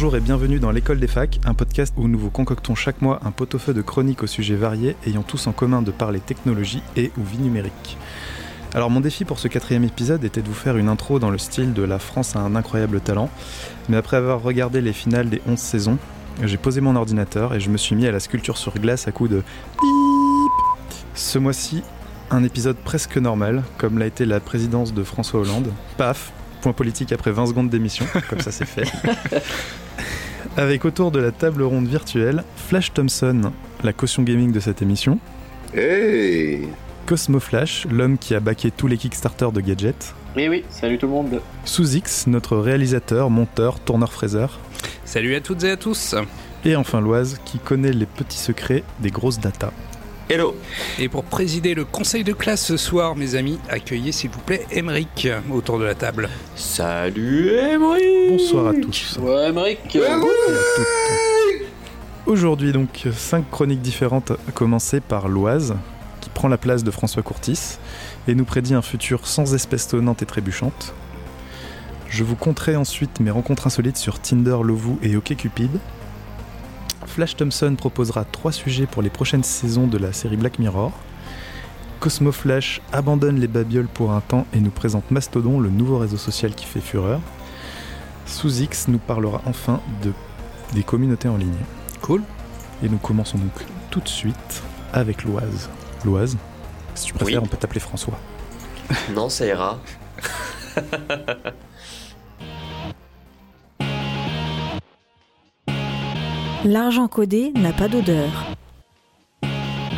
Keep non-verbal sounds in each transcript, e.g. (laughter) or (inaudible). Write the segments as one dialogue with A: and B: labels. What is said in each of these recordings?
A: Bonjour et bienvenue dans l'école des facs, un podcast où nous vous concoctons chaque mois un pot-au-feu de chroniques aux sujets variés ayant tous en commun de parler technologie et ou vie numérique. Alors mon défi pour ce quatrième épisode était de vous faire une intro dans le style de La France a un incroyable talent, mais après avoir regardé les finales des 11 saisons, j'ai posé mon ordinateur et je me suis mis à la sculpture sur glace à coup de. Ce mois-ci, un épisode presque normal, comme l'a été la présidence de François Hollande. Paf, point politique après 20 secondes d'émission, (laughs) comme ça c'est fait. (laughs) Avec autour de la table ronde virtuelle, Flash Thompson, la caution gaming de cette émission,
B: Hey
A: Cosmo Flash, l'homme qui a baqué tous les Kickstarter de gadgets,
C: Oui, oui, salut tout le monde.
A: Sous-X, notre réalisateur, monteur, tourneur-fraiseur,
D: Salut à toutes et à tous
A: et enfin Loise, qui connaît les petits secrets des grosses datas.
B: Hello
D: Et pour présider le conseil de classe ce soir, mes amis, accueillez s'il vous plaît Emeric autour de la table.
B: Salut Emery
A: Bonsoir à tous.
C: Ouais, Emmerich.
A: et à toutes. Aujourd'hui donc, cinq chroniques différentes, à commencer par Loise, qui prend la place de François Courtis, et nous prédit un futur sans espèces tonnantes et trébuchantes. Je vous conterai ensuite mes rencontres insolites sur Tinder, Lovoo et OkCupid. Flash Thompson proposera trois sujets pour les prochaines saisons de la série Black Mirror. Cosmo Flash abandonne les babioles pour un temps et nous présente Mastodon, le nouveau réseau social qui fait fureur. Sous X nous parlera enfin de, des communautés en ligne.
D: Cool.
A: Et nous commençons donc tout de suite avec Loise. Loise, si tu préfères,
B: Oui.
A: on peut t'appeler François.
B: Non, ça ira. (laughs)
E: L'argent codé n'a pas d'odeur.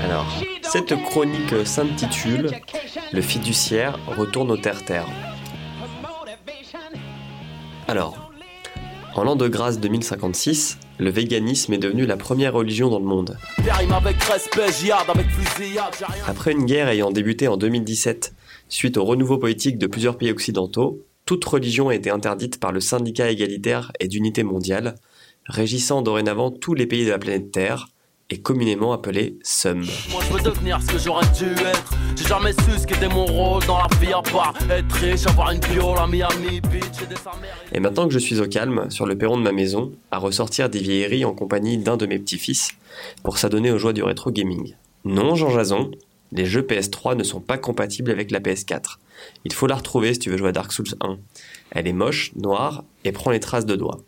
B: Alors, cette chronique s'intitule Le fiduciaire retourne au terre-terre. Alors, en l'an de grâce 2056, le véganisme est devenu la première religion dans le monde. Après une guerre ayant débuté en 2017, suite au renouveau politique de plusieurs pays occidentaux, toute religion a été interdite par le syndicat égalitaire et d'unité mondiale, régissant dorénavant tous les pays de la planète Terre, et communément appelé SUM.
F: Moi je veux devenir ce que j'aurais dû être J'ai jamais su ce qu'était mon rôle dans la vie à part être riche, avoir une bio, la Miami Beach et des
B: Et maintenant que je suis au calme, sur le perron de ma maison, à ressortir des vieilleries en compagnie d'un de mes petits-fils, pour s'adonner aux joies du rétro gaming. Non, Jean Jason, les jeux PS3 ne sont pas compatibles avec la PS4. Il faut la retrouver si tu veux jouer à Dark Souls 1. Elle est moche, noire, et prend les traces de doigts.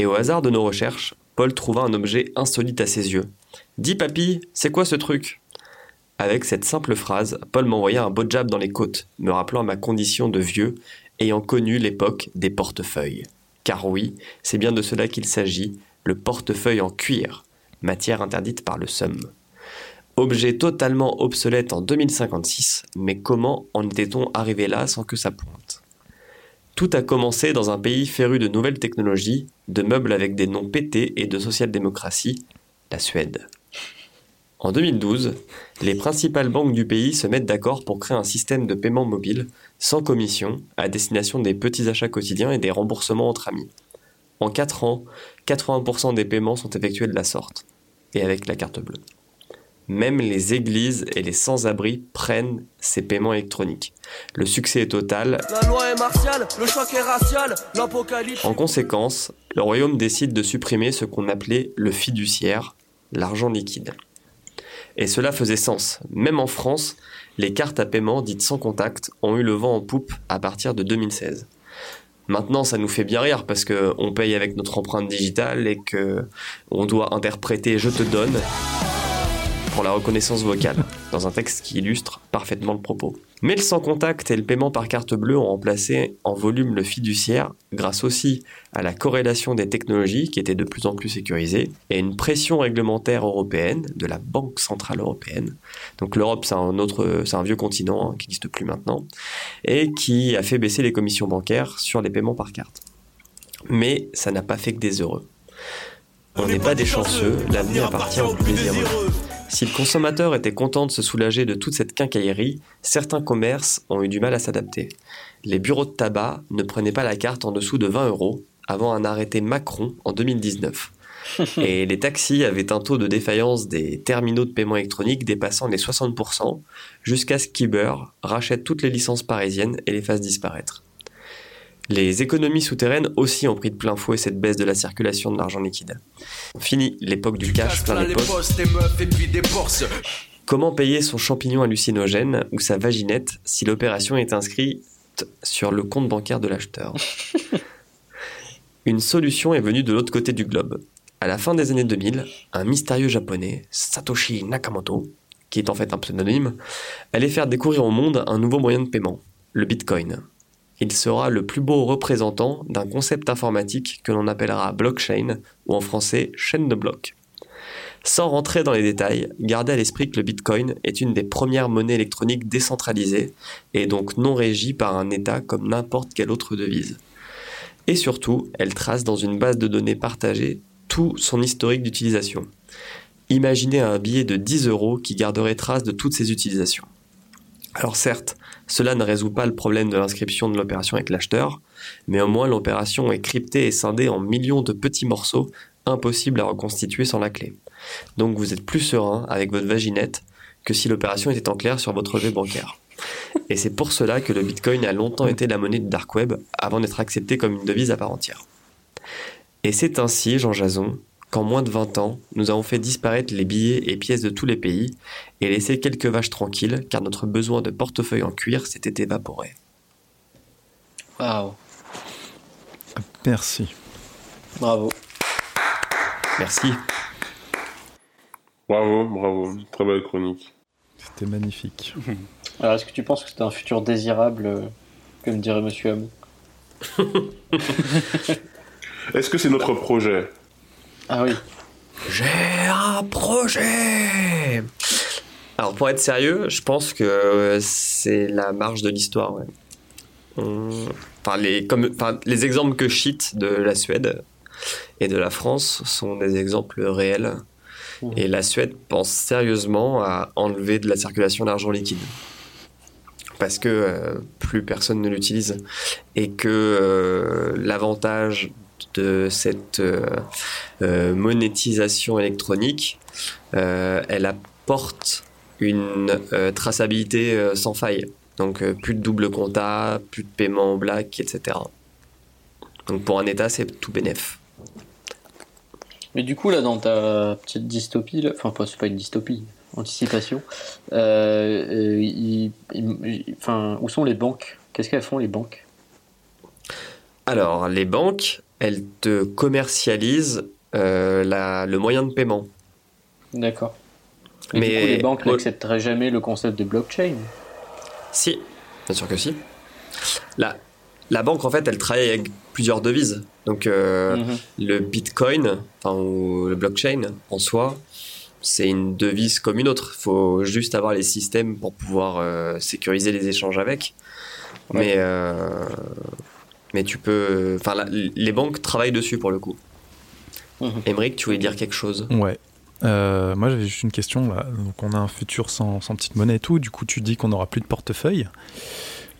B: Et au hasard de nos recherches, Paul trouva un objet insolite à ses yeux. Dis papy, c'est quoi ce truc? Avec cette simple phrase, Paul m'envoya un beau dans les côtes, me rappelant ma condition de vieux ayant connu l'époque des portefeuilles. Car oui, c'est bien de cela qu'il s'agit, le portefeuille en cuir, matière interdite par le SUM. Objet totalement obsolète en 2056, mais comment en était-on arrivé là sans que ça pointe? Tout a commencé dans un pays féru de nouvelles technologies, de meubles avec des noms pétés et de social-démocratie, la Suède. En 2012, les principales banques du pays se mettent d'accord pour créer un système de paiement mobile sans commission à destination des petits achats quotidiens et des remboursements entre amis. En 4 ans, 80% des paiements sont effectués de la sorte, et avec la carte bleue. Même les églises et les sans-abri prennent ces paiements électroniques. Le succès est total,
F: La loi est martiale, le choc est racial, l'apocalypse
B: en conséquence, le royaume décide de supprimer ce qu'on appelait le fiduciaire, l'argent liquide. Et cela faisait sens. Même en France, les cartes à paiement dites sans contact ont eu le vent en poupe à partir de 2016. Maintenant, ça nous fait bien rire parce que on paye avec notre empreinte digitale et que on doit interpréter je te donne pour la reconnaissance vocale dans un texte qui illustre parfaitement le propos. Mais le sans contact et le paiement par carte bleue ont remplacé en volume le fiduciaire grâce aussi à la corrélation des technologies qui étaient de plus en plus sécurisées et une pression réglementaire européenne de la Banque Centrale Européenne. Donc l'Europe, c'est un autre, c'est un vieux continent hein, qui n'existe plus maintenant et qui a fait baisser les commissions bancaires sur les paiements par carte. Mais ça n'a pas fait que des heureux. On n'est pas des chanceux, l'avenir appartient aux plus désireux. Si le consommateur était content de se soulager de toute cette quincaillerie, certains commerces ont eu du mal à s'adapter. Les bureaux de tabac ne prenaient pas la carte en dessous de 20 euros avant un arrêté Macron en 2019. (laughs) Et les taxis avaient un taux de défaillance des terminaux de paiement électronique dépassant les 60%, jusqu'à ce qu'Uber rachète toutes les licences parisiennes et les fasse disparaître. Les économies souterraines aussi ont pris de plein fouet cette baisse de la circulation de l'argent liquide. Fini l'époque du cash plein les postes. Comment payer son champignon hallucinogène ou sa vaginette si l'opération est inscrite sur le compte bancaire de l'acheteur? (laughs) Une solution est venue de l'autre côté du globe. À la fin des années 2000, un mystérieux japonais, Satoshi Nakamoto, qui est en fait un pseudonyme, allait faire découvrir au monde un nouveau moyen de paiement, le Bitcoin il sera le plus beau représentant d'un concept informatique que l'on appellera blockchain, ou en français chaîne de blocs. Sans rentrer dans les détails, gardez à l'esprit que le Bitcoin est une des premières monnaies électroniques décentralisées et donc non régie par un État comme n'importe quelle autre devise. Et surtout, elle trace dans une base de données partagée tout son historique d'utilisation. Imaginez un billet de 10 euros qui garderait trace de toutes ses utilisations. Alors certes, cela ne résout pas le problème de l'inscription de l'opération avec l'acheteur, mais au moins l'opération est cryptée et scindée en millions de petits morceaux impossibles à reconstituer sans la clé. Donc vous êtes plus serein avec votre vaginette que si l'opération était en clair sur votre relevé bancaire. Et c'est pour cela que le Bitcoin a longtemps été la monnaie du dark web avant d'être accepté comme une devise à part entière. Et c'est ainsi, Jean Jason, qu'en moins de 20 ans, nous avons fait disparaître les billets et pièces de tous les pays et laissé quelques vaches tranquilles car notre besoin de portefeuille en cuir s'était évaporé.
C: Waouh.
A: Merci.
C: Bravo.
B: Merci.
G: Bravo, bravo. Très belle chronique.
A: C'était magnifique. (laughs)
C: Alors, est-ce que tu penses que c'est un futur désirable, euh, comme dirait Monsieur Hamon? (laughs)
G: Est-ce que c'est notre projet?
C: Ah oui.
B: J'ai un projet Alors pour être sérieux, je pense que c'est la marge de l'histoire. ouais. Enfin, les, comme, enfin, les exemples que je cite de la Suède et de la France sont des exemples réels.
C: Mhm.
B: Et la Suède pense sérieusement à enlever de la circulation d'argent liquide. Parce que euh, plus personne ne l'utilise. Et que euh, l'avantage de cette euh, euh, monétisation électronique, euh, elle apporte une traçabilité sans faille. Donc plus de double compta, plus de paiement au black, etc. Donc pour un État, c'est tout bénef.
C: Mais du coup, là, dans ta petite dystopie, là- enfin, c'est pas une dystopie, anticipation, euh, il- il- il- enfin, où sont les banques? Qu'est-ce qu'elles font, les banques?
B: Alors, les banques, elles te commercialisent euh, la- le moyen de paiement.
C: D'accord. Mais,
B: Mais-
C: du coup, les banques n'accepteraient jamais le concept de blockchain.
B: Si, bien sûr que si. La, la banque, en fait, elle travaille avec plusieurs devises. Donc, euh,
C: Mhm.
B: le bitcoin, enfin, ou le blockchain en soi, c'est une devise comme une autre. Il faut juste avoir les systèmes pour pouvoir euh, sécuriser les échanges avec.
C: Ouais.
B: Mais, mais tu peux. Enfin, la- les banques travaillent dessus pour le coup.
C: Mhm.
B: Émeric, tu voulais dire quelque chose?
A: Ouais. Euh, moi j'avais juste une question là. Donc on a un futur sans, sans petite monnaie et tout. Du coup tu dis qu'on n'aura plus de portefeuille.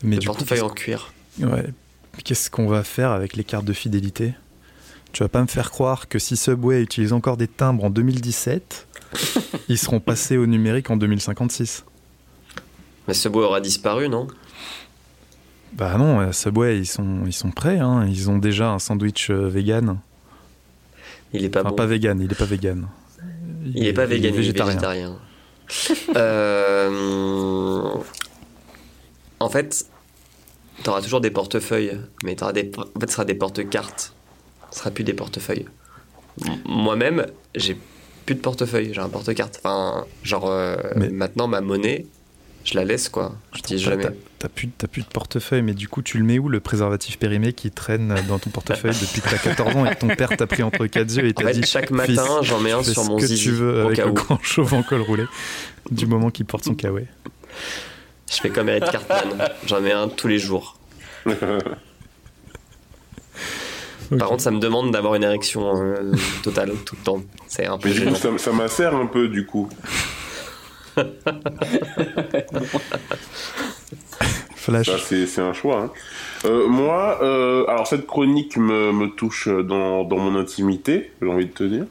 A: Mais
B: Le
A: du
B: portefeuille
A: coup,
B: en cuir.
A: qu'est-ce- ouais. Qu'est-ce qu'on va faire avec les cartes de fidélité? Tu vas pas me faire croire que si Subway utilise encore des timbres en 2017, (laughs) ils seront passés au numérique en 2056.
B: Mais bois aura disparu, non?
A: Bah non, Subway ils sont ils sont prêts. hein. Ils ont déjà un sandwich euh, vegan.
B: Il est pas
A: enfin
B: bon.
A: pas vegan, il est pas vegan.
B: Il est pas vegan, il est
A: végétarien.
B: végétarien. Euh, En fait, t'auras toujours des portefeuilles, mais t'auras des... en fait, ce sera des porte-cartes. Ce sera plus des portefeuilles. Moi-même, j'ai plus de portefeuille, j'ai un porte-carte. Enfin, genre, euh,
A: Mais-
B: maintenant, ma monnaie, je la laisse quoi. Je dis jamais.
A: T'as- plus, t'as plus de portefeuille, mais du coup, tu le mets où le préservatif périmé qui traîne dans ton portefeuille depuis que t'as 14 ans et que ton père t'a pris entre quatre yeux et
B: En
A: t'a dit
B: chaque matin, j'en mets un
A: fais
B: sur
A: ce
B: mon
A: que
B: zizi
A: tu veux avec le grand chauve en col roulé du moment qu'il porte son kawaii.
B: Je fais comme Eric Cartman. J'en mets un tous les jours. Par contre, ça me demande d'avoir une érection euh, totale tout le temps. C'est un peu
G: Mais du coup,
B: gênant.
G: ça, ça m'assère un peu, du coup. (laughs)
A: Flash.
G: C'est un choix. hein. Euh, moi, euh, alors cette chronique me, me touche dans, dans mon intimité, j'ai envie de te dire.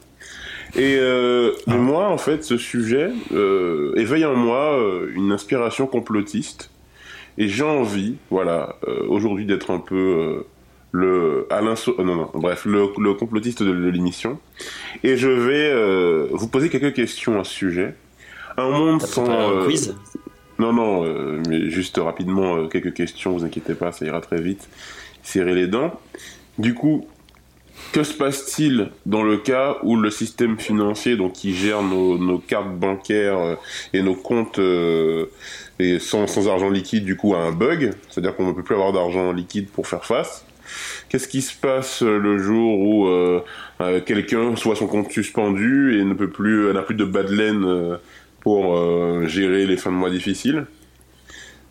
G: Et euh, mais moi, en fait, ce sujet éveille en moi une inspiration complotiste. Et j'ai envie, voilà, aujourd'hui d'être un peu le Alain So- non non, bref, le, le complotiste de, de l'émission. Et je vais vous poser quelques questions à ce sujet. Un monde sans
B: un
G: euh,
B: quiz
G: non, non, euh, mais juste rapidement, euh, quelques questions, vous inquiétez pas, ça ira très vite. Serrez les dents. Du coup, que se passe-t-il dans le cas où le système financier, donc qui gère nos, nos cartes bancaires euh, et nos comptes et sans, sans argent liquide, du coup, a un bug, c'est-à-dire qu'on ne peut plus avoir d'argent liquide pour faire face Qu'est-ce qui se passe le jour où quelqu'un soit son compte suspendu et ne peut plus, n'a plus de bas de laine pour euh, gérer les fins de mois difficiles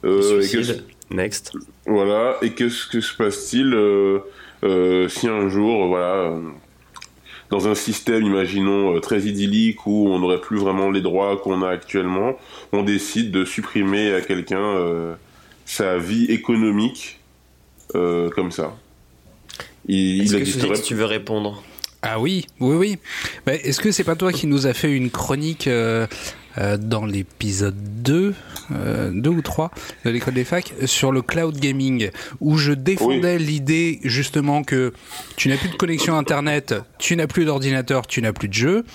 G: Euh, et que-.
B: Next.
G: voilà. Et qu'est-ce que se passe-t-il euh, euh, si un jour, voilà, dans un système, imaginons, euh, très idyllique où on n'aurait plus vraiment les droits qu'on a actuellement, on décide de supprimer à quelqu'un euh, sa vie économique euh, comme ça. Il,
B: Est-ce
G: il
B: que tu veux répondre?
D: Ah oui, oui, oui. Bah, Est-ce que c'est pas toi qui nous a fait une chronique euh, euh, dans l'épisode 2, euh, 2 ou 3 de l'école des facs sur le cloud gaming où je défendais l'idée justement que tu n'as plus de connexion internet, tu n'as plus d'ordinateur, tu n'as plus de jeu.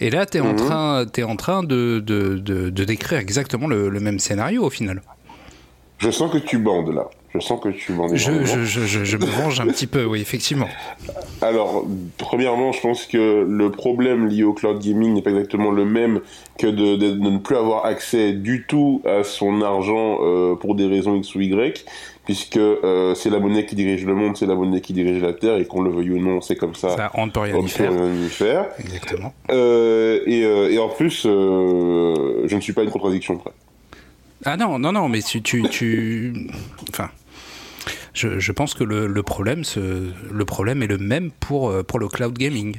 D: Et là, tu es, en
G: Mhm.
D: train, t'es en train de, de, de, de décrire exactement le, le même scénario au final.
G: Je sens que tu bandes là. Je sens que tu.
D: Je,
G: énormément.
D: je, je, je, je me venge un petit peu, oui, effectivement.
G: Alors, premièrement, je pense que le problème lié au cloud gaming n'est pas exactement le même que de, de- de ne plus avoir accès du tout à son argent euh, pour des raisons X ou Y, puisque euh, c'est la monnaie qui dirige le monde, c'est la monnaie qui dirige la Terre, et qu'on le veuille ou non, c'est comme ça.
D: Ça, on ne peut rien y faire.
G: rien y faire.
D: Exactement.
G: Euh, et, et en plus, je ne suis pas une contradiction près.
D: Ah non, non, non, mais tu, tu, tu... enfin, je, je pense que le, le problème, ce- le problème est le même pour euh, pour le cloud gaming,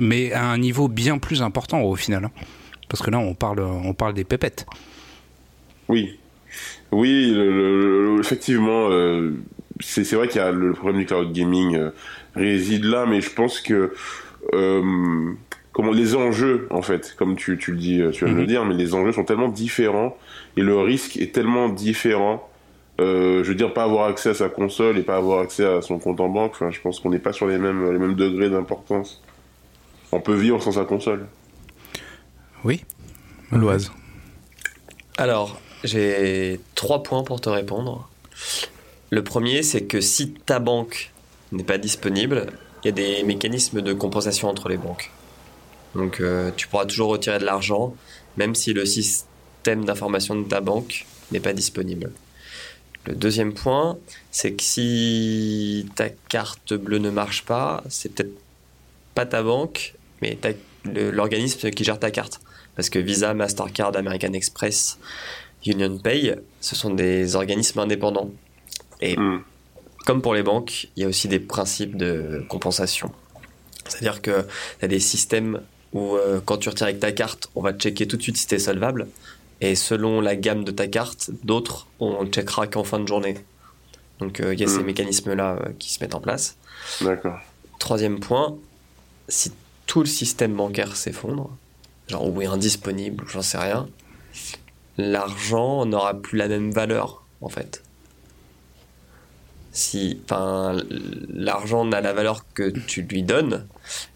D: mais à un niveau bien plus important au final, hein. parce que là, on parle, on parle des pépettes.
G: Oui, oui, le- le- le- effectivement, euh, c'est vrai qu'il y a le, problème du cloud gaming euh, réside là, mais je pense que euh, comment les enjeux, en fait, comme tu, tu le dis, tu viens de
D: Mhm.
G: le dire, mais les enjeux sont tellement différents et le risque est tellement différent. Euh, je veux dire, pas avoir accès à sa console et pas avoir accès à son compte en banque. Enfin, je pense qu'on n'est pas sur les mêmes les mêmes degrés d'importance. On peut vivre sans sa console.
D: Oui.
A: Loise.
B: Alors, j'ai trois points pour te répondre. Le premier, c'est que si ta banque n'est pas disponible, il y a des mécanismes de compensation entre les banques. Donc, euh, tu pourras toujours retirer de l'argent, même si le système d'information de ta banque n'est pas disponible. Le deuxième point, c'est que si ta carte bleue ne marche pas, c'est peut-être pas ta banque, mais l'organisme qui gère ta carte. Parce que Visa, Mastercard, American Express, Union Pay, ce sont des organismes indépendants. Et
G: Hmm.
B: comme pour les banques, il y a aussi des principes de compensation. C'est-à-dire que tu as des systèmes où euh, quand tu retires avec ta carte, on va checker tout de suite si tu es solvable. Et selon la gamme de ta carte, d'autres, on checkera qu'en fin de journée. Donc euh, il y a ces
G: Mm.
B: mécanismes-là euh, qui se mettent en place.
G: D'accord.
B: Troisième point, si tout le système bancaire s'effondre, genre ou est indisponible, j'en sais rien, l'argent n'aura plus la même valeur en fait. Si, enfin, l'argent n'a la valeur que tu lui donnes,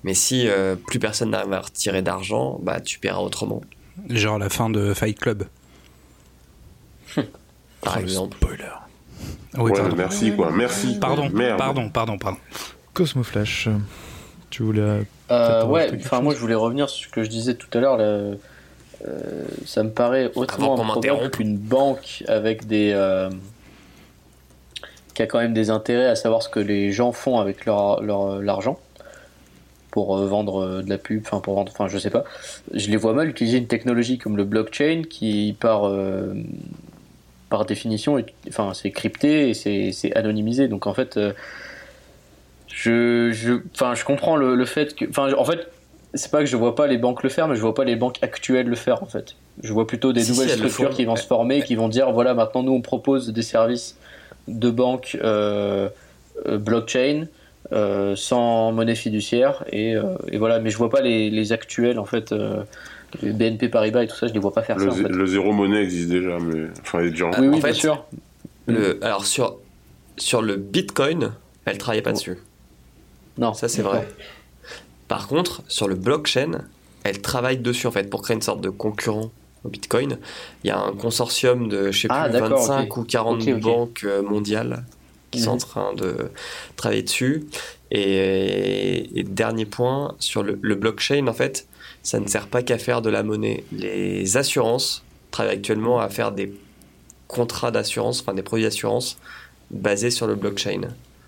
B: mais si euh, plus personne n'arrive à retirer d'argent, bah tu paieras autrement,
D: Genre la fin de Fight Club.
B: par
D: Oh,
B: exemple.
D: Spoiler. Oui,
G: Ouais,
D: pardon.
G: merci quoi, merci.
D: Pardon,
G: Merde.
D: pardon, pardon, pardon.
A: Cosmo Flash, tu voulais.
C: Euh, ouais, enfin moi je voulais revenir sur ce que je disais tout à l'heure. là. euh, ça me paraît autrement qu'une banque avec des euh, qui a quand même des intérêts à savoir ce que les gens font avec leur, leur l'argent pour euh, vendre euh, de la pub, enfin pour vendre, enfin je sais pas. Je les vois mal utiliser une technologie comme le blockchain qui par euh, par définition, est- enfin c'est crypté et c'est anonymisé. Donc en fait, euh, je je enfin je comprends le, le fait que, enfin en fait c'est pas que je vois pas les banques le faire, mais je vois pas les banques actuelles le faire en fait. Je vois plutôt des
B: Si,
C: nouvelles
B: elles le
C: structures qui vont se former, et qui vont dire voilà maintenant nous on propose des services de banque euh, blockchain euh, sans monnaie fiduciaire et, euh, et voilà. Mais je vois pas les, les actuels en fait. euh, les BNP Paribas et tout ça, je les vois pas faire
G: Le,
C: ça en
G: zé-
C: fait.
G: le zéro monnaie existe déjà, mais enfin, il est déjà en
C: Oui,
B: en
C: oui,
B: fait,
C: bien sûr.
B: Le, alors sur, sur le Bitcoin, elle travaillait pas dessus.
C: Non,
B: Ça c'est vrai. Par contre, sur le blockchain, elle travaille dessus en fait pour créer une sorte de concurrent au Bitcoin. Il y a un consortium de je sais
C: Ah,
B: plus
C: d'accord,
B: 25
C: ok.
B: ou 40
C: Ok, ok.
B: banques mondiales qui sont en
C: Mhm.
B: train de travailler dessus. Et, et dernier point sur le, le blockchain en fait, ça ne sert pas qu'à faire de la monnaie. Les assurances travaillent actuellement à faire des contrats d'assurance, enfin des produits d'assurance basés sur le blockchain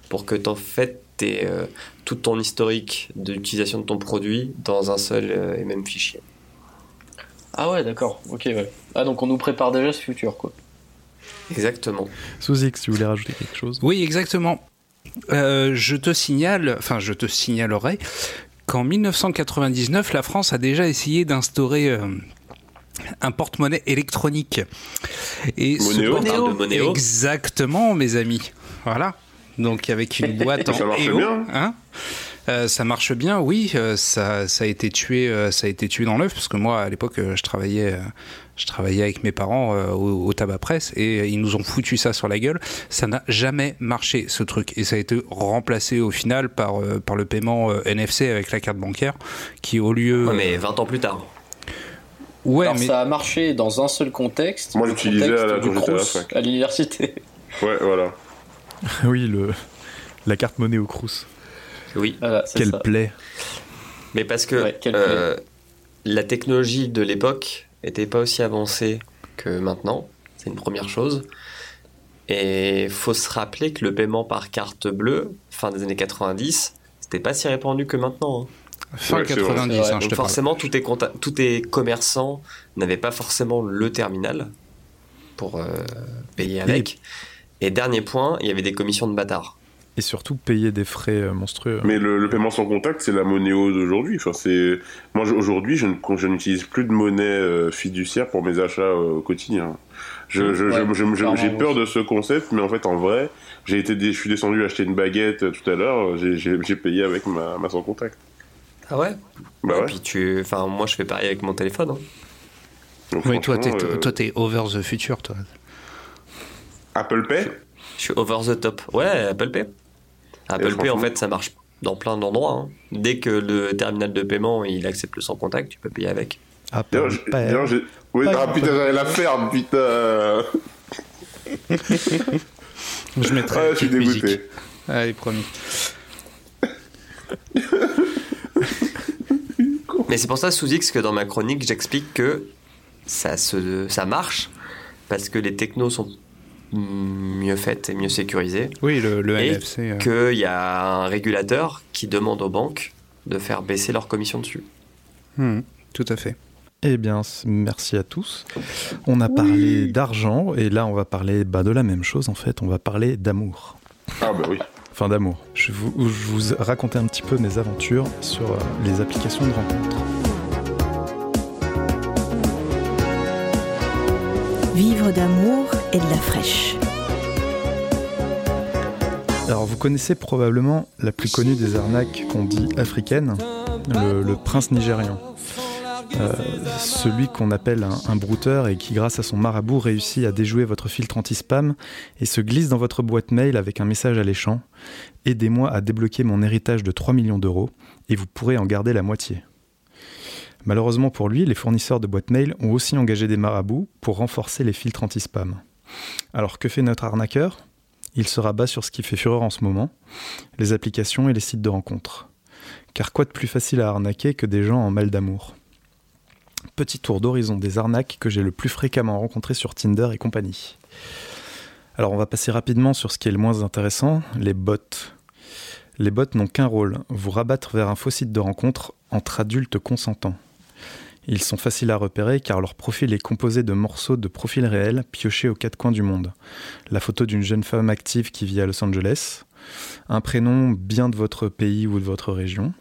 B: pour que tu en fait t'aies, euh, tout ton historique d'utilisation de ton produit dans un seul euh, et même fichier.
C: Ah ouais, d'accord. Ok, ouais. Ah donc on nous prépare déjà ce futur quoi.
B: Exactement.
A: Sous X, tu voulais rajouter quelque chose
D: Oui, exactement. Euh, je te signale, enfin, je te signalerai qu'en 1999, la France a déjà essayé d'instaurer euh, un porte-monnaie électronique. Et ce
G: Monéo.
D: porte-
B: On parle de Monéo.
D: Exactement, mes amis. Voilà. Donc avec une (laughs) boîte en
G: Ça marche
D: EO,
G: bien.
D: hein Euh, ça marche bien, oui. euh, ça, ça a été tué, euh, ça a été tué dans l'œuf parce que moi, à l'époque, euh, je travaillais, euh, je travaillais avec mes parents euh, au, au tabac presse et euh, ils nous ont foutu ça sur la gueule. Ça n'a jamais marché ce truc et ça a été remplacé au final par euh, par le paiement euh, NFC avec la carte bancaire qui au lieu,
B: Ouais, mais 20 ans plus tard.
D: ouais,
C: Alors
D: mais
C: ça a marché dans un seul contexte.
G: Moi, fac.
C: à l'université.
G: Ouais, voilà. (laughs)
A: Oui, le, la carte monnaie au crous.
B: Oui.
C: Voilà, c'est
A: Quelle
C: ça.
A: plaie.
B: Mais parce que
C: Ouais,
B: euh, la technologie de l'époque n'était pas aussi avancée que maintenant. C'est une première chose. Et faut se rappeler que le paiement par carte bleue, fin des années 90, c'était pas si répandu que maintenant. hein.
D: fin
G: Ouais, c'est vrai,
D: 90,
C: c'est vrai.
D: hein, je
B: Donc
D: te parle.
B: forcément, tous tes, tous tes commerçants n'avaient pas forcément le terminal pour euh, payer avec. Et dernier point, il y avait des commissions de bâtards.
A: Et surtout payer des frais euh, monstrueux.
G: Mais le, le paiement sans contact, c'est la Monéo d'aujourd'hui. Enfin, c'est moi aujourd'hui, je, n'utilise plus de monnaie euh, fiduciaire pour mes achats euh, au quotidien. Je, je-
C: Ouais,
G: je- je- je-
C: clairement,
G: j'ai peur de ce concept, mais en fait, en vrai, j'ai été, dé- je suis descendu acheter une baguette euh, tout à l'heure. J'ai, payé avec ma, ma sans contact.
B: Ah ouais?
G: Bah
B: Et
G: ouais.
B: puis tu... Enfin, moi je fais pareil avec mon téléphone. hein.
G: Donc,
D: Oui, toi, t'es,
G: euh,
D: toi, t'es over the future, toi.
G: Apple Pay?
B: Je suis over the top. Ouais, Apple Pay. Apple Pay, en fait, ça marche dans plein d'endroits. hein. Dès que le terminal de paiement il accepte le sans contact, tu peux payer avec.
A: Ah,
G: d'ailleurs, j'ai- oui, ah putain, j'allais la faire, putain.
D: Je mettrai
G: Ah, je suis
D: petite musique.
G: dégoûté.
D: Allez, promis.
B: Mais c'est pour ça, sous X, que dans ma chronique, j'explique que ça, se, ça marche parce que les technos sont mieux faites et mieux sécurisées.
D: Oui, le, le
B: Et
D: NFC. euh,
B: Qu'il y a un régulateur qui demande aux banques de faire baisser leurs commissions dessus.
D: hmm, tout à fait.
A: Eh bien, merci à tous. On a parlé d'argent et là, on va parler bah, de la même chose en fait. On va parler d'amour.
G: Ah bah oui.
A: Enfin, d'amour. Je vais vous, je vous raconter un petit peu mes aventures sur euh, les applications de rencontres.
E: Vivre d'amour et de la fraîche.
A: Alors, vous connaissez probablement la plus connue des arnaques qu'on dit africaine, le, prince nigérian. Euh, celui qu'on appelle un, un brouteur et qui, grâce à son marabout, réussit à déjouer votre filtre anti-spam et se glisse dans votre boîte mail avec un message alléchant Aidez-moi à débloquer mon héritage de 3 millions d'euros et vous pourrez en garder la moitié. Malheureusement pour lui, les fournisseurs de boîtes mail ont aussi engagé des marabouts pour renforcer les filtres anti-spam. Alors que fait notre arnaqueur? Il se rabat sur ce qui fait fureur en ce moment les applications et les sites de rencontres. Car quoi de plus facile à arnaquer que des gens en mal d'amour? Petit tour d'horizon des arnaques que j'ai le plus fréquemment rencontrées sur Tinder et compagnie. Alors on va passer rapidement sur ce qui est le moins intéressant, les bots. Les bots n'ont qu'un rôle, vous rabattre vers un faux site de rencontre entre adultes consentants. Ils sont faciles à repérer car leur profil est composé de morceaux de profils réels piochés aux quatre coins du monde. La photo d'une jeune femme active qui vit à Los Angeles, un prénom bien de votre pays ou de votre région,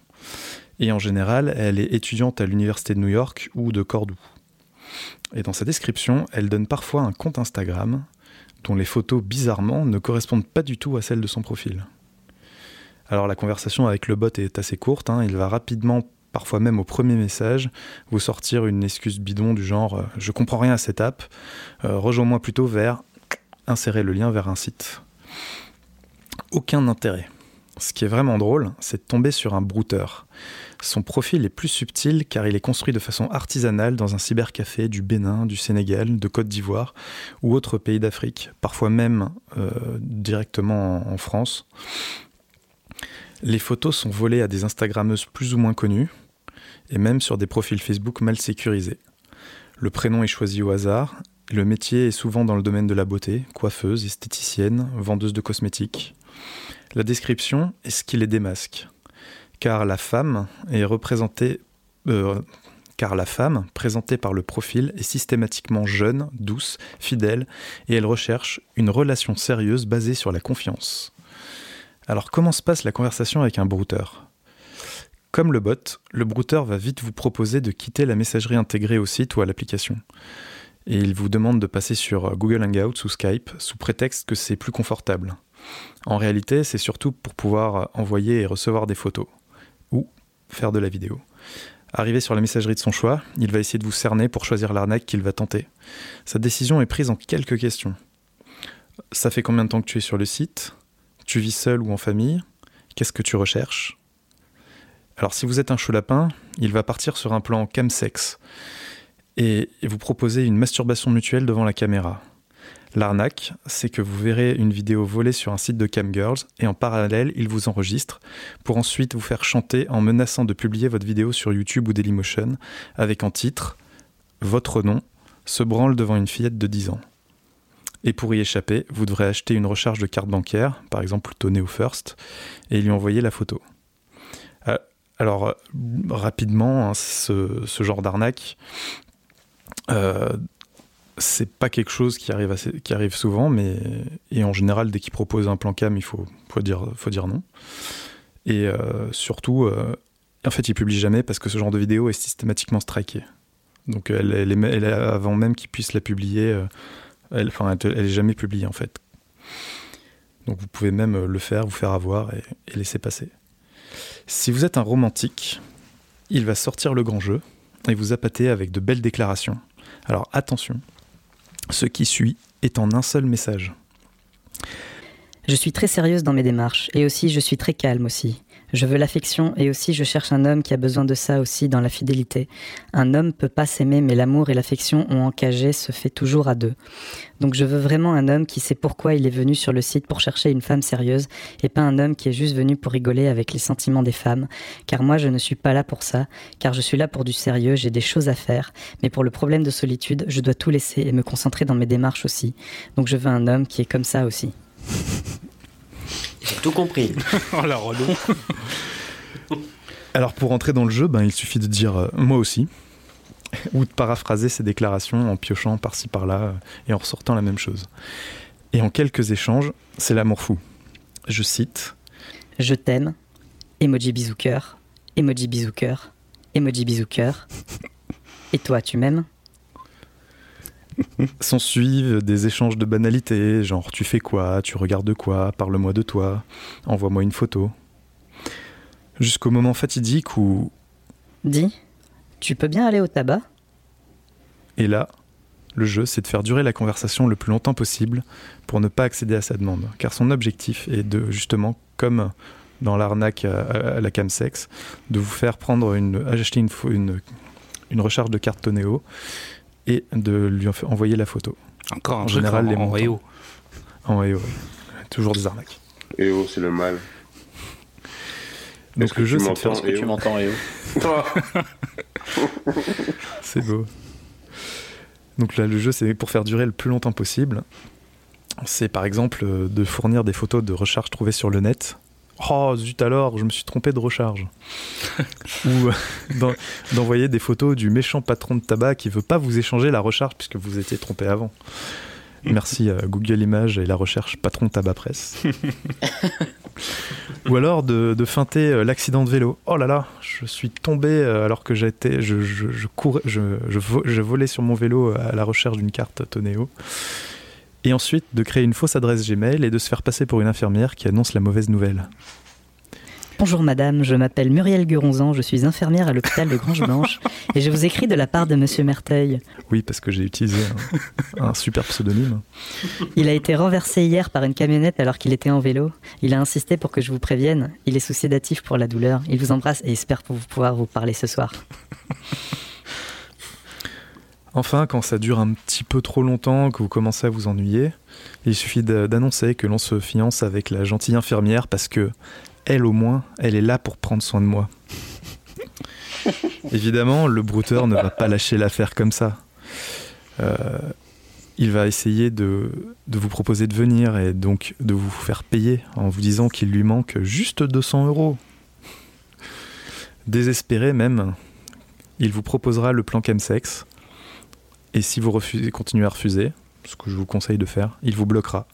A: et en général, elle est étudiante à l'université de New York ou de Cordoue. Et dans sa description, elle donne parfois un compte Instagram dont les photos bizarrement ne correspondent pas du tout à celles de son profil. Alors la conversation avec le bot est assez courte, hein. il va rapidement, parfois même au premier message, vous sortir une excuse bidon du genre euh, je comprends rien à cette app, euh, rejoins-moi plutôt vers insérer le lien vers un site. Aucun intérêt. Ce qui est vraiment drôle, c'est de tomber sur un brouteur. Son profil est plus subtil car il est construit de façon artisanale dans un cybercafé du Bénin, du Sénégal, de Côte d'Ivoire ou autres pays d'Afrique, parfois même euh, directement en, en France. Les photos sont volées à des Instagrammeuses plus ou moins connues et même sur des profils Facebook mal sécurisés. Le prénom est choisi au hasard. Le métier est souvent dans le domaine de la beauté, coiffeuse, esthéticienne, vendeuse de cosmétiques. La description est ce qui les démasque car la femme est représentée euh, car la femme, présentée par le profil, est systématiquement jeune, douce, fidèle, et elle recherche une relation sérieuse basée sur la confiance. Alors comment se passe la conversation avec un brouteur? Comme le bot, le brouteur va vite vous proposer de quitter la messagerie intégrée au site ou à l'application. Et il vous demande de passer sur Google Hangouts ou Skype sous prétexte que c'est plus confortable. En réalité, c'est surtout pour pouvoir envoyer et recevoir des photos ou faire de la vidéo. Arrivé sur la messagerie de son choix, il va essayer de vous cerner pour choisir l'arnaque qu'il va tenter. Sa décision est prise en quelques questions. Ça fait combien de temps que tu es sur le site? Tu vis seul ou en famille? Qu'est-ce que tu recherches? Alors si vous êtes un chaud lapin, il va partir sur un plan camsex et vous proposer une masturbation mutuelle devant la caméra. L'arnaque, c'est que vous verrez une vidéo volée sur un site de Camgirls et en parallèle, il vous enregistre pour ensuite vous faire chanter en menaçant de publier votre vidéo sur YouTube ou Dailymotion avec en titre Votre nom se branle devant une fillette de 10 ans. Et pour y échapper, vous devrez acheter une recharge de carte bancaire, par exemple Tony ou First, et lui envoyer la photo. Alors, euh, rapidement, hein, ce, genre d'arnaque, euh, c'est pas quelque chose qui arrive, souvent, mais et en général, dès qu'ils proposent un plan cam, il faut, dire, non. Et euh, surtout, euh, en fait, ils publient jamais parce que ce genre de vidéo est systématiquement striké. Donc, elle, est, avant même qu'ils puissent la publier, elle, enfin, elle, elle est jamais publiée en fait. Donc, vous pouvez même le faire, vous faire avoir et laisser passer. Si vous êtes un romantique, il va sortir le grand jeu et vous appâter avec de belles déclarations. Alors attention, ce qui suit est en un seul message.
H: Je suis très sérieuse dans mes démarches et aussi je suis très calme aussi. Je veux l'affection et aussi je cherche un homme qui a besoin de ça aussi dans la fidélité. Un homme peut pas s'aimer mais l'amour et l'affection ont encagé se fait toujours à deux. Donc je veux vraiment un homme qui sait pourquoi il est venu sur le site pour chercher une femme sérieuse et pas un homme qui est juste venu pour rigoler avec les sentiments des femmes. Car moi je ne suis pas là pour ça, car je suis là pour du sérieux, j'ai des choses à faire. Mais pour le problème de solitude, je dois tout laisser et me concentrer dans mes démarches aussi. Donc je veux un homme qui est comme ça aussi. (laughs)
B: J'ai tout compris. (laughs)
D: oh la relou. (laughs)
A: Alors pour entrer dans le jeu, ben, il suffit de dire euh, moi aussi, (laughs) ou de paraphraser ses déclarations en piochant par-ci par-là euh, et en ressortant la même chose. Et en quelques échanges, c'est l'amour fou. Je cite
H: Je t'aime, emoji bisou cœur, emoji bisou cœur, emoji bisou cœur. Et toi, tu m'aimes (laughs)
A: S'en suivent des échanges de banalités, genre tu fais quoi, tu regardes quoi, parle-moi de toi, envoie-moi une photo. Jusqu'au moment fatidique où.
H: Dis, tu peux bien aller au tabac?
A: Et là, le jeu, c'est de faire durer la conversation le plus longtemps possible pour ne pas accéder à sa demande. Car son objectif est de, justement, comme dans l'arnaque à, à, la camsex, de vous faire prendre une, acheter une, une, une recharge de carte Tonéo et de lui envoyer la photo.
D: Encore un en général, en, les en EO.
A: En EO, toujours des arnaques.
G: EO, c'est le mal.
A: Donc le jeu, c'est de faire
C: que tu
G: Léo
C: m'entends, Léo (laughs)
A: C'est beau. Donc là, le jeu, c'est pour faire durer le plus longtemps possible. C'est par exemple euh, de fournir des photos de recharge trouvées sur le net. Oh zut alors, je me suis trompé de recharge. (laughs) Ou euh, d'en- d'envoyer des photos du méchant patron de tabac qui veut pas vous échanger la recharge puisque vous étiez trompé avant. Merci Google Images et la recherche patron tabac presse. (laughs) Ou alors de, de feinter euh, l'accident de vélo. Oh là là, je suis tombé euh, alors que j'étais, je, je, je courais, je, je volais sur mon vélo à la recherche d'une carte Tonéo. Et ensuite de créer une fausse adresse Gmail et de se faire passer pour une infirmière qui annonce la mauvaise nouvelle.
H: Bonjour madame, je m'appelle Muriel Guronzan, je suis infirmière à l'hôpital de Grange Blanche (laughs) et je vous écris de la part de monsieur Merteuil.
A: Oui, parce que j'ai utilisé un, un super pseudonyme.
H: Il a été renversé hier par une camionnette alors qu'il était en vélo. Il a insisté pour que je vous prévienne. Il est sous sédatif pour la douleur. Il vous embrasse et espère pouvoir vous parler ce soir.
A: Enfin, quand ça dure un petit peu trop longtemps, que vous commencez à vous ennuyer, il suffit d'annoncer que l'on se fiance avec la gentille infirmière parce que elle au moins, elle est là pour prendre soin de moi. (laughs) Évidemment, le brouteur ne va pas lâcher l'affaire comme ça. Euh, il va essayer de, de vous proposer de venir et donc de vous faire payer en vous disant qu'il lui manque juste 200 euros. Désespéré même, il vous proposera le plan chemsex et si vous refusez, continuez à refuser, ce que je vous conseille de faire, il vous bloquera.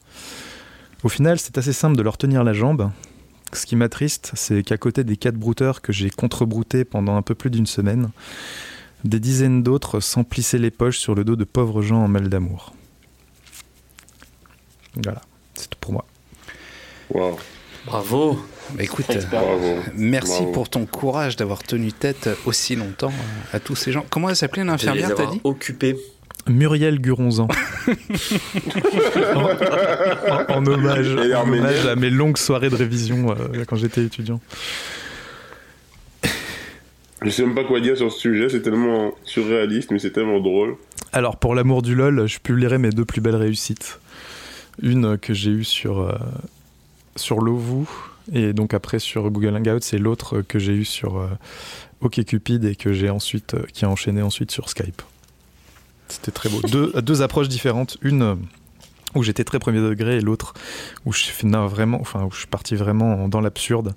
A: Au final, c'est assez simple de leur tenir la jambe. Ce qui m'attriste, c'est qu'à côté des quatre brouteurs que j'ai contre-broutés pendant un peu plus d'une semaine, des dizaines d'autres s'emplissaient les poches sur le dos de pauvres gens en mal d'amour. Voilà, c'est tout pour moi.
G: Waouh,
B: Bravo
D: Bah, écoute, euh,
G: bravo.
D: merci
G: Bravo.
D: pour ton courage d'avoir tenu tête aussi longtemps euh, à tous ces gens. Comment elle s'appelait l'infirmière, t'as dit
B: occupés.
A: Muriel Guronzan. (laughs) en, en- en hommage, en à mes longues soirées de révision euh, quand j'étais étudiant.
G: Je sais même pas quoi dire sur ce sujet, c'est tellement surréaliste, mais c'est tellement drôle.
A: Alors, pour l'amour du LOL, je publierai mes deux plus belles réussites. Une que j'ai eue sur, euh, sur Lovu, et donc après sur Google Hangouts, et l'autre que j'ai eue sur euh, OkCupid et que j'ai ensuite, euh, qui a enchaîné ensuite sur Skype. C'était très beau. deux, (laughs) deux approches différentes. Une euh, où j'étais très premier degré et l'autre où je, suis- non, vraiment, enfin, où je suis parti vraiment dans l'absurde.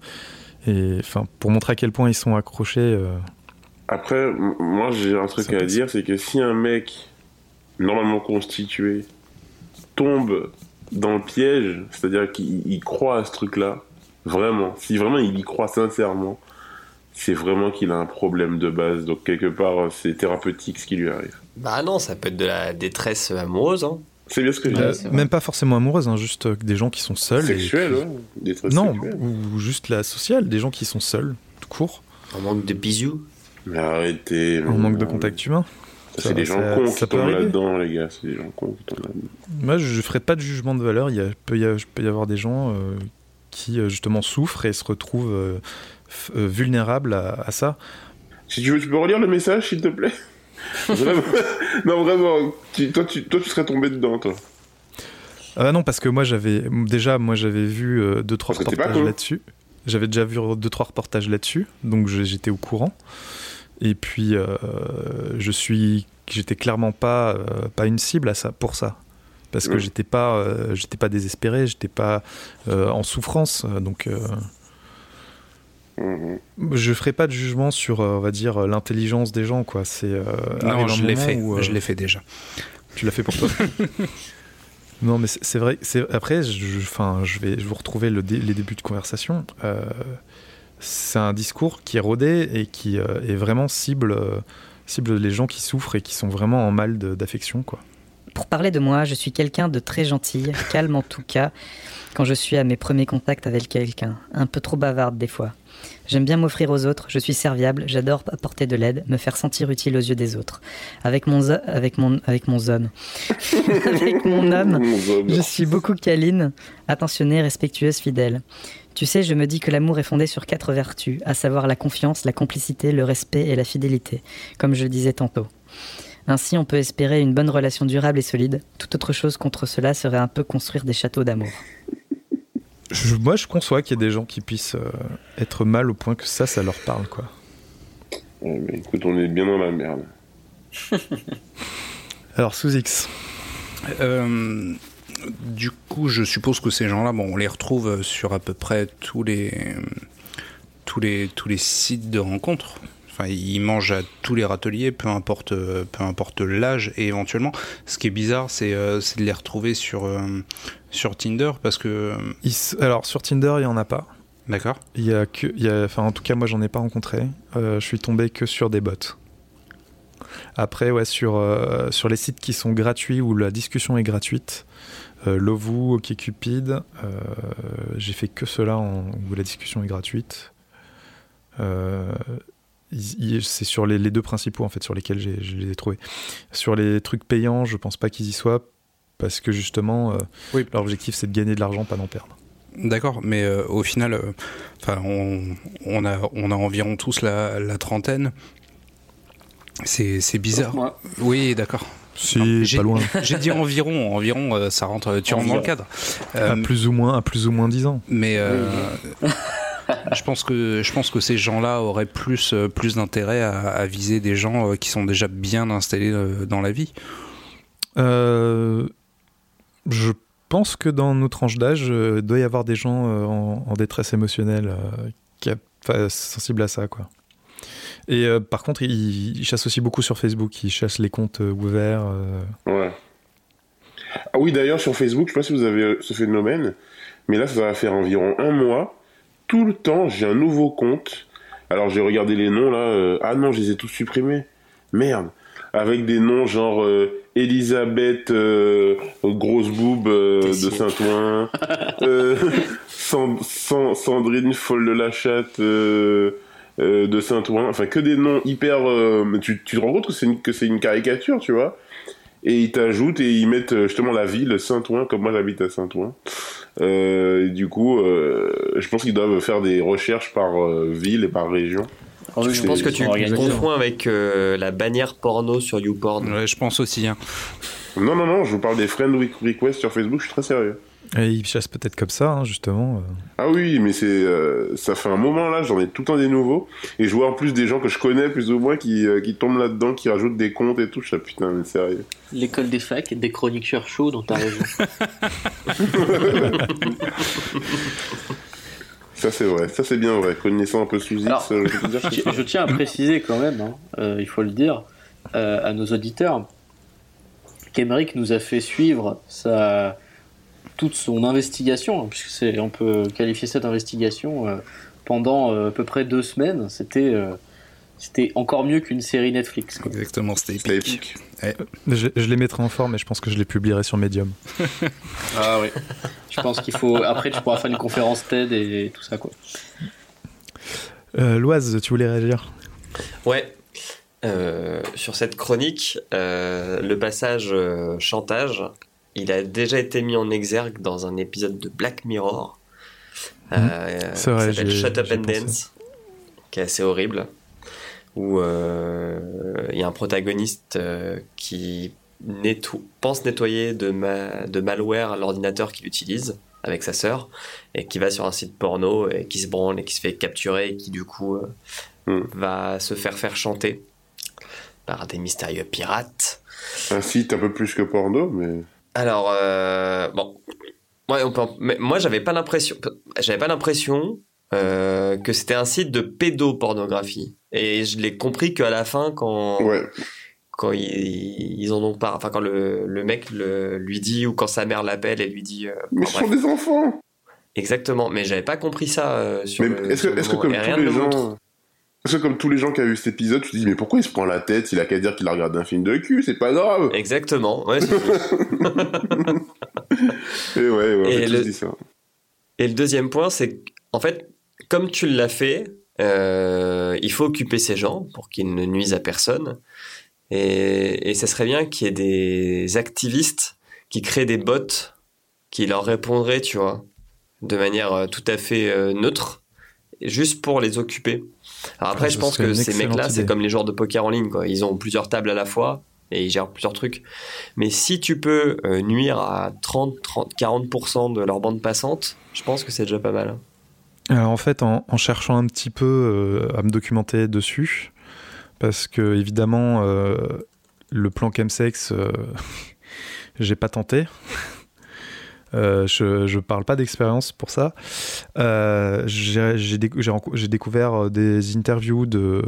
A: Et enfin, pour montrer à quel point ils sont accrochés. euh,
G: Après, moi j'ai un truc
A: Ça
G: à
A: passe.
G: dire, c'est que si un mec normalement constitué tombe dans le piège, c'est-à-dire qu'il il croit à ce truc-là, vraiment, si vraiment il y croit sincèrement, c'est vraiment qu'il a un problème de base. Donc quelque part, c'est thérapeutique ce qui lui arrive.
B: Bah non, ça peut être de la détresse amoureuse. Hein.
G: C'est bien ce que je
C: Ouais,
G: dis.
C: c'est vrai.
A: même pas forcément amoureuses, hein, juste euh, des gens qui sont seuls. et
G: Sexuel,
A: qui-
G: ouais. Des trucs
A: Non, ou juste la sociale, des gens qui sont seuls, tout court,
B: En manque de bisous.
G: Mais arrêtez.
A: en manque de contact humain.
G: C'est des gens cons qui tombent là-dedans, les gars. C'est des gens cons qui tombent là-dedans.
A: Moi, je ne ferai pas de jugement de valeur. Il y a, peut, y a- peut y avoir des gens euh, qui, euh, justement, souffrent et se retrouvent euh, euh, vulnérables à, à ça.
G: Si tu veux, tu peux relire le message, s'il te plaît (laughs) Vraiment. Non, vraiment. Tu- toi, tu, toi, tu serais tombé dedans, toi.
A: Ah bah non, parce que moi, j'avais déjà, moi, j'avais vu euh, deux, trois
G: Parce
A: reportages là-dessus. J'avais déjà vu deux, trois reportages là-dessus, donc j'étais au courant. Et puis, euh, je suis, j'étais clairement pas, euh, pas une cible à ça, pour ça. Parce que
G: Ouais.
A: j'étais pas, euh, j'étais pas désespéré, j'étais pas euh, en souffrance, euh, donc euh,
G: Mhm.
A: je ferai pas de jugement sur, on va dire, l'intelligence des gens, quoi. C'est euh,
D: Non, je l'ai fait.
A: où, euh,
D: Je l'ai fait déjà.
A: tu l'as fait pour toi? (laughs) non, mais c'est c'est vrai. c'est- Après, je, enfin, je vais je vous retrouver le dé- les débuts de conversation. Euh, c'est un discours qui est rodé et qui euh, est vraiment cible, euh, cible les gens qui souffrent et qui sont vraiment en mal de- d'affection, quoi.
H: Pour parler de moi, je suis quelqu'un de très gentil, calme en tout cas, quand je suis à mes premiers contacts avec quelqu'un, un peu trop bavarde des fois. J'aime bien m'offrir aux autres, je suis serviable, j'adore apporter de l'aide, me faire sentir utile aux yeux des autres. Avec mon, avec mon, avec mon homme. (laughs) avec mon homme, je suis beaucoup câline, attentionnée, respectueuse, fidèle. Tu sais, je me dis que l'amour est fondé sur quatre vertus, à savoir la confiance, la complicité, le respect et la fidélité, comme je le disais tantôt. Ainsi, on peut espérer une bonne relation durable et solide. Toute autre chose contre cela serait un peu construire des châteaux d'amour.
A: je- moi, je conçois qu'il y ait des gens qui puissent euh, être mal au point que ça, ça leur parle, quoi.
G: Ouais, mais écoute, on est bien dans la merde. (laughs)
A: Alors, sous X.
D: Euh, du coup, je suppose que ces gens-là, bon, on les retrouve sur à peu près tous les tous les tous les sites de rencontres. Enfin, ils mangent à tous les râteliers, peu importe euh, peu importe l'âge et éventuellement. Ce qui est bizarre, c'est euh, de les retrouver sur euh, sur Tinder parce que
A: alors, sur Tinder, il y en a pas.
D: d'accord.
A: Il y a que, il y a, enfin, en tout cas, moi, j'en ai pas rencontré. Euh, je suis tombé que sur des bots. Après, ouais, sur, euh, sur les sites qui sont gratuits où la discussion est gratuite, euh, Lovoo, OkCupid, j'ai fait que cela en, où la discussion est gratuite. C'est sur les, les deux principaux en fait sur lesquels j'ai- je les ai trouvés. Sur les trucs payants, je pense pas qu'ils y soient parce que justement, euh,
D: Oui.
A: leur objectif c'est de gagner de l'argent, pas d'en perdre.
D: D'accord, mais euh, au final, euh, enfin, on, on a on a environ tous la, la trentaine. C'est c'est bizarre. Oui, d'accord.
A: Si,
D: J'ai-
A: pas loin. (laughs)
D: J'ai dit environ, environ, euh, ça rentre, tu rentres dans le cadre. Euh,
A: à plus ou moins, à plus ou moins 10 ans.
D: mais euh, (laughs) je pense que je pense que ces gens-là auraient plus euh, plus d'intérêt à, à viser des gens euh, qui sont déjà bien installés euh, dans la vie.
A: Euh, je pense que dans nos tranches d'âge, euh, il doit y avoir des gens euh, en, en détresse émotionnelle euh, qui a, enfin, sensibles à ça, quoi. Et euh, par contre, ils, ils chassent aussi beaucoup sur Facebook. Ils chassent les comptes euh, ouverts. euh.
G: Ouais. Ah oui, d'ailleurs, sur Facebook, je sais pas si vous avez ce phénomène, mais là, ça va faire environ un mois. Tout le temps, j'ai un nouveau compte. Alors, j'ai regardé les noms, là. euh, Ah non, je les ai tous supprimés. Merde. Avec des noms genre euh, Elisabeth euh, Grosse Boob euh, de. Saint-Ouen, euh, (laughs) Sand- Sand- Sandrine Folle de la Chatte euh, de Saint-Ouen. Enfin, que des noms hyper. euh, tu, tu te rends compte que c'est une, que c'est une caricature, tu vois et ils t'ajoutent et ils mettent euh, justement la ville Saint-Ouen comme moi j'habite à Saint-Ouen euh, et du coup euh, je pense qu'ils doivent faire des recherches par euh, ville et par région
C: oui,
B: Je pense que tu confonds avec euh, la bannière porno sur YouPorn.
D: Ouais, je pense aussi. hein.
G: non non non je vous parle des friend requests sur Facebook je suis très sérieux
A: Et ils chassent peut-être comme ça, hein, justement. euh.
G: ah oui mais c'est euh, ça fait un moment là j'en ai tout le temps des nouveaux et je vois en plus des gens que je connais plus ou moins qui, euh, qui tombent là-dedans qui rajoutent des comptes et tout je suis là, putain mais sérieux
C: L'école des facs, des chroniqueurs chauds dans ta région. (laughs)
G: ça c'est vrai ça c'est bien vrai connaissant un peu sous
C: Alors,
G: je
C: tiens à préciser quand même, hein, euh, il faut le dire, euh, à nos auditeurs, qu'Emeric nous a fait suivre sa, toute son investigation, hein, puisque c'est, on peut qualifier cette investigation euh, pendant euh, à peu près deux semaines. C'était, euh, c'était encore mieux qu'une série Netflix. quoi.
D: Exactement, c'était épique.
A: Je, je les mettrai en forme, mais je pense que je les publierai sur Medium. (laughs)
C: Ah oui. Je pense qu'il faut. Après, tu pourras faire une conférence TED et tout ça, quoi.
A: Euh, Loise, tu voulais réagir?
B: Ouais. Euh, sur cette chronique, euh, le passage euh, chantage, il a déjà été mis en exergue dans un épisode de Black Mirror. Euh,
A: C'est vrai,
B: qui s'appelle Shut Up and. Dance, qui est assez horrible, où euh, il y a un protagoniste euh, qui netto- pense nettoyer de, ma- de malware l'ordinateur qu'il utilise avec sa sœur et qui va sur un site porno et qui se branle et qui se fait capturer et qui du coup euh,
G: Hmm.
B: va se faire faire chanter par des mystérieux pirates.
G: un site un peu plus que porno mais
B: Alors euh, bon, ouais, on peut moi j'avais pas l'impression, j'avais pas l'impression euh, que c'était un site de pédopornographie. Et je l'ai compris qu'à la fin quand
G: ouais.
B: quand ils, ils en ont pas, enfin quand le, le mec le, lui dit ou quand sa mère l'appelle et lui dit euh,
G: mais ce sont des enfants.
B: Exactement, mais j'avais pas compris ça euh, sur
G: Mais
B: le,
G: est-ce que, comme tous les gens, est-ce que comme tous les gens qui ont vu cet épisode, tu te dis mais pourquoi il se prend la tête? Il a qu'à dire qu'il a regardé un film de cul, c'est pas grave.
B: Exactement, ouais, c'est- (laughs)
G: Et ouais, ouais, on
B: Et
G: a tous
B: le-
G: dit ça.
B: Et le deuxième point, c'est en fait, comme tu l'as fait, euh, il faut occuper ces gens pour qu'ils ne nuisent à personne. Et, et ça serait bien qu'il y ait des activistes qui créent des bots qui leur répondraient, tu vois, de manière euh, tout à fait euh, neutre, juste pour les occuper. Alors après,
A: Ah,
B: je pense que ces mecs-là, c'est comme les joueurs de poker en ligne, quoi. Ils ont plusieurs tables à la fois. et ils gèrent plusieurs trucs. Mais si tu peux euh, nuire à 30, 30, 40% de leur bande passante, je pense que c'est déjà pas mal. hein.
A: Alors en fait, en, en cherchant un petit peu euh, à me documenter dessus, parce que évidemment, euh, le plan chemsex, euh, (laughs) j'ai pas tenté. Euh, je, je parle pas d'expérience pour ça. Euh, j'ai découvert des interviews de,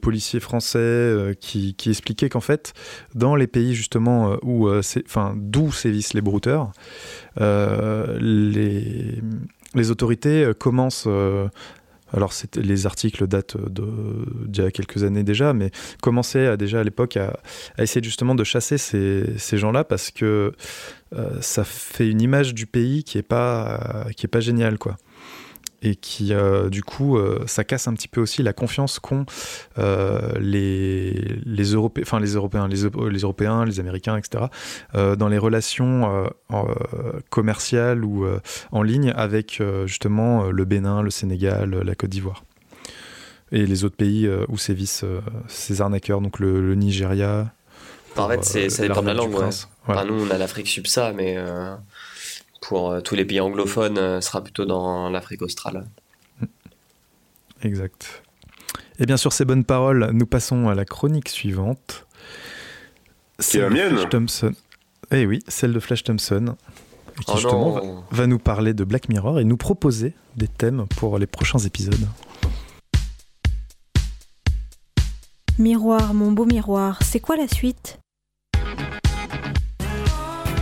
A: policiers français euh, qui, expliquaient qu'en fait, dans les pays justement euh, où, euh, enfin, d'où sévissent les brouteurs, euh, les, autorités euh, commencent. euh, alors, les articles datent d'il y a quelques années déjà, mais commençaient déjà à l'époque à, essayer justement de chasser ces, gens-là parce que euh, ça fait une image du pays qui est pas, qui est pas géniale, quoi. Et qui, euh, du coup, euh, ça casse un petit peu aussi la confiance qu'ont euh, les, les, enfin, les Européens, les, Eu- les Européens, les Américains, etc., euh, dans les relations euh, euh, commerciales ou euh, en ligne avec euh, justement euh, le Bénin, le Sénégal, euh, la Côte d'Ivoire. Et les autres pays euh, où sévissent euh, ces arnaqueurs, donc le Nigeria.
B: En fait, c'est-
A: euh,
B: ça dépend de la langue. ouais. Enfin, nous, on a l'Afrique subsa, mais euh, pour euh, tous les pays anglophones, euh, ce sera plutôt dans l'Afrique australe.
A: Exact. Et bien sur ces bonnes paroles, nous passons à la chronique suivante.
G: C'est la
A: de
G: mienne.
A: Flash Thompson. Eh oui, celle de Flash Thompson, qui
B: Oh
A: justement va nous parler de Black Mirror et nous proposer des thèmes pour les prochains épisodes.
E: Miroir, mon beau miroir, c'est quoi la suite?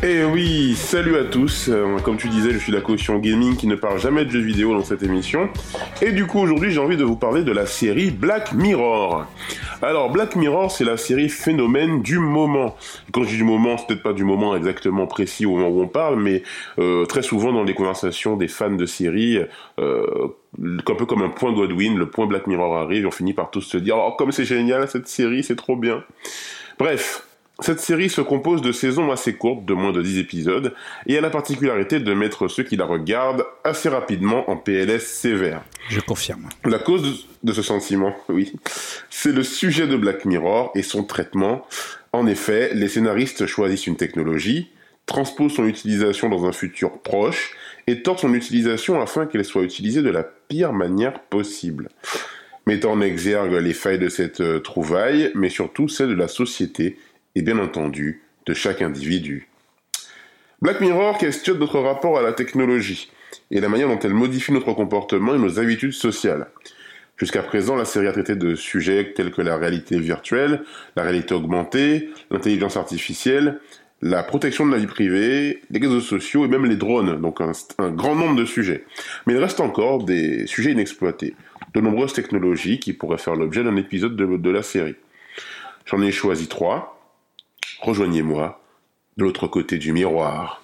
G: Eh oui, salut à tous. Euh, comme tu disais, je suis la caution gaming qui ne parle jamais de jeux vidéo dans cette émission. Et du coup, aujourd'hui, j'ai envie de vous parler de la série Black Mirror. Alors, Black Mirror, c'est la série phénomène du moment. Quand je dis du moment, c'est peut-être pas du moment exactement précis au moment où on parle, mais euh, très souvent dans les conversations des fans de séries, euh, un peu comme un point Godwin, le point Black Mirror arrive, et on finit par tous se dire, oh, comme c'est génial cette série, c'est trop bien. Bref, cette série se compose de saisons assez courtes, de moins de 10 épisodes, et a la particularité de mettre ceux qui la regardent assez rapidement en PLS sévère.
D: Je confirme.
G: La cause de- ce sentiment, oui, c'est le sujet de Black Mirror et son traitement. En effet, les scénaristes choisissent une technologie, transposent son utilisation dans un futur proche et tentent son utilisation afin qu'elle soit utilisée de la pire manière possible. Mettant en exergue les failles de cette euh, trouvaille, mais surtout celles de la société et bien entendu de chaque individu. Black Mirror questionne notre rapport à la technologie et la manière dont elle modifie notre comportement et nos habitudes sociales. Jusqu'à présent, la série a traité de sujets tels que la réalité virtuelle, la réalité augmentée, l'intelligence artificielle, la protection de la vie privée, les réseaux sociaux et même les drones, donc un, grand nombre de sujets. Mais il reste encore des sujets inexploités, de nombreuses technologies qui pourraient faire l'objet d'un épisode de, de la série. J'en ai choisi trois. Rejoignez-moi de l'autre côté du miroir.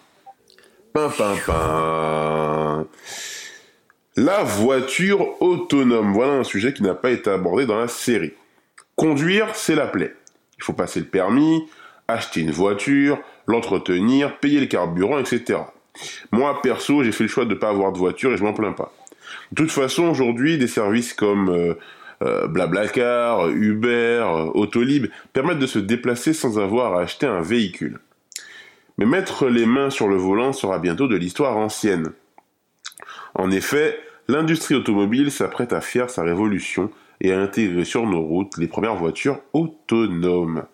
G: La voiture autonome. Voilà un sujet qui n'a pas été abordé dans la série. Conduire, c'est la plaie. Il faut passer le permis, acheter une voiture, l'entretenir, payer le carburant, etc. Moi, perso, j'ai fait le choix de ne pas avoir de voiture et je m'en plains pas. De toute façon, aujourd'hui, des services comme euh, euh, Blablacar, Uber, Autolib permettent de se déplacer sans avoir à acheter un véhicule. Mais mettre les mains sur le volant sera bientôt de l'histoire ancienne. En effet, l'industrie automobile s'apprête à faire sa révolution et à intégrer sur nos routes les premières voitures autonomes.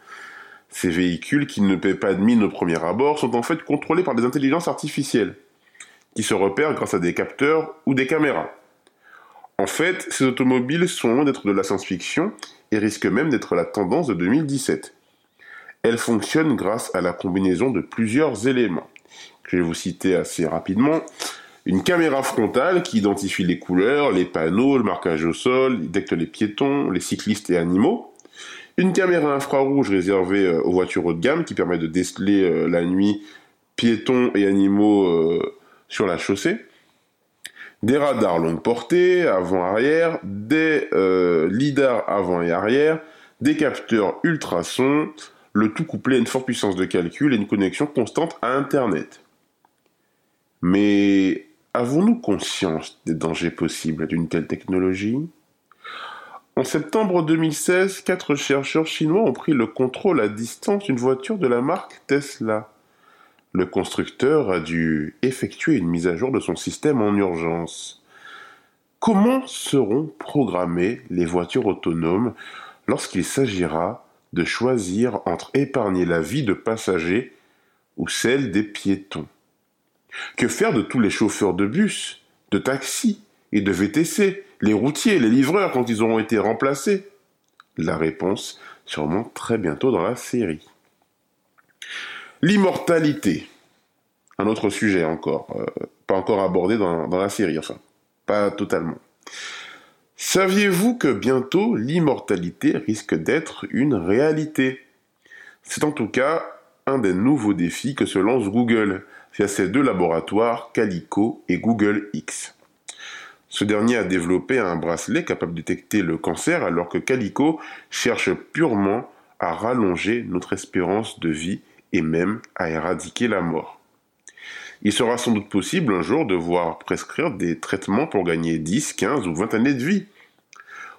G: Ces véhicules qui ne paient pas de mine au premier abord sont en fait contrôlés par des intelligences artificielles, qui se repèrent grâce à des capteurs ou des caméras. En fait, ces automobiles sont loin d'être de la science-fiction et risquent même d'être la tendance de 2017. Elles fonctionnent grâce à la combinaison de plusieurs éléments. Je vais vous citer assez rapidement. Une caméra frontale qui identifie les couleurs, les panneaux, le marquage au sol, détecte les piétons, les cyclistes et animaux. Une caméra infrarouge réservée euh, aux voitures haut de gamme qui permet de déceler euh, la nuit piétons et animaux euh, sur la chaussée. Des radars longue portée, avant-arrière, des euh, lidars avant et arrière, des capteurs ultrasons, le tout couplé à une forte puissance de calcul et une connexion constante à Internet. Mais avons-nous conscience des dangers possibles d'une telle technologie? En septembre 2016, quatre chercheurs chinois ont pris le contrôle à distance d'une voiture de la marque Tesla. Le constructeur a dû effectuer une mise à jour de son système en urgence. Comment seront programmées les voitures autonomes lorsqu'il s'agira de choisir entre épargner la vie de passagers ou celle des piétons? Que faire de tous les chauffeurs de bus, de taxi et de VTC, les routiers, les livreurs quand ils auront été remplacés? La réponse sûrement très bientôt dans la série. L'immortalité. Un autre sujet encore, euh, pas encore abordé dans, dans la série, enfin, pas totalement. Saviez-vous que bientôt l'immortalité risque d'être une réalité? C'est en tout cas un des nouveaux défis que se lance Google via ses deux laboratoires Calico et Google X. Ce dernier a développé un bracelet capable de détecter le cancer alors que Calico cherche purement à rallonger notre espérance de vie et même à éradiquer la mort. Il sera sans doute possible un jour de voir prescrire des traitements pour gagner 10, 15 ou 20 années de vie.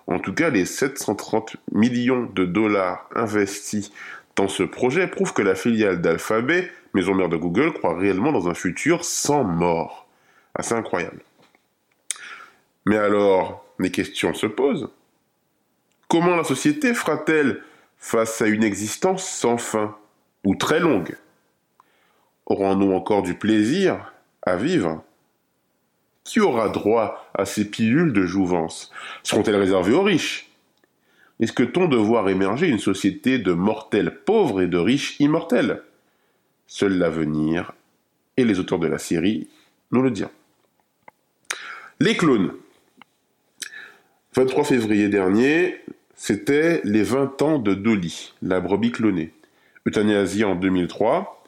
G: En tout cas, les 730 millions de dollars investis dans ce projet prouvent que la filiale d'Alphabet, maison mère de Google, croit réellement dans un futur sans mort. Assez incroyable. Mais alors, les questions se posent. Comment la société fera-t-elle face à une existence sans fin? Ou très longue Aurons-nous encore du plaisir à vivre? Qui aura droit à ces pilules de jouvence? Seront-elles réservées aux riches? Est-ce que t de voir émerger une société de mortels pauvres et de riches immortels? Seul l'avenir et les auteurs de la série nous le diront. Les clones. 23 février dernier, c'était les 20 ans de Dolly, la brebis clonée. Euthanasie en 2003,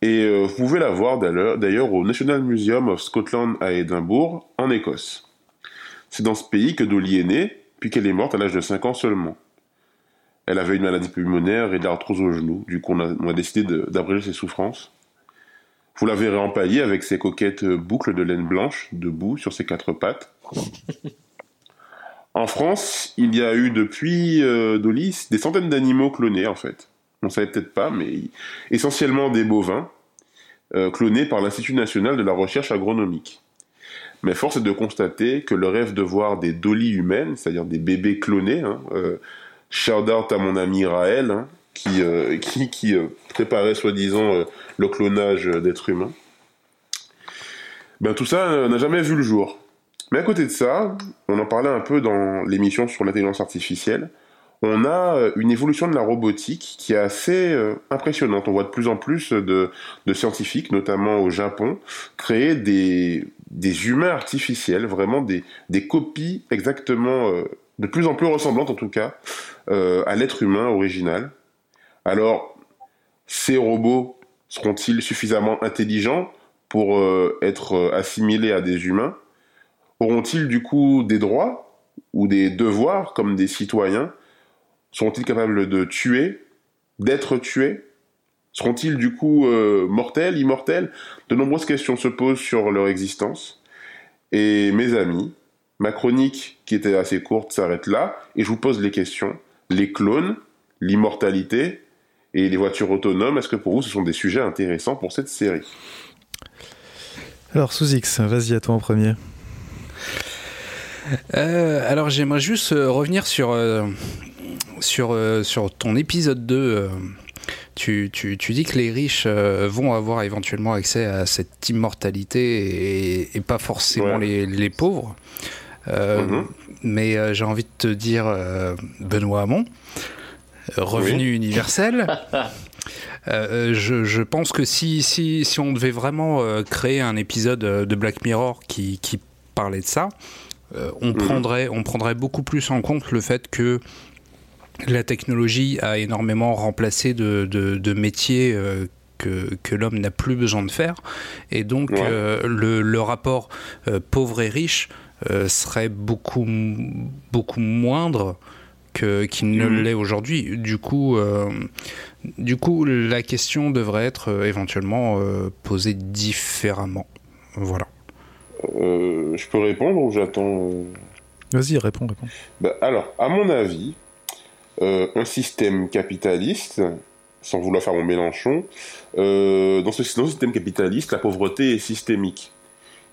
G: et euh, vous pouvez la voir d'ailleurs au National Museum of Scotland à Édimbourg, en Écosse. C'est dans ce pays que Dolly est née, puis qu'elle est morte à l'âge de 5 ans seulement. Elle avait une maladie pulmonaire et de l'arthrose au genou, du coup on a, décidé d'abréger ses souffrances. Vous la verrez empaillée avec ses coquettes boucles de laine blanche, debout sur ses quatre pattes. En France, il y a eu depuis euh, Dolly des centaines d'animaux clonés en fait on savait peut-être pas, mais essentiellement des bovins, euh, clonés par l'Institut national de la recherche agronomique. Mais force est de constater que le rêve de voir des dolis humaines, c'est-à-dire des bébés clonés, hein, euh, shout out à mon ami Raël, hein, qui, euh, préparait soi-disant le clonage d'êtres humains, ben tout ça n'a jamais vu le jour. Mais à côté de ça, on en parlait un peu dans l'émission sur l'intelligence artificielle, on a euh, une évolution de la robotique qui est assez euh, impressionnante. On voit de plus en plus de, scientifiques, notamment au Japon, créer des, humains artificiels, vraiment des, copies exactement, euh, de plus en plus ressemblantes en tout cas, à l'être humain original. Alors, ces robots seront-ils suffisamment intelligents pour être assimilés à des humains? Auront-ils du coup des droits ou des devoirs comme des citoyens? Seront-ils capables de tuer, d'être tués? Seront-ils du coup euh, mortels, immortels? De nombreuses questions se posent sur leur existence. Et mes amis, ma chronique, qui était assez courte, s'arrête là, et je vous pose les questions. Les clones, l'immortalité et les voitures autonomes, est-ce que pour vous ce sont des sujets intéressants pour cette série?
A: Alors sous X, vas-y à toi en premier.
D: Euh, alors j'aimerais juste euh, revenir sur sur, euh, sur ton épisode 2, euh, tu, tu, tu, dis que les riches euh, vont avoir éventuellement accès à cette immortalité et, pas forcément les, les, pauvres. Mhm. Mais j'ai envie de te dire, Benoît Hamon, revenu universel. (laughs) je, je, pense que si, si, si, on devait vraiment créer un épisode de Black Mirror qui, qui parlait de ça, on, mhm. prendrait, on prendrait beaucoup plus en compte le fait que la technologie a énormément remplacé de, de, métiers euh, que, que l'homme n'a plus besoin de faire. Et donc, euh, le, le, rapport euh, pauvre et riche serait beaucoup, beaucoup moindre qu'il ne mhm. l'est aujourd'hui. Du coup, du coup, la question devrait être éventuellement posée différemment. Voilà.
G: je peux répondre ou j'attends
A: Vas-y, réponds, réponds.
G: Bah, alors, à mon avis, euh, un système capitaliste, sans vouloir faire mon Mélenchon, euh, dans, ce, système capitaliste, la pauvreté est systémique.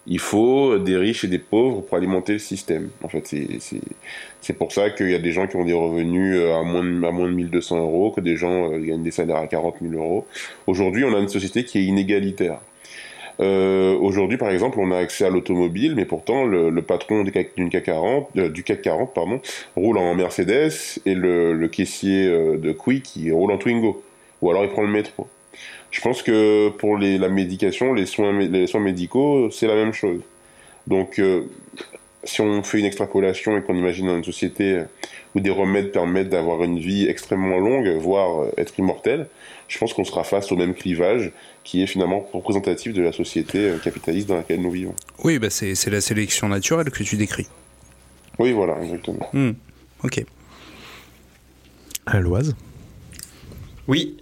G: Il faut des riches et des pauvres pour alimenter le système. En fait, c'est- pour ça qu'il y a des gens qui ont des revenus euh, à moins de, à moins de 1200 euros, que des gens gagnent des salaires à 40 000 euros. Aujourd'hui, on a une société qui est inégalitaire. Euh, Aujourd'hui, par exemple, on a accès à l'automobile, mais pourtant le, patron du CAC, d'une CAC 40, euh, du CAC 40 pardon, roule en Mercedes et le, caissier euh, de Quick il roule en Twingo. Ou alors il prend le métro. Je pense que pour la médication, les soins, médicaux, c'est la même chose. Donc, euh, si on fait une extrapolation et qu'on imagine dans une société où des remèdes permettent d'avoir une vie extrêmement longue, voire euh, être immortel, je pense qu'on sera face au même clivage qui est finalement représentatif de la société euh, capitaliste dans laquelle nous vivons.
D: Oui, bah c'est c'est la sélection naturelle que tu décris.
G: Oui, voilà, exactement.
D: Hmm. Ok.
A: À l'Oise?
B: Oui.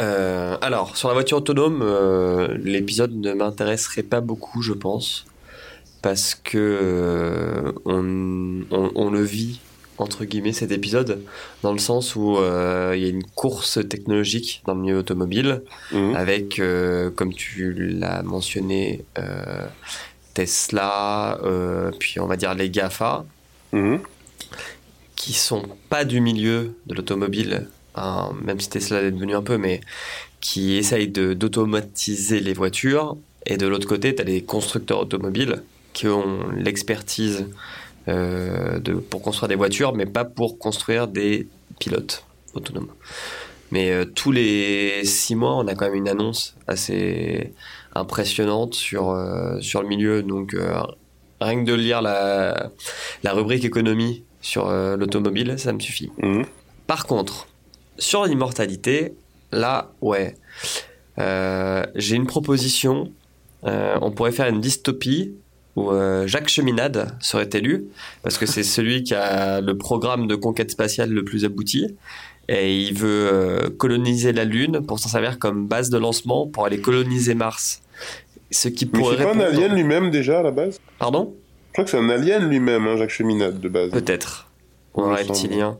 B: Euh, alors, sur la voiture autonome, euh, l'épisode ne m'intéresserait pas beaucoup, je pense, parce que euh, on, on- on le vit entre guillemets cet épisode dans le sens où euh, il y a une course technologique dans le milieu automobile
G: Mhm.
B: avec, euh, comme tu l'as mentionné, euh, Tesla, puis on va dire les Gafa,
G: Mhm.
B: qui sont pas du milieu de l'automobile, hein, même si Tesla est devenu un peu, mais qui essayent d'automatiser les voitures. Et de l'autre côté, tu as les constructeurs automobiles qui ont l'expertise euh, de- pour construire des voitures, mais pas pour construire des pilotes autonomes. Mais euh, tous les six mois, on a quand même une annonce assez impressionnante sur, euh, sur le milieu. Donc, rien que de lire la, la rubrique économie sur l'automobile, ça me suffit.
G: Mhm.
B: Par contre, sur l'immortalité, là, ouais. J'ai une proposition. On pourrait faire une dystopie où euh, Jacques Cheminade serait élu, parce que c'est celui qui a le programme de conquête spatiale le plus abouti. Et il veut euh, coloniser la Lune pour s'en servir comme base de lancement pour aller coloniser Mars. Ce qui
G: Mais
B: pourrait
G: c'est pas un alien lui-même déjà à la base?
B: Pardon?
G: Je crois que c'est un alien lui-même, hein, Jacques Cheminade de base.
B: Peut-être. Ou un reptilien.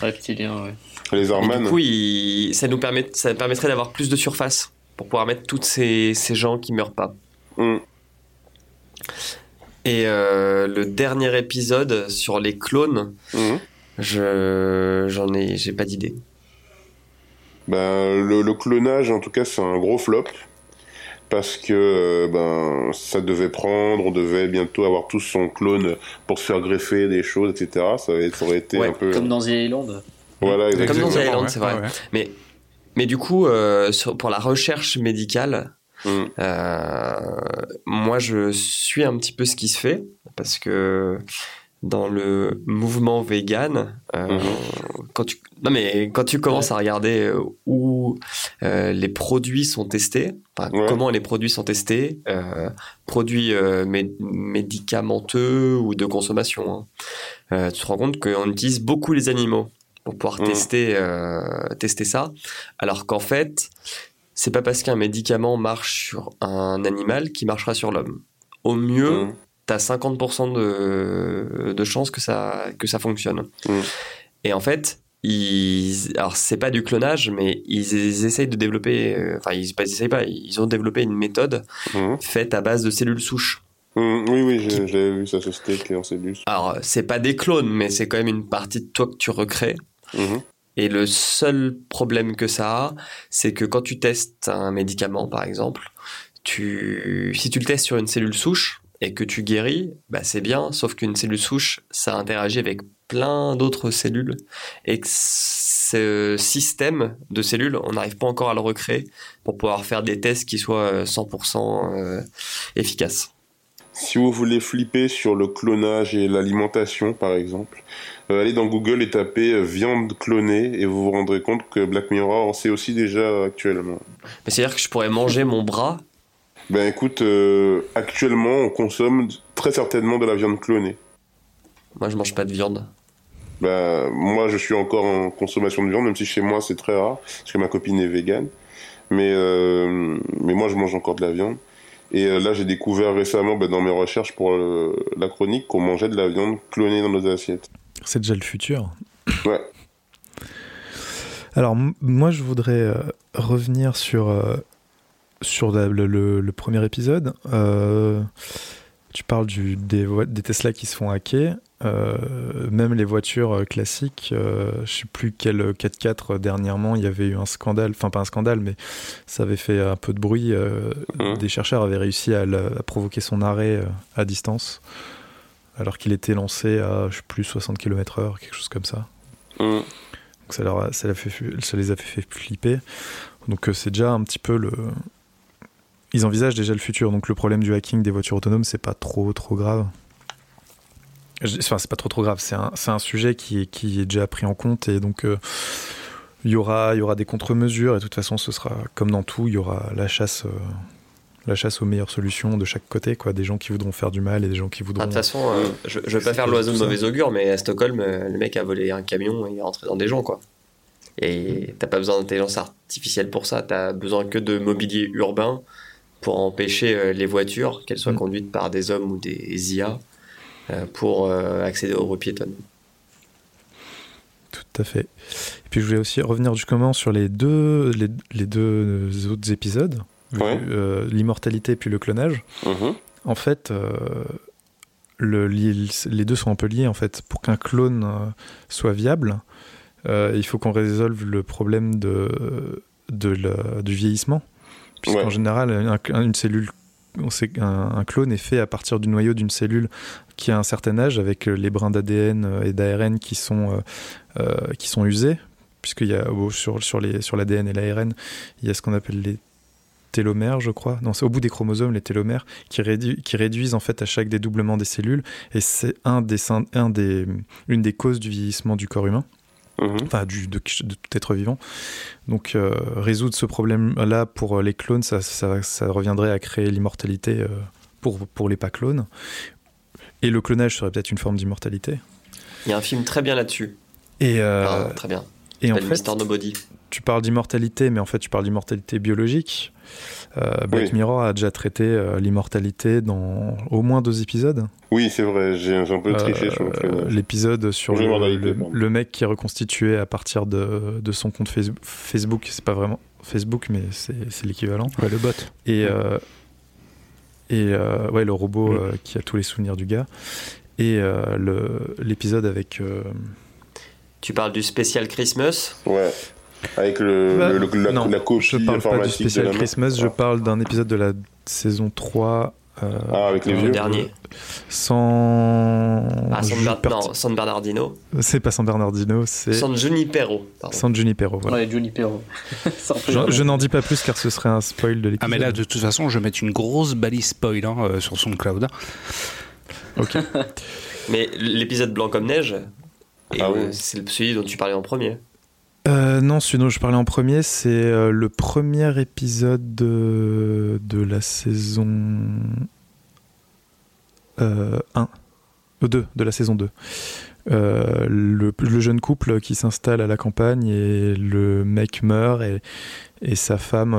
C: Reptilien, ouais.
G: Les
B: Et
G: Arman.
B: du coup, il- ça nous permet, ça permettrait d'avoir plus de surface pour pouvoir mettre tous ces, ces gens qui meurent pas.
G: Mm.
B: Et euh, le dernier épisode sur les clones,
G: Mhm.
B: je j'en ai, j'ai pas d'idée.
G: Ben, le, le clonage, en tout cas, c'est un gros flop. Parce que euh, ben, ça devait prendre, on devait bientôt avoir tous son clone pour se faire greffer des choses, etc. Ça, avait- ça aurait été
B: Ouais,
G: un peu.
C: Comme dans The Island.
G: Voilà,
B: Comme dans
G: exactement.
B: The Island, c'est vrai.
D: ouais, ouais.
B: Mais mais du coup, euh, sur- pour la recherche médicale,
G: Mm.
B: Euh, moi, je suis un petit peu ce qui se fait parce que dans le mouvement vegan, euh,
G: Mhm.
B: quand tu non mais quand tu commences à regarder euh, où euh, les produits sont testés,
G: Ouais.
B: comment les produits sont testés, euh, produits mé- médicamenteux ou de consommation, hein, tu te rends compte qu'on utilise beaucoup les animaux pour pouvoir
G: Mhm.
B: tester tester ça, alors qu'en fait c'est pas parce qu'un médicament marche sur un animal qui marchera sur l'homme. Au mieux,
G: Mm.
B: t'as 50% de, de chances que ça, que ça fonctionne.
G: Mm.
B: Et en fait, ils, alors c'est pas du clonage, mais ils, ils essayent de développer, euh, enfin ils, pas, ils essayent pas, ils ont développé une méthode
G: Mhm.
B: faite à base de cellules souches.
G: Mm, Oui, oui, j'ai- j'avais vu ça, ce steak en cellule.
B: Alors c'est pas des clones, mais c'est quand même une partie de toi que tu recrées.
G: Mhm.
B: Et le seul problème que ça a, c'est que quand tu testes un médicament, par exemple, tu, si tu le testes sur une cellule souche et que tu guéris, bah c'est bien, sauf qu'une cellule souche, ça interagit avec plein d'autres cellules et que ce système de cellules, on n'arrive pas encore à le recréer pour pouvoir faire des tests qui soient euh, 100% euh, efficaces.
G: Si vous voulez flipper sur le clonage et l'alimentation, par exemple, euh, allez dans Google et tapez euh, viande clonée et vous vous rendrez compte que Black Mirror en sait aussi déjà actuellement.
B: Mais c'est-à-dire que je pourrais manger mon bras?
G: Ben écoute, euh, actuellement on consomme très certainement de la viande clonée.
B: Moi, je mange pas de viande.
G: Ben, moi je suis encore en consommation de viande, même si chez moi c'est très rare, parce que ma copine est végane. Mais, euh, mais moi je mange encore de la viande. Et là, j'ai découvert récemment bah, dans mes recherches pour la chronique qu'on mangeait de la viande clonée dans nos assiettes.
A: C'est déjà le futur.
G: Ouais.
A: Alors, moi, je voudrais euh, revenir sur, euh, sur la- le, le- le premier épisode. Euh, tu parles du, des, Tesla qui se font hacker. Même les voitures classiques, je sais plus quel 4x4 euh, dernièrement, il y avait eu un scandale, enfin pas un scandale, mais ça avait fait un peu de bruit.
G: Mhm.
A: Des chercheurs avaient réussi à, provoquer son arrêt à distance, alors qu'il était lancé à, je sais plus, 60 km/h, quelque chose comme ça.
G: Mm.
A: Donc ça, leur a- ça, l'a fait, ça les a fait flipper. Donc euh, c'est déjà un petit peu le. Ils envisagent déjà le futur. Donc le problème du hacking des voitures autonomes, c'est pas trop trop grave. Enfin, c'est pas trop trop grave. C'est un, un sujet qui est, qui est déjà pris en compte et donc euh, il y aura il y aura des contre-mesures et de toute façon ce sera comme dans tout, il y aura la chasse. euh, la chasse aux meilleures solutions de chaque côté, quoi. Des gens qui voudront faire du mal et des gens qui
B: Ah,
A: voudront.
B: De toute façon, euh, je, je veux pas faire l'oiseau de mauvais augure, mais à Stockholm, euh, le mec a volé un camion et il est rentré dans des gens, quoi. Et t'as pas besoin d'intelligence artificielle pour ça, t'as besoin que de mobilier urbain pour empêcher euh, les voitures, qu'elles soient
A: Mm.
B: conduites par des hommes ou des IA, pour accéder aux piétonnes.
A: Tout à fait. Et puis je voulais aussi revenir justement sur les deux, les, les deux autres épisodes,
G: Ouais.
A: euh, l'immortalité puis le clonage.
G: Mhm.
A: En fait, euh, le, les deux sont un peu liés. En fait, pour qu'un clone euh, soit viable, il faut qu'on résolve le problème de, de la- du vieillissement. Puisqu'en
G: Ouais.
A: général, un- une cellule, on sait qu'un un clone est fait à partir du noyau d'une cellule qui a un certain âge, avec les brins d'ADN et d'ARN qui sont euh, qui sont usés, puisqu'il y a sur sur les sur l'ADN et l'ARN, il y a ce qu'on appelle les télomères, je crois. Non, c'est au bout des chromosomes, les télomères, qui, rédu- qui réduisent en fait à chaque dédoublement des cellules, et c'est un des, syn- un des, une des causes du vieillissement du corps humain,
G: Mhm.
A: enfin du, de, de tout être vivant. Donc euh, résoudre ce problème-là pour euh, les clones, ça, ça, ça reviendrait à créer l'immortalité euh, pour, pour les pas clones. Et le clonage serait peut-être une forme d'immortalité.
B: Il y a un film très bien là-dessus.
A: Et, euh,
B: très bien.
A: et en fait,
B: Mr. Nobody.
A: Tu parles d'immortalité, mais en fait, tu parles d'immortalité biologique. Euh, Black
G: Oui.
A: Mirror a déjà traité euh, l'immortalité dans au moins deux épisodes.
G: Oui, c'est vrai, j'ai un peu triché
A: Euh,
G: sur le clonage.
A: L'épisode sur le, mec qui est reconstitué à partir de, de son compte Face- Facebook. C'est pas vraiment Facebook, mais c'est l'équivalent.
D: Ouais, le bot.
A: Et, euh, et euh, ouais, le robot euh, qui a tous les souvenirs du gars. Et euh, le- l'épisode avec. euh,
B: Tu parles du spécial Christmas?
G: Ouais. Avec le,
A: Bah,
G: le- le- la,
A: non,
G: la copie
A: je parle pas du spécial
G: de
A: Christmas, je
G: Ah.
A: parle d'un épisode de la saison 3. euh,
G: Ah, avec les
B: Le
G: vieux.
B: dernier.
A: Sans.
B: Ah, San, Ber-
A: per-
B: non, San Bernardino.
A: C'est pas San Bernardino, c'est
B: San Junipero. pardon.
A: San Junipero. Voilà.
C: Ouais, Johnny Perro. (laughs) Sans
A: Je, je n'en dis pas plus car ce serait un spoil de l'épisode.
D: Ah mais là de toute façon je vais mettre une grosse balise spoil hein, euh, sur son cloud. (laughs)
B: Mais l'épisode Blanc comme neige,
G: Ah
B: euh,
G: oui.
B: c'est celui dont tu parlais en premier.
A: Euh, non, celui dont je parlais en premier, c'est euh, le premier épisode de, la saison euh, 1. Euh, 2, de la saison 2. Euh, le, jeune couple qui s'installe à la campagne et le mec meurt et, sa femme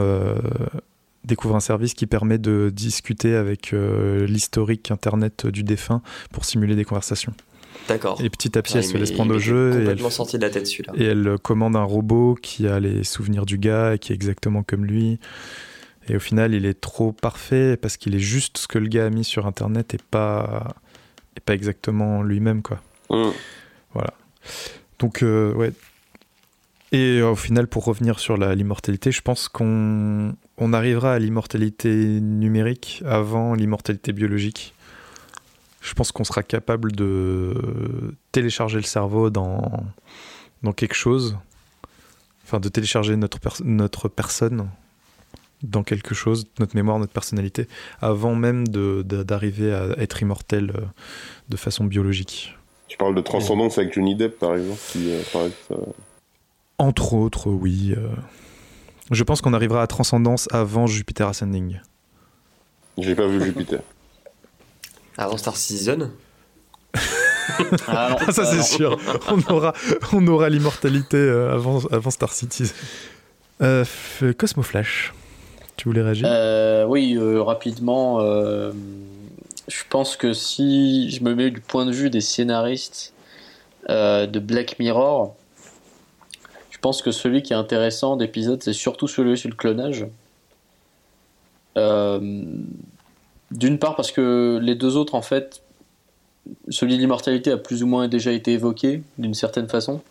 A: découvre un service qui permet de discuter avec l'historique internet du défunt pour simuler des conversations.
B: D'accord.
A: Et petit à petit,
B: Ah,
A: elle
B: il
A: se laisse prendre au jeu et elle
B: complètement sorti de la tête celui-là.
A: et elle commande un robot qui a les souvenirs du gars et qui est exactement comme lui. Et au final, il est trop parfait parce qu'il est juste ce que le gars a mis sur Internet et pas, et pas exactement lui-même, quoi.
G: Hum.
A: Donc, euh, ouais. Et euh, au final, pour revenir sur l'immortalité, je pense qu'on on arrivera à l'immortalité numérique avant l'immortalité biologique. Je pense qu'on sera capable de télécharger le cerveau dans, dans quelque chose, enfin de télécharger notre, pers- notre personne dans quelque chose, notre mémoire, notre personnalité, avant même d'arriver à être immortel euh, de façon biologique.
G: Tu parles de transcendance avec Johnny Depp, par exemple. Qui, euh, paraît ça-
A: Entre autres, oui. euh. Je pense qu'on arrivera à Transcendance avant Jupiter Ascending.
G: J'ai pas vu Jupiter.
B: Avant Star Citizen (laughs)
C: Ah non,
A: Ah, ça,
C: ah
A: c'est
C: non.
A: sûr. On aura, on aura l'immortalité euh, avant, avant Star Citizen. Euh, Cosmo Flash. Tu voulais réagir?
C: Euh, oui, euh, rapidement, euh, je pense que si je me mets du point de vue des scénaristes euh, de Black Mirror, je pense que celui qui est intéressant d'épisode, c'est surtout celui sur le clonage. D'une part parce que les deux autres, en fait, celui de l'immortalité a plus ou moins déjà été évoqué d'une certaine façon,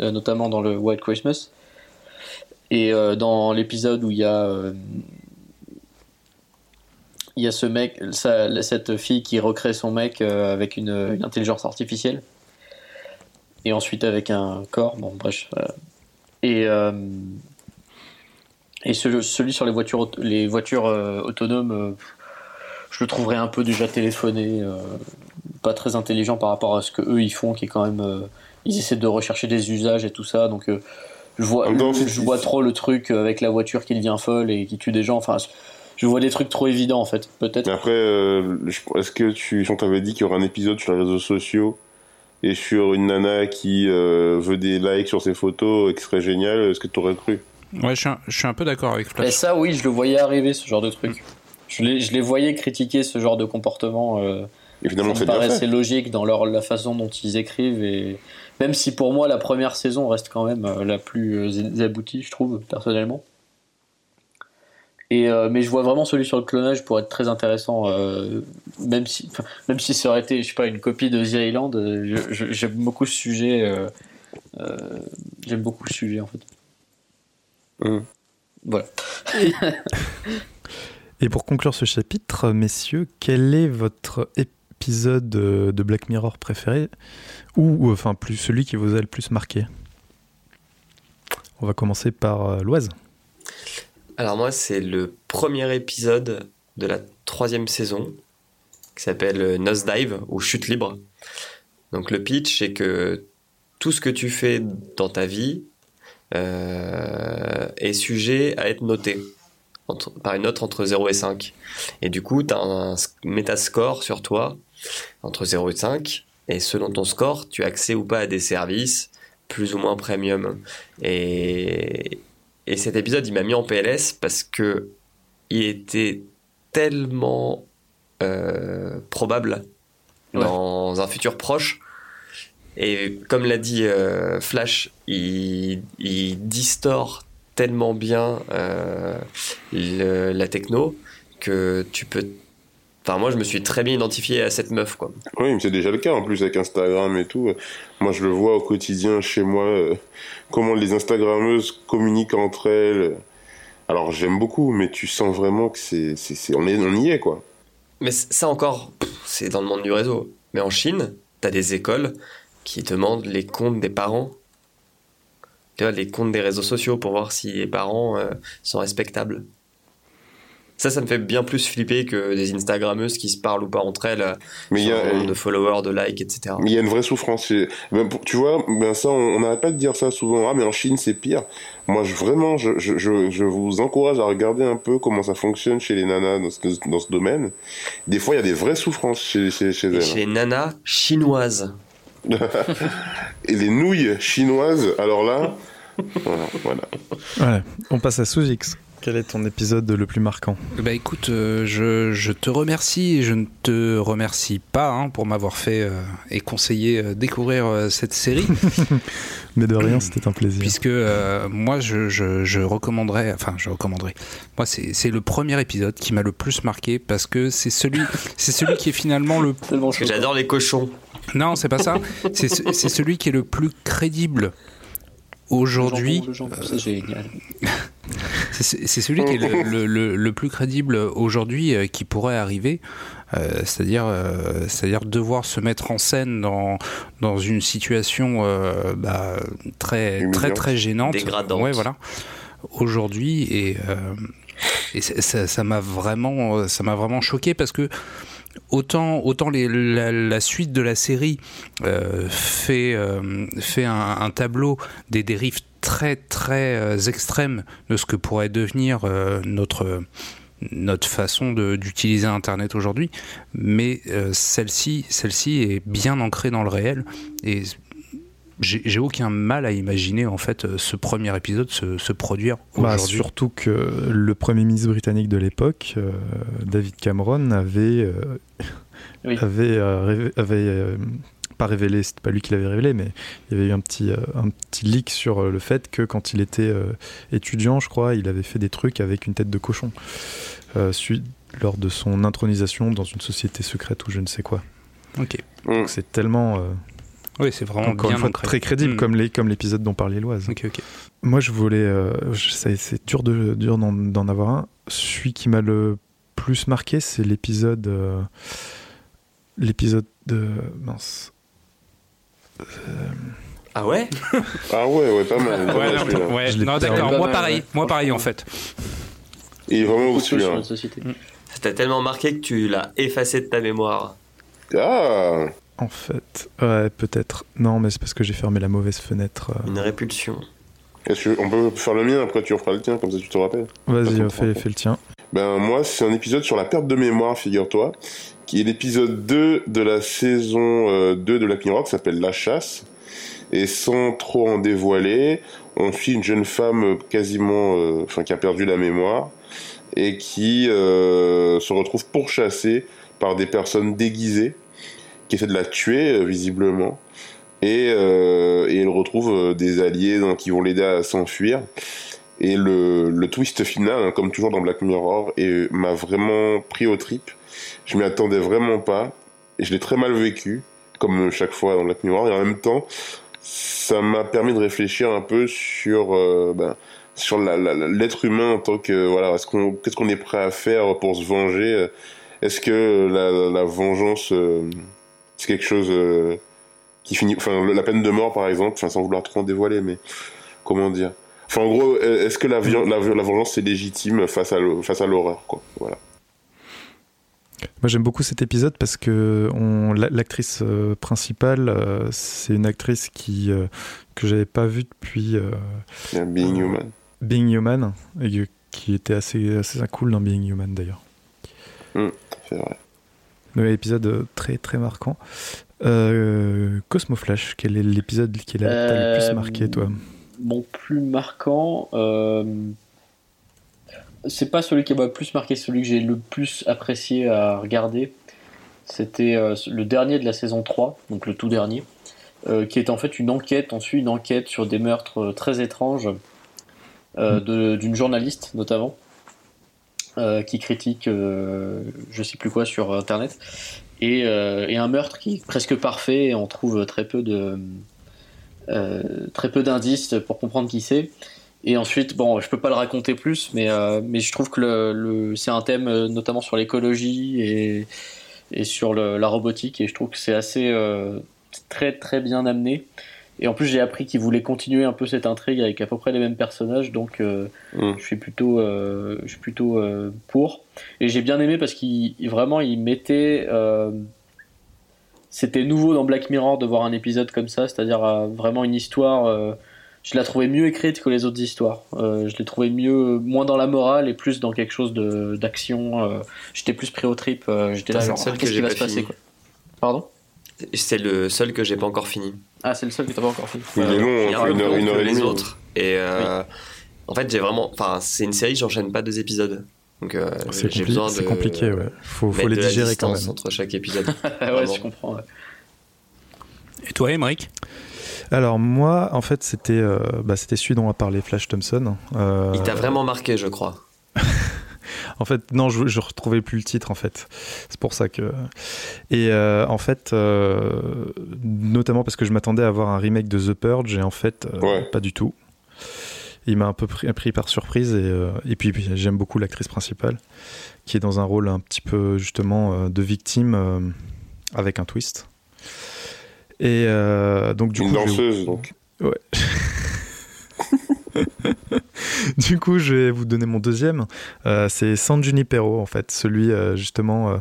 C: euh, notamment dans le White Christmas. Et euh, dans l'épisode où il y a euh, il y a ce mec, cette fille qui recrée son mec avec une, intelligence artificielle. Et ensuite avec un corps, bon bref. Et, et ce- celui sur les voitures, les voitures autonomes, je le trouverais un peu déjà téléphoné, euh, pas très intelligent par rapport à ce que eux ils font, qui est quand même, euh, ils essaient de rechercher des usages et tout ça, donc euh, je vois, je vois trop le truc avec la voiture qui devient folle et qui tue des gens. Enfin, je vois des trucs trop évidents en fait, peut-être.
G: Mais après, euh, est-ce que tu, si on t'avait dit qu'il y aurait un épisode sur les réseaux sociaux et sur une nana qui euh, veut des likes sur ses photos et qui serait génial, est-ce que tu aurais cru?
D: Ouais, je suis un, je suis un peu d'accord avec
C: Et
D: Flash.
C: ça, oui, je le voyais arriver, ce genre de truc. Je les, je les voyais critiquer ce genre de comportement. Euh,
G: Et finalement,
C: ça paraissait logique dans leur, la façon dont ils écrivent. Et même si pour moi, la première saison reste quand même euh, la plus euh, aboutie, je trouve, personnellement. Et, euh, mais je vois vraiment celui sur le clonage pour être très intéressant, euh, même, si, même si ça aurait été, je sais pas, une copie de The Island. euh, J'aime beaucoup ce sujet. euh, euh, J'aime beaucoup le sujet en fait.
G: Hum.
C: Voilà. (laughs)
A: Et pour conclure ce chapitre, messieurs, quel est votre épisode de de Black Mirror préféré Ou, enfin, plus celui qui vous a le plus marqué? On va commencer par euh, Loise.
B: Alors moi, c'est le premier épisode de la troisième saison qui s'appelle euh, Nosedive ou Chute libre. Donc le pitch, c'est que tout ce que tu fais dans ta vie euh, est sujet à être noté entre- par une note entre 0 et 5. Et du coup, tu as un métascore sur toi entre 0 et 5. Et selon ton score, tu as accès ou pas à des services plus ou moins premium. Et, et cet épisode, il m'a mis en PLS parce que il était tellement euh, probable
C: Ouais.
B: dans un futur proche. Et comme l'a dit euh, Flash, il, il distord tellement bien euh, le- la techno que tu peux. Enfin, moi, je me suis très bien identifié à cette meuf, quoi.
G: Oui, mais c'est déjà le cas en plus avec Instagram et tout. Moi, je le vois au quotidien chez moi, euh, comment les Instagrammeuses communiquent entre elles. Alors, j'aime beaucoup, mais tu sens vraiment que c'est, c'est, on, est, on y est, quoi.
B: Mais ça encore, c'est dans le monde du réseau. Mais en Chine, t'as des écoles qui demandent les comptes des parents. Tu vois, les comptes des réseaux sociaux pour voir si les parents euh, sont respectables. Ça, ça me fait bien plus flipper que des Instagrammeuses qui se parlent ou pas entre elles,
G: Mais il y
B: sur
G: a,
B: nombre de followers, de likes, etc.
G: Mais il y a une vraie souffrance. Ben, tu vois, ben ça, on n'arrête pas de dire ça souvent. Ah, mais en Chine, c'est pire. Moi, je, vraiment, je, je, je, vous encourage à regarder un peu comment ça fonctionne chez les nanas dans ce, dans ce domaine. Des fois, il y a des vraies souffrances chez, chez, chez
B: Et
G: elles.
B: chez les nanas chinoises. (laughs)
G: Et les nouilles chinoises, alors là, voilà,
A: on passe à Sous-X. Quel est ton épisode le plus marquant?
D: Bah écoute, euh, je, je te remercie et je ne te remercie pas hein, pour m'avoir fait euh, et conseillé euh, découvrir euh, cette série, (laughs)
A: Mais de rien, c'était un plaisir.
D: puisque euh, moi je, je, je recommanderais, enfin je recommanderais, moi c'est le premier épisode qui m'a le plus marqué parce que c'est celui, c'est celui qui est finalement le (laughs)
C: Tellement
B: Parce que
C: chaud.
B: j'adore les cochons.
D: Non, c'est pas ça. C'est ce- c'est celui qui est le plus crédible aujourd'hui.
C: Le jambon, le jambon, c'est génial. (laughs)
D: C'est c'est celui qui est le, le- le- le plus crédible aujourd'hui euh, qui pourrait arriver. Euh, c'est-à-dire, euh, c'est-à-dire devoir se mettre en scène dans dans une situation euh, bah, très
G: Humiliante.
D: très très gênante.
B: Dégradante.
D: Ouais, voilà. Aujourd'hui et euh, et ça ça m'a vraiment ça m'a vraiment choqué parce que autant la, suite de la série euh, fait euh, un, tableau des dérives très très euh, extrêmes de ce que pourrait devenir notre notre façon d'utiliser Internet aujourd'hui, mais celle-ci est bien ancrée dans le réel j'ai aucun mal à imaginer en fait euh, ce premier épisode se, se produire
A: Bah,
D: aujourd'hui.
A: surtout que le premier ministre britannique de l'époque, euh, David Cameron, avait, euh,
C: Oui.
A: avait, euh, révé- avait, euh, pas révélé, c'était pas lui qui l'avait révélé, mais il y avait eu un petit, euh, un petit leak sur le fait que quand il était euh, étudiant, je crois, il avait fait des trucs avec une tête de cochon euh, lors de son intronisation dans une société secrète ou je ne sais quoi.
D: Ok.
G: Mm.
A: Donc c'est tellement, euh,
D: Oui, c'est vraiment
A: encore
D: bien
A: une fois,
D: ancré.
A: très crédible
D: Mm.
A: comme les- comme l'épisode dont parlait Loise. Moi, je voulais. euh, c'est dur de dur d'en avoir un. Celui qui m'a le plus marqué, c'est l'épisode. euh, l'épisode de. Mince.
B: Ah ouais?
G: Ah ouais, ouais, pas mal. pas
D: Ouais,
G: mal,
D: non, ouais, non, d'accord. Moi
C: ouais.
D: pareil, moi pareil en fait.
G: Il est vraiment
C: Beaucoup
G: au
C: de choses sur
G: celui-là.
C: notre société.
B: Ça t'a tellement marqué que tu l'as effacé de ta mémoire.
G: Ah
A: En fait, ouais, peut-être. Non, mais c'est parce que j'ai fermé la mauvaise fenêtre. euh.
B: Une répulsion.
G: Est-ce que- On peut faire le mien, après tu referas le tien, comme ça tu te rappelles?
A: Vas-y, fais, fais le tien.
G: Ben moi, c'est un épisode sur la perte de mémoire, figure-toi, qui est l'épisode 2 de la saison euh, 2 de Black Mirror, qui s'appelle La Chasse. Et sans trop en dévoiler, on suit une jeune femme euh, quasiment, euh, enfin qui a perdu la mémoire et qui euh, se retrouve pourchassée par des personnes déguisées qui essaient de la tuer euh, visiblement. Et, euh, et elle retrouve euh, des alliés donc, qui vont l'aider à s'enfuir. Et le, le twist final, hein, comme toujours dans Black Mirror, m'a vraiment pris au trip. Je m'y attendais vraiment pas. Et je l'ai très mal vécu, comme chaque fois dans Black Mirror. Et en même temps, ça m'a permis de réfléchir un peu sur, euh, ben, sur l'être humain en tant que voilà, est-ce qu'on, qu'est-ce qu'on est prêt à faire pour se venger? Est-ce que la, la vengeance, euh, c'est quelque chose euh, qui finit, enfin la peine de mort par exemple, enfin sans vouloir trop en dévoiler, mais comment dire? Enfin, en gros, est-ce que la, vi- la, la vengeance est légitime face à l'ho- face à l'horreur, quoi? Voilà.
A: Moi, j'aime beaucoup cet épisode parce que l'actrice euh, principale, euh, c'est une actrice qui euh, que j'avais pas vue depuis euh,
G: Being Human.
A: Being Human et qui était assez assez cool dans Being Human d'ailleurs.
G: C'est vrai.
A: Un épisode euh, très très marquant. Euh, Cosmo Flash, quel est l'épisode qui t'a le plus
C: Euh,
A: marqué toi
C: Mon plus marquant, euh, c'est pas celui qui m'a le plus marqué, celui que j'ai le plus apprécié à regarder. C'était euh, le dernier de la saison 3, donc le tout dernier, euh, qui est en fait une enquête. On suit une enquête sur des meurtres euh, très étranges euh, de- d'une journaliste notamment, euh, qui critique euh, je sais plus quoi sur internet. Et, euh, et un meurtre qui est presque parfait, et on trouve très peu de. euh, très peu d'indices pour comprendre qui c'est. Et ensuite, bon, je peux pas le raconter plus, mais, euh, mais je trouve que le, c'est un thème euh, notamment sur l'écologie et, et sur la robotique, et je trouve que c'est assez euh, très très bien amené. Et en plus, j'ai appris qu'ils voulaient continuer un peu cette intrigue avec à peu près les mêmes personnages, donc euh,
G: Mm.
C: je suis plutôt, euh, je suis plutôt euh, pour. Et j'ai bien aimé parce qu'il il- vraiment il mettait. euh, c'était nouveau dans Black Mirror de voir un épisode comme ça, c'est-à-dire vraiment une histoire. je la trouvais mieux écrite que les autres histoires. Je l'ai trouvé mieux, moins dans la morale et plus dans quelque chose de d'action. j'étais plus pris au trip. j'étais là, genre,
B: que
C: qu'est-ce qui va se passer quoi. Pardon?
B: C'est le seul que j'ai pas encore fini.
C: Ah, c'est le seul que t'as pas encore fini.
G: Il est long,
B: Il un peu
G: une heure, une heure et
B: les
G: demie.
B: autres. Et euh, en fait, j'ai vraiment. Enfin, c'est une série, j'enchaîne pas deux épisodes. Donc, euh,
A: C'est
B: j'ai
A: compli-
B: besoin de.
A: c'est compliqué, ouais. Faut, faut les
B: de la
A: digérer quand même.
B: entre chaque épisode. (laughs)
C: ouais, je comprends. ouais.
D: Et toi, Émeric?
A: Alors moi, en fait, c'était euh, bah, c'était celui dont a parlé Flash Thompson. Euh,
B: Il t'a vraiment marqué, je crois.
A: En fait, non, je, je retrouvais plus le titre en fait. C'est pour ça que. Et euh, en fait, euh, notamment parce que je m'attendais à voir un remake de The Purge et en fait, euh,
G: Ouais.
A: pas du tout. Il m'a un peu pris, pris par surprise et, et puis, puis, j'aime beaucoup l'actrice principale qui est dans un rôle un petit peu justement de victime avec un twist. Et donc du
G: Une
A: coup,
G: danseuse, donc.
A: Ouais. (laughs) (laughs) du coup, je vais vous donner mon deuxième. Euh, c'est San Junipero, en fait, celui euh, justement euh,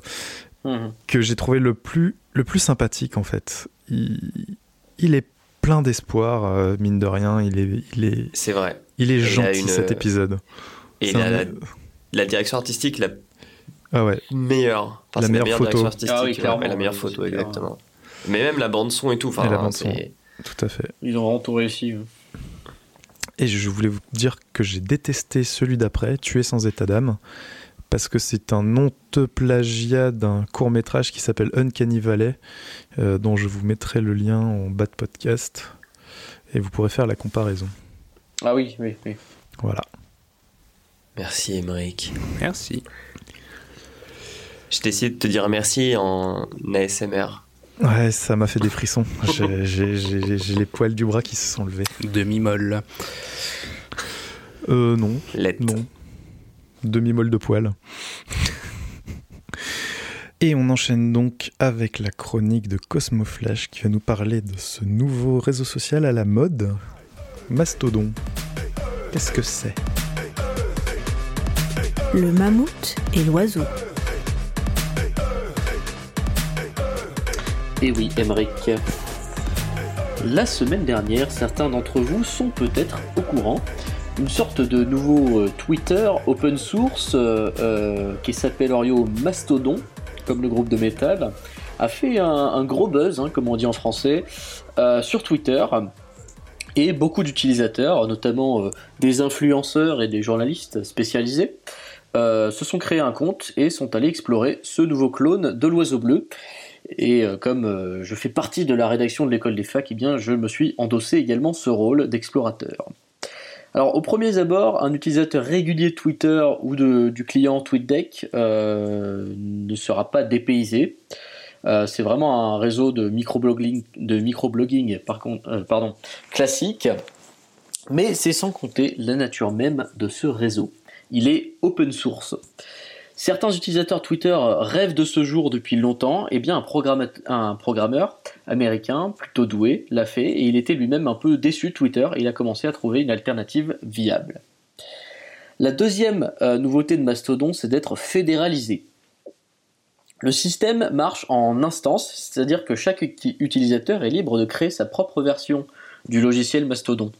C: Mhm.
A: que j'ai trouvé le plus, le plus sympathique, en fait. Il, il est plein d'espoir, euh, mine de rien. Il est, il est,
B: C'est vrai.
A: il est gentil
B: une-
A: cet épisode.
B: Et la,
A: un-
B: la, la direction artistique, la
A: Ah ouais.
B: meilleure.
A: La meilleure photo.
B: direction artistique,
C: Ah oui,
B: ouais, la meilleure photo, exactement. Mais même la bande son et tout. Enfin,
A: Et la bande son.
B: c'est-
A: Tout à fait.
C: Ils ont vraiment tout réussi. hein.
A: Et je voulais vous dire que j'ai détesté celui d'après, Tuer sans état d'âme, parce que c'est un honteux plagiat d'un court métrage qui s'appelle Uncanny Valley, euh, dont je vous mettrai le lien en bas de podcast, et vous pourrez faire la comparaison.
C: Ah oui, oui, oui.
A: Voilà.
B: Merci, Émeric.
D: Merci.
B: Je t'ai essayé de te dire merci en ASMR.
A: Ouais, ça m'a fait des frissons. (laughs) J'ai- les poils du bras qui se sont levés.
D: Demi-molle.
A: Euh, non,
B: Let.
A: non. Demi-molle de poils. Et on enchaîne donc avec la chronique de Cosmoflash qui va nous parler de ce nouveau réseau social à la mode, Mastodon. Qu'est-ce que c'est?
E: Le mammouth et l'oiseau.
C: Et oui, Emmerich. La semaine dernière, certains d'entre vous sont peut-être au courant. Une sorte de nouveau euh, Twitter open source euh, euh, qui s'appelle Orio Mastodon, comme le groupe de métal, a fait un, gros buzz, hein, comme on dit en français, sur Twitter. Et beaucoup d'utilisateurs, notamment des influenceurs et des journalistes spécialisés, se sont créés un compte et sont allés explorer ce nouveau clone de l'oiseau bleu. Et euh, comme euh, je fais partie de la rédaction de l'école des facs, eh bien, je me suis endossé également ce rôle d'explorateur. Alors, au premier abord, un utilisateur régulier Twitter ou du client TweetDeck euh, ne sera pas dépaysé. C'est vraiment un réseau de microblogging, de microblogging par contre, pardon, classique, mais c'est sans compter la nature même de ce réseau. Il est open source. Certains utilisateurs Twitter rêvent de ce jour depuis longtemps, et bien un, programmeur américain plutôt doué l'a fait, et il était lui-même un peu déçu de Twitter, et il a commencé à trouver une alternative viable. La deuxième euh, nouveauté de Mastodon, c'est d'être fédéralisé. Le système marche en instance, c'est-à-dire que chaque uti- utilisateur est libre de créer sa propre version du logiciel Mastodon.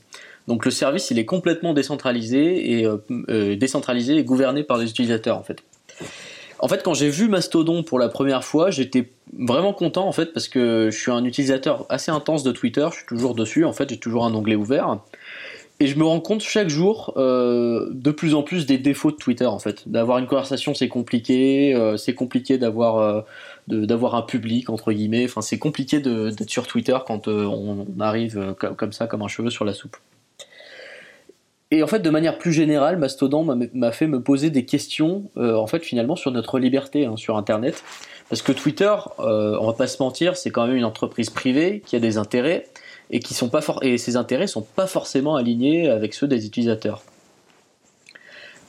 C: Donc le service, il est complètement décentralisé et euh, euh, décentralisé et gouverné par les utilisateurs en fait. En fait, quand j'ai vu Mastodon pour la première fois, j'étais vraiment content en fait parce que je suis un utilisateur assez intense de Twitter, je suis toujours dessus, en fait, j'ai toujours un onglet ouvert. Et je me rends compte chaque jour euh, de plus en plus des défauts de Twitter en fait. D'avoir une conversation c'est compliqué, euh, c'est compliqué d'avoir euh, d'avoir un public entre guillemets. Enfin c'est compliqué d'être sur Twitter quand on arrive comme ça comme un cheveu sur la soupe. Et en fait de manière plus générale, Mastodon m'a- fait me poser des questions euh, en fait finalement sur notre liberté hein, sur Internet. Parce que Twitter, euh, on va pas se mentir, c'est quand même une entreprise privée qui a des intérêts et qui sont pas et ces intérêts sont pas forcément alignés avec ceux des utilisateurs.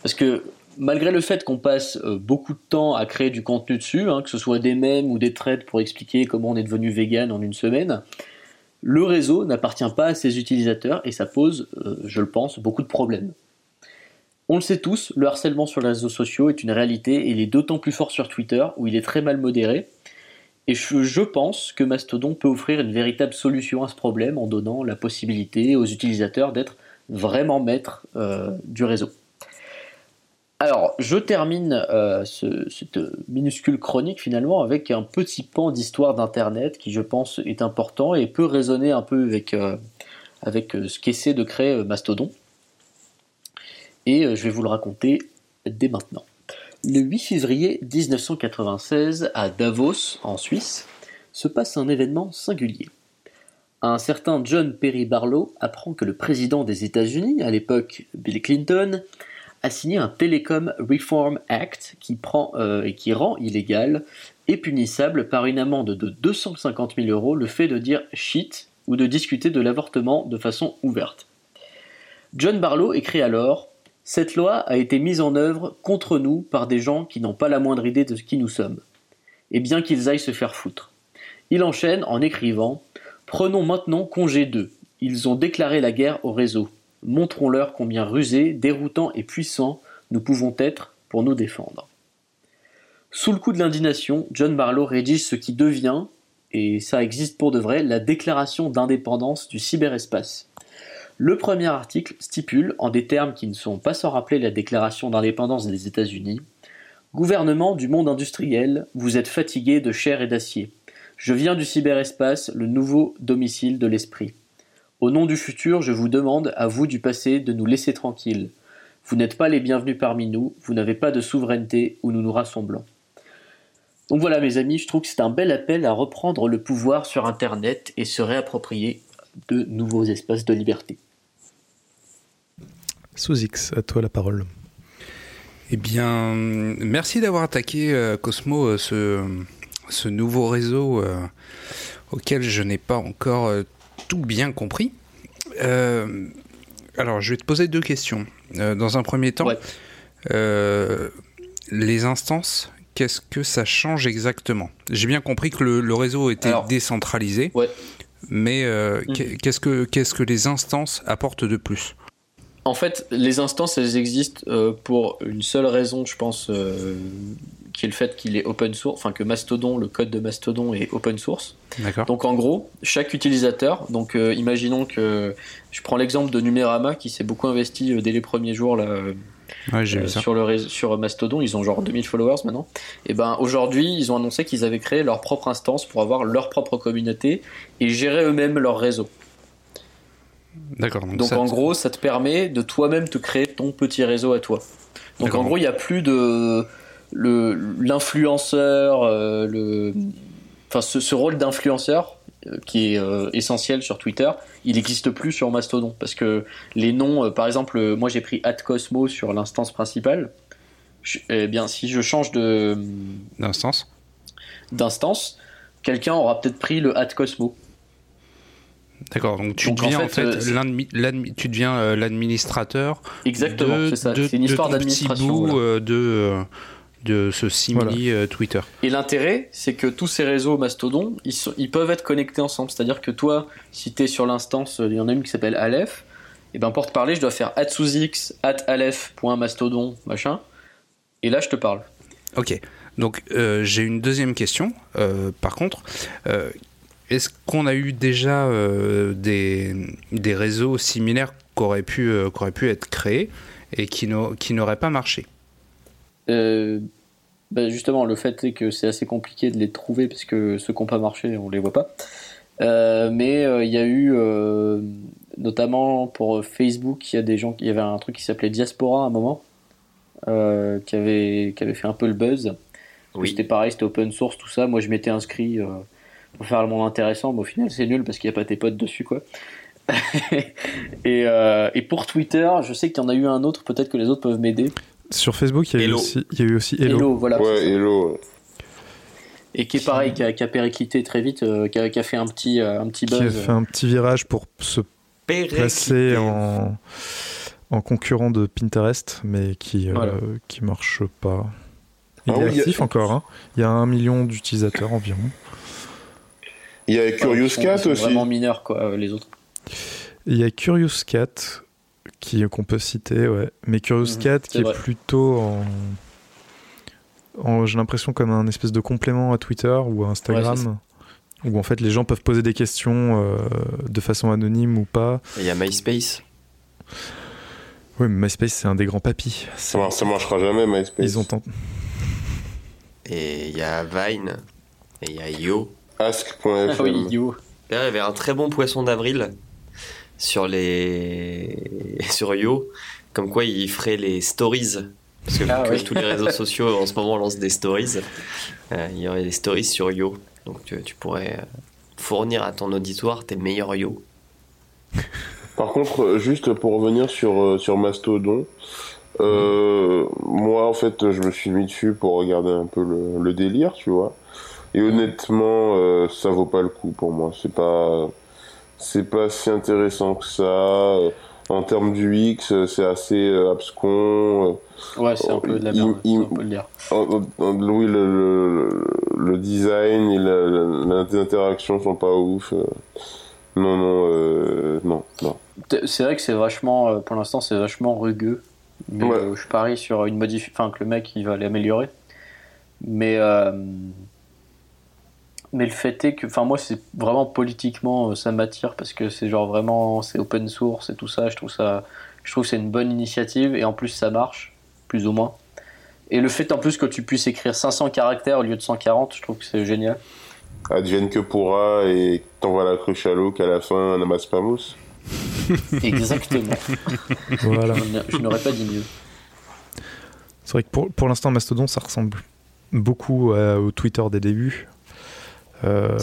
C: Parce que malgré le fait qu'on passe euh, beaucoup de temps à créer du contenu dessus, hein, que ce soit des mèmes ou des threads pour expliquer comment on est devenu vegan en une semaine, le réseau n'appartient pas à ses utilisateurs et ça pose, euh, je le pense, beaucoup de problèmes. On le sait tous, le harcèlement sur les réseaux sociaux est une réalité et il est d'autant plus fort sur Twitter où il est très mal modéré. Et je, pense que Mastodon peut offrir une véritable solution à ce problème en donnant la possibilité aux utilisateurs d'être vraiment maîtres euh, du réseau. Alors, je termine euh, ce- cette minuscule chronique finalement avec un petit pan d'histoire d'Internet qui, je pense, est important et peut résonner un peu avec, euh, avec euh, ce qu'essaie de créer Mastodon. Et je vais vous le raconter dès maintenant. Le 8 février 1996, à Davos, en Suisse, se passe un événement singulier. Un certain John Perry Barlow apprend que le président des États-Unis, à l'époque Bill Clinton, a signé un Telecom Reform Act qui, euh, qui rend illégal et punissable par une amende de 250 000 euros le fait de dire shit ou de discuter de l'avortement de façon ouverte. John Barlow écrit alors Cette loi a été mise en œuvre contre nous par des gens qui n'ont pas la moindre idée de qui nous sommes. Et bien qu'ils aillent se faire foutre. Il enchaîne en écrivant Prenons maintenant congé d'eux. Ils ont déclaré la guerre au réseau. Montrons-leur combien rusés, déroutants et puissants nous pouvons être pour nous défendre. Sous le coup de l'indignation, John Barlow rédige ce qui devient, et ça existe pour de vrai, la déclaration d'indépendance du cyberespace. Le premier article stipule, en des termes qui ne sont pas sans rappeler la déclaration d'indépendance des États-Unis, Gouvernement du monde industriel, vous êtes fatigué de chair et d'acier. Je viens du cyberespace, le nouveau domicile de l'esprit. Au nom du futur, je vous demande, à vous du passé, de nous laisser tranquilles. Vous n'êtes pas les bienvenus parmi nous, vous n'avez pas de souveraineté où nous nous rassemblons. Donc voilà mes amis, je trouve que c'est un bel appel à reprendre le pouvoir sur Internet et se réapproprier de nouveaux espaces de liberté.
A: Sous X, à toi la parole.
D: Eh bien, merci d'avoir attaqué euh, Cosmo euh, ce, ce nouveau réseau euh, auquel je n'ai pas encore tout bien compris. Euh, alors, je vais te poser deux questions. Euh, dans un premier temps,
C: Ouais.
D: euh, les instances, qu'est-ce que ça change exactement? J'ai bien compris que le, le réseau était
C: Alors,
D: décentralisé,
C: Ouais.
D: mais qu'est- qu'est-ce que qu'est-ce que les instances apportent de plus?
C: En fait, les instances, elles existent pour une seule raison, je pense, qui est le fait qu'il est open source, enfin que Mastodon, le code de Mastodon est open source.
D: D'accord.
C: Donc en gros, chaque utilisateur, donc euh, imaginons que je prends l'exemple de Numérama qui s'est beaucoup investi euh, dès les premiers jours là, euh,
D: Ouais,
C: euh, sur, le réseau- sur Mastodon, ils ont genre 2000 followers maintenant. Et ben aujourd'hui, ils ont annoncé qu'ils avaient créé leur propre instance pour avoir leur propre communauté et gérer eux-mêmes leur réseau.
D: D'accord. Donc,
C: Donc
D: ça-
C: en gros, ça te permet de toi-même te créer ton petit réseau à toi. Donc en gros, il n'y a plus de l'influenceur, euh, le enfin ce, ce rôle d'influenceur euh, qui est euh, essentiel sur Twitter, il n'existe plus sur Mastodon parce que les noms, par exemple, moi j'ai pris @cosmo sur l'instance principale. Je- eh bien, si je change de
D: d'instance.
C: d'instance, quelqu'un aura peut-être pris le @cosmo.
D: D'accord, donc tu
C: Donc, en
D: deviens en
C: fait,
D: fait,
C: euh,
D: tu deviens euh, l'administrateur.
C: Exactement, c'est ça. C'est une histoire d'administration.
D: de de ce simili euh, Twitter.
C: Et l'intérêt, c'est que tous ces réseaux Mastodon, ils, sont- ils peuvent être connectés ensemble. C'est-à-dire que toi, si tu es sur l'instance, il y en a une qui s'appelle Aleph, et ben pour te parler, je dois faire at sous x, at aleph.mastodon, machin. Et là, je te parle.
D: Ok, donc euh, j'ai une deuxième question. euh, par contre, euh, est-ce qu'on a eu déjà euh, des, des réseaux similaires qui auraient pu, euh, qui auraient pu être créés et qui n'au- qui n'auraient pas marché?
C: Euh, ben justement, le fait est que c'est assez compliqué de les trouver parce que ceux qui n'ont pas marché, on les voit pas. Euh, mais euh, il y a eu, euh, notamment pour Facebook, il y a des gens, il y avait un truc qui s'appelait Diaspora à un moment, qui avait qui avait fait un peu le buzz.
B: Oui.
C: C'était pareil, c'était open source, tout ça. Moi, je m'étais inscrit pour faire le monde intéressant, mais au final, c'est nul parce qu'il n'y a pas tes potes dessus, quoi. (laughs) et, euh, et pour Twitter, je sais qu'il y en a eu un autre, peut-être que les autres peuvent m'aider.
A: Sur Facebook, il y a, eu aussi, il y a eu aussi Hello.
C: Hello, voilà.
G: Ouais, hello.
C: Et qui est pareil, qui a, qui a périclité très vite, euh, qui, a, qui a fait un petit, euh, un petit
A: Qui
C: buzz.
A: a fait un petit virage pour se placer en, en concurrent de Pinterest, mais qui, euh,
C: Voilà.
A: qui marche pas. Il
G: Ah
A: est
G: oui, il y a-
A: actif encore. hein. Il y a un million d'utilisateurs environ.
G: Il y a Curious
C: sont-
G: Cat aussi.
C: vraiment mineurs, quoi, euh, les autres.
A: Il y a Curious Cat qui qu'on peut citer, ouais. Mais Curious
C: Mhm,
A: Cat qui est plutôt en, en- j'ai l'impression comme un espèce de complément à Twitter ou à Instagram.
C: Ouais,
A: où en fait les gens peuvent poser des questions euh, de façon anonyme ou pas.
B: Il y a MySpace.
A: Oui, mais MySpace c'est un des grands papis.
G: Ça, mar- ça marchera jamais, MySpace.
A: Ils ont tenté.
B: Et il y a Vine. Et il y a Yo.
G: Ask.fm.
C: Ah oui.
B: Là, il y avait un très bon poisson d'avril sur les (laughs) sur Yo, comme quoi il ferait les stories. Parce que,
C: Ah
B: que
C: oui.
B: tous les réseaux (laughs) sociaux en ce moment lancent des stories, euh, il y aurait des stories sur Yo. Donc tu, tu pourrais euh, fournir à ton auditoire tes meilleurs Yo.
G: Par contre, euh, juste pour revenir sur, sur Mastodon, euh, moi en fait je me suis mis dessus pour regarder un peu le, le délire, tu vois. Et honnêtement, euh, ça vaut pas le coup pour moi. C'est pas, c'est pas si intéressant que ça. Euh, En termes du X, euh, c'est assez euh, abscon.
C: Ouais, c'est un peu de la merde,
G: il-
C: on peut le dire.
G: Euh, euh, Oui, le, le, le design et la- la- les interactions sont pas ouf. Non, non, euh, non,
C: C'est vrai que c'est vachement, pour l'instant, c'est vachement rugueux. Mais
G: Ouais.
C: je parie sur une modif... enfin, que le mec, il va l'améliorer. Mais, euh, mais le fait est que, enfin, moi, c'est vraiment politiquement, euh, ça m'attire parce que c'est genre vraiment, c'est open source et tout ça. Je trouve ça, je trouve que c'est une bonne initiative et en plus, ça marche, plus ou moins. Et le fait en plus que tu puisses écrire 500 caractères au lieu de 140, je trouve que c'est génial.
G: Advienne que pourra et t'envoies la cruche à l'eau qu'à la fin un amasse pas mousse. (laughs)
C: Exactement.
A: Voilà.
C: Je n'aurais pas dit mieux.
A: C'est vrai que pour, pour l'instant, Mastodon, ça ressemble beaucoup au Twitter des débuts. Euh,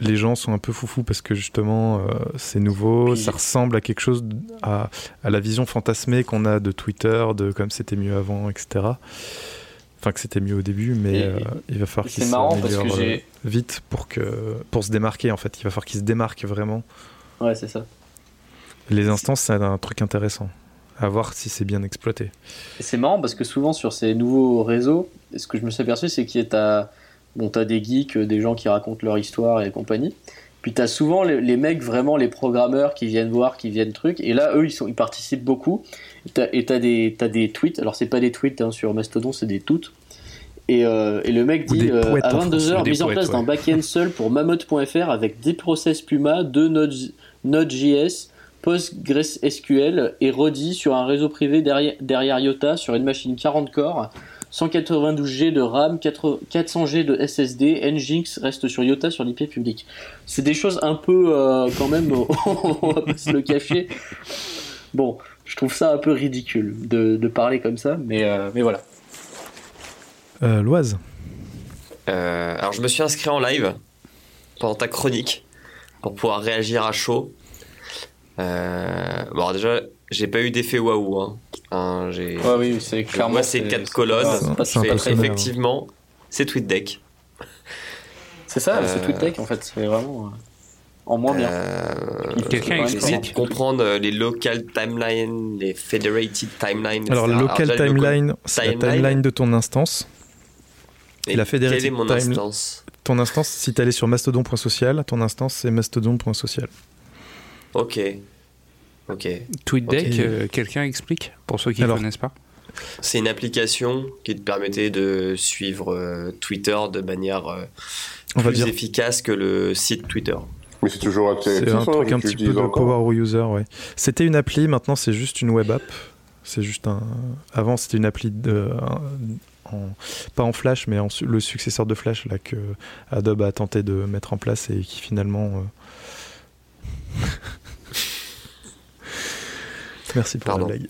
A: les gens sont un peu foufous parce que justement, euh, c'est nouveau,
C: Puis-
A: ça ressemble à quelque chose, à, à la vision fantasmée qu'on a de Twitter, de comme c'était mieux avant, etc. Enfin, que c'était mieux au début, mais
C: Et-
A: euh, il va falloir
C: C'est
A: qu'il
C: marrant parce que
A: s'améliore euh,
C: j'ai.
A: vite pour, que, pour se démarquer, en fait. Il va falloir qu'il se démarque vraiment.
C: Ouais, c'est ça.
A: Les instances, c'est un truc intéressant. À voir si c'est bien exploité.
C: C'est marrant parce que souvent sur ces nouveaux réseaux, ce que je me suis aperçu, c'est qu'il y a bon, t'as des geeks, des gens qui racontent leur histoire et compagnie. Puis t'as souvent les, les mecs, vraiment les programmeurs qui viennent voir, qui viennent truc. Et là, eux, ils, sont, ils participent beaucoup. Et t'as, des, t'as des tweets. Alors, c'est pas des tweets hein, sur Mastodon, c'est des toutes. Et, euh, et le mec dit euh, à
A: en France,
C: 22h,
D: ou des
C: mise en place d'un
D: ouais.
C: back-end (laughs) seul pour Mammoth.fr avec des process Puma, deux Node- Node.js, PostgreSQL et Rodi sur un réseau privé derrière, derrière IOTA sur une machine 40 corps, 192 G de RAM, 4 400 G de SSD, Nginx reste sur IOTA sur l'IP public. C'est des choses un peu euh, quand même, (laughs) on va pas se le cacher. Bon, je trouve ça un peu ridicule de, de parler comme ça, mais, euh, mais voilà.
A: Euh, Loise
B: Euh, alors je me suis inscrit en live pendant ta chronique pour pouvoir réagir à chaud. Euh, bon déjà j'ai pas eu d'effet waouh. Hein. Hein, j'ai
C: Ouais, oui, c'est clairement.
B: ces
C: c'est-
B: quatre
C: c'est
B: colonnes.
C: pas- c'est
A: C'est
B: effectivement, c'est TweetDeck. (laughs)
C: C'est ça, c'est
B: Euh,
C: TweetDeck en fait, c'est vraiment euh, en moins bien.
B: Euh,
D: Quelqu'un
C: Ouais,
B: J'ai essayé de
D: explique
B: comprendre euh, les local timelines, les federated timelines.
A: Alors,
B: etc.
A: local timeline, c'est la
B: timeline.
A: de ton instance.
B: Et
A: la federated
B: Quelle est mon
A: time-
B: instance?
A: Ton instance, si tu allé sur mastodon.social, ton instance, c'est mastodon.social.
B: Ok. Ok.
D: TweetDeck, euh, quelqu'un explique pour ceux qui ne connaissent pas
B: C'est une application qui te permettait de suivre euh, Twitter de manière euh,
A: On va
B: plus
A: dire.
B: efficace que le site Twitter.
G: Mais c'est toujours
A: C'est un truc un petit peu de power user, ouais. C'était une appli, maintenant c'est juste une web app. C'est juste un. Avant c'était une appli de. un- en- pas en Flash, mais en su- le successeur de Flash là que Adobe a tenté de mettre en place et qui finalement. Merci pour
B: Pardon.
A: la blague.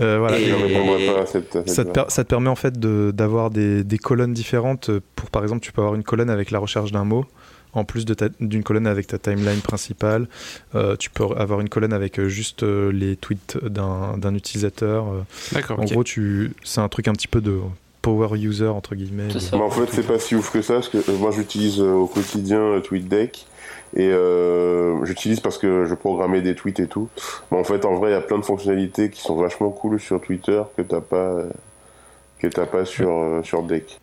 A: Euh, voilà.
B: Et-
A: Ça te, per- ça te permet en fait de- d'avoir des, des colonnes différentes. Pour par exemple, tu peux avoir une colonne avec la recherche d'un mot, en plus d'une colonne avec ta timeline principale. Euh, tu peux avoir une colonne avec euh, juste les tweets d'un d'un utilisateur.
D: D'accord,
A: En
D: ok.
A: gros, tu, c'est un truc un petit peu de power user entre guillemets.
G: Mais en fait, c'est pas si ouf que ça, parce que moi j'utilise au quotidien TweetDeck. Et euh, j'utilise parce que je programmais des tweets et tout. Mais en fait, en vrai, il y a plein de fonctionnalités qui sont vachement cool sur Twitter que t'as pas, euh, que t'as pas sur, euh, sur Deck.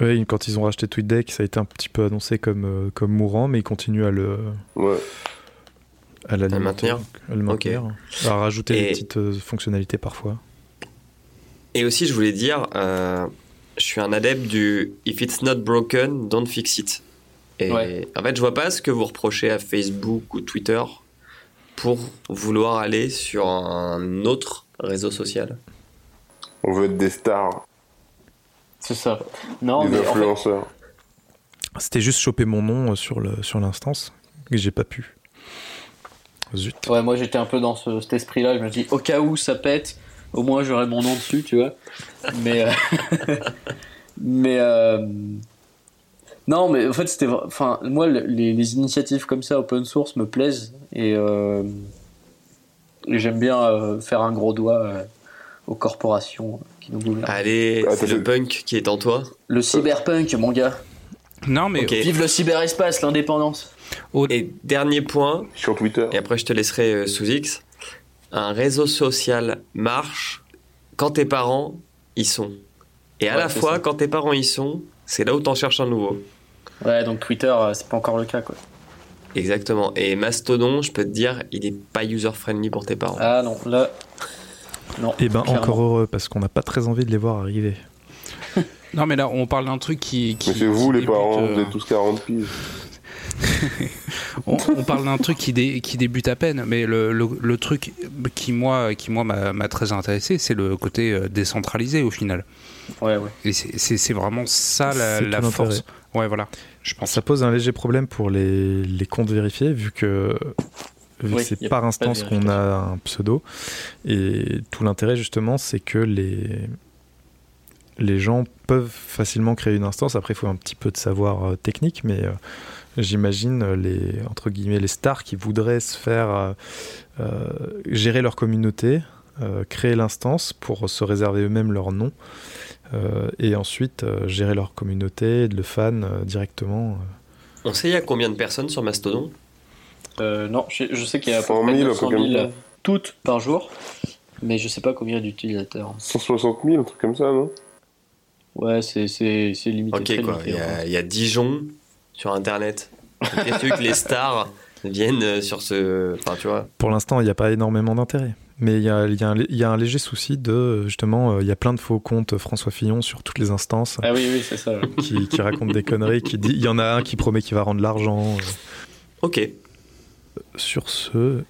A: Ouais, quand ils ont racheté TweetDeck, ça a été un petit peu annoncé comme, euh, comme mourant, mais ils continuent à le,
G: Ouais.
A: à l'alimenter,
B: maintenir.
A: à le maintenir, à rajouter
B: Et-
A: des petites euh, fonctionnalités parfois.
B: Et aussi, je voulais dire, euh, je suis un adepte du If it's not broken, don't fix it. Et
C: Ouais.
B: en fait, je vois pas ce que vous reprochez à Facebook ou Twitter pour vouloir aller sur un autre réseau social.
G: On veut être des stars,
C: C'est ça. Non,
G: des
C: mais en fait,
G: influenceurs.
A: C'était juste choper mon nom euh, sur le sur l'instance et j'ai pas pu. Zut.
C: Ouais, moi j'étais un peu dans ce- cet esprit-là. Je me dis, au cas où ça pète, au moins j'aurai mon nom dessus, tu vois. Mais. euh, (laughs) mais. euh, Non, mais en fait, c'était. Enfin, moi, le- les, les initiatives comme ça, open source, me plaisent. Et. euh, et j'aime bien euh, faire un gros doigt euh, aux corporations qui nous gouvernent.
B: Allez,
G: Ah,
B: c'est le punk qui est en toi.
C: Le cyberpunk, mon gars.
D: Non, mais
B: Ok.
C: Vive le cyberespace, l'indépendance.
B: Et dernier point,
G: Sur Twitter.
B: et après je te laisserai euh, sous X. Un réseau social marche quand tes parents y sont. Et à
C: Ouais,
B: la fois,
C: ça.
B: quand tes parents y sont, c'est là où t'en cherches un nouveau.
C: Ouais, donc Twitter, euh, c'est pas encore le cas, quoi.
B: Exactement. Et Mastodon, je peux te dire, il est pas user-friendly pour tes parents.
C: Ah non, là. Non.
A: Et ben
C: clairement.
A: encore heureux parce qu'on n'a pas très envie de les voir arriver. (laughs)
D: non, mais là, on parle d'un truc qui. qui
G: Mais c'est vous,
D: qui
G: les
D: débute,
G: parents,
D: euh,
G: vous êtes tous 40 piges. (laughs)
D: on, on parle d'un truc qui, dé- qui débute à peine, mais le, le- le truc qui moi, qui moi m'a très intéressé, c'est le côté euh, décentralisé au final.
C: Ouais, ouais.
D: Et c'est- vraiment ça la, force. Ouais, voilà. Je pense.
A: Ça pose un léger problème pour les, les comptes vérifiés vu que vu que
C: Oui,
A: c'est par instance qu'on a un pseudo. Et tout l'intérêt justement, c'est que les les gens peuvent facilement créer une instance. Après, il faut un petit peu de savoir euh, technique, mais euh, j'imagine les entre guillemets les stars qui voudraient se faire euh, euh, gérer leur communauté, euh, créer l'instance pour se réserver eux-mêmes leur nom. euh, et ensuite euh, gérer leur communauté, le fan euh, directement.
B: On sait il y a combien de personnes sur Mastodon?
C: Euh, non, je, je sais qu'il y a à peu
G: 100
C: près
G: 000,
C: 900
G: un truc
C: 000
G: comme ça.
C: toutes par jour, mais je sais pas combien d'utilisateurs.
G: 160 000, un truc comme ça, non?
C: Ouais, c'est c'est c'est limité.
B: Ok,
C: très
B: quoi. Il y, a, il y a Dijon sur Internet. Qu'est-ce que les stars viennent euh, sur ce. Enfin, tu vois.
A: Pour l'instant, il n'y a pas énormément d'intérêt. Mais il y a, il y a un, il y a un léger souci de, justement, euh, il y a plein de faux comptes François Fillon sur toutes les instances
C: Ah oui, oui, c'est ça. ouais.
A: qui, qui racontent des conneries. Qui dit, il y en a un qui promet qu'il va rendre l'argent. euh.
B: Ok.
A: Sur ce,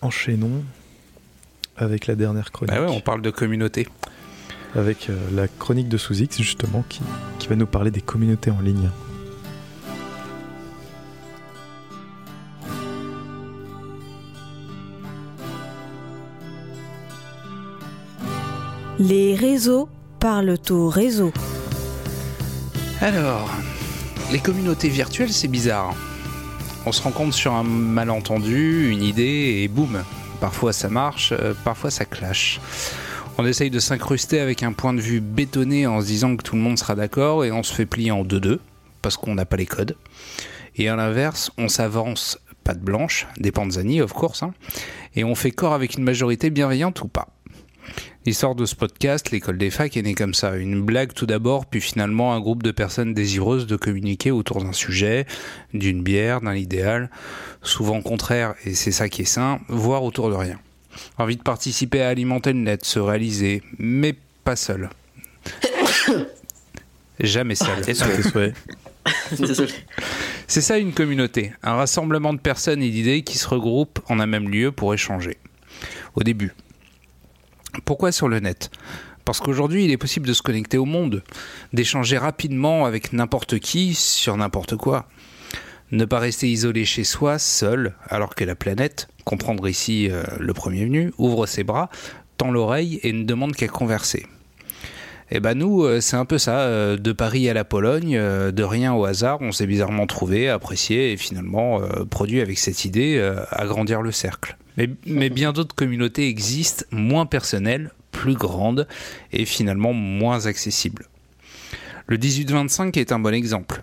A: enchaînons avec la dernière chronique.
D: Bah ouais, on parle de communauté.
A: Avec euh, la chronique de Sous-X, justement, qui, qui va nous parler des communautés en ligne.
E: Les réseaux parlent au réseau.
D: Alors, les communautés virtuelles, c'est bizarre. On se rencontre sur un malentendu, une idée, et boum. Parfois ça marche, euh, parfois ça clash. On essaye de s'incruster avec un point de vue bétonné en se disant que tout le monde sera d'accord, et on se fait plier en deux-deux, parce qu'on n'a pas les codes. Et à l'inverse, on s'avance, pas de blanche, des panzani, of course, hein, et on fait corps avec une majorité bienveillante ou pas. L'histoire de ce podcast, l'école des facs, est née comme ça. Une blague tout d'abord, puis finalement un groupe de personnes désireuses de communiquer autour d'un sujet, d'une bière, d'un idéal, souvent contraire, et c'est ça qui est sain, voire autour de rien. Envie de participer à alimenter le net, se réaliser, mais pas seul. (coughs) Jamais seul.
C: Désolé.
D: C'est ça une communauté, un rassemblement de personnes et d'idées qui se regroupent en un même lieu pour échanger. Au début. Pourquoi sur le net? Parce qu'aujourd'hui, il est possible de se connecter au monde, d'échanger rapidement avec n'importe qui sur n'importe quoi. Ne pas rester isolé chez soi, seul, alors que la planète, comprendre ici euh, le premier venu, ouvre ses bras, tend l'oreille et ne demande qu'à converser. Et ben nous, euh, c'est un peu ça, euh, de Paris à la Pologne, euh, de rien au hasard, on s'est bizarrement trouvé, apprécié et finalement produit avec cette idée agrandir le cercle. Mais, bien d'autres communautés existent, moins personnelles, plus grandes et finalement moins accessibles. Le 1825 est un bon exemple.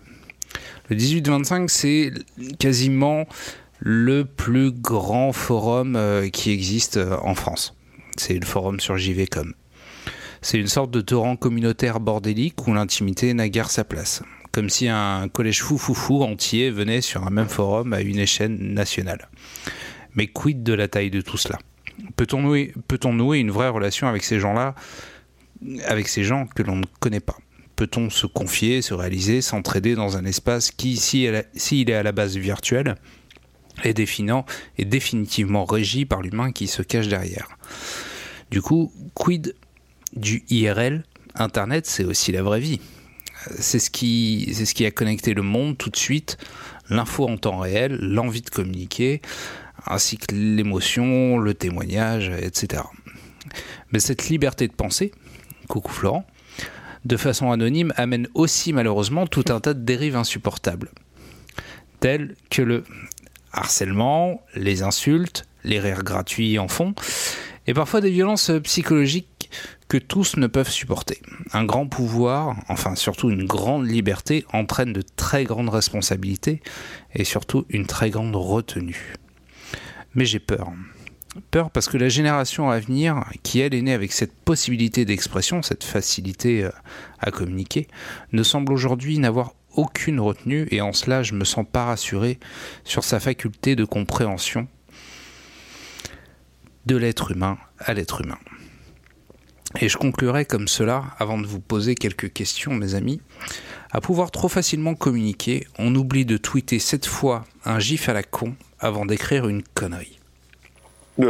D: Le 1825, c'est quasiment le plus grand forum qui existe en France. C'est le forum sur JVcom. C'est une sorte de torrent communautaire bordélique où l'intimité n'a guère sa place. Comme si un collège fou fou fou entier venait sur un même forum à une échelle nationale. Mais quid de la taille de tout cela? Peut-on nouer, une vraie relation avec ces gens-là, avec ces gens que l'on ne connaît pas? Peut-on se confier, se réaliser, s'entraider dans un espace qui, s'il est à la base virtuel, est définant et définitivement régi par l'humain qui se cache derrière? Du coup, quid du IRL Internet, c'est aussi la vraie vie. C'est ce, qui, ce qui a connecté le monde tout de suite, l'info en temps réel, l'envie de communiquer, ainsi que l'émotion, le témoignage, etc. Mais cette liberté de penser, coucou Florent, de façon anonyme amène aussi malheureusement tout un tas de dérives insupportables, telles que le harcèlement, les insultes, les rires gratuits en fond, et parfois des violences psychologiques que tous ne peuvent supporter. Un grand pouvoir, enfin surtout une grande liberté, entraîne de très grandes responsabilités et surtout une très grande retenue. Mais j'ai peur. Peur parce que la génération à venir, qui elle est née avec cette possibilité d'expression, cette facilité euh, à communiquer, ne semble aujourd'hui n'avoir aucune retenue et en cela je me sens pas rassuré sur sa faculté de compréhension de l'être humain à l'être humain. Et je conclurai comme cela, avant de vous poser quelques questions, mes amis. À pouvoir trop facilement communiquer, on oublie de tweeter cette fois un gif à la con avant d'écrire une connerie. (laughs)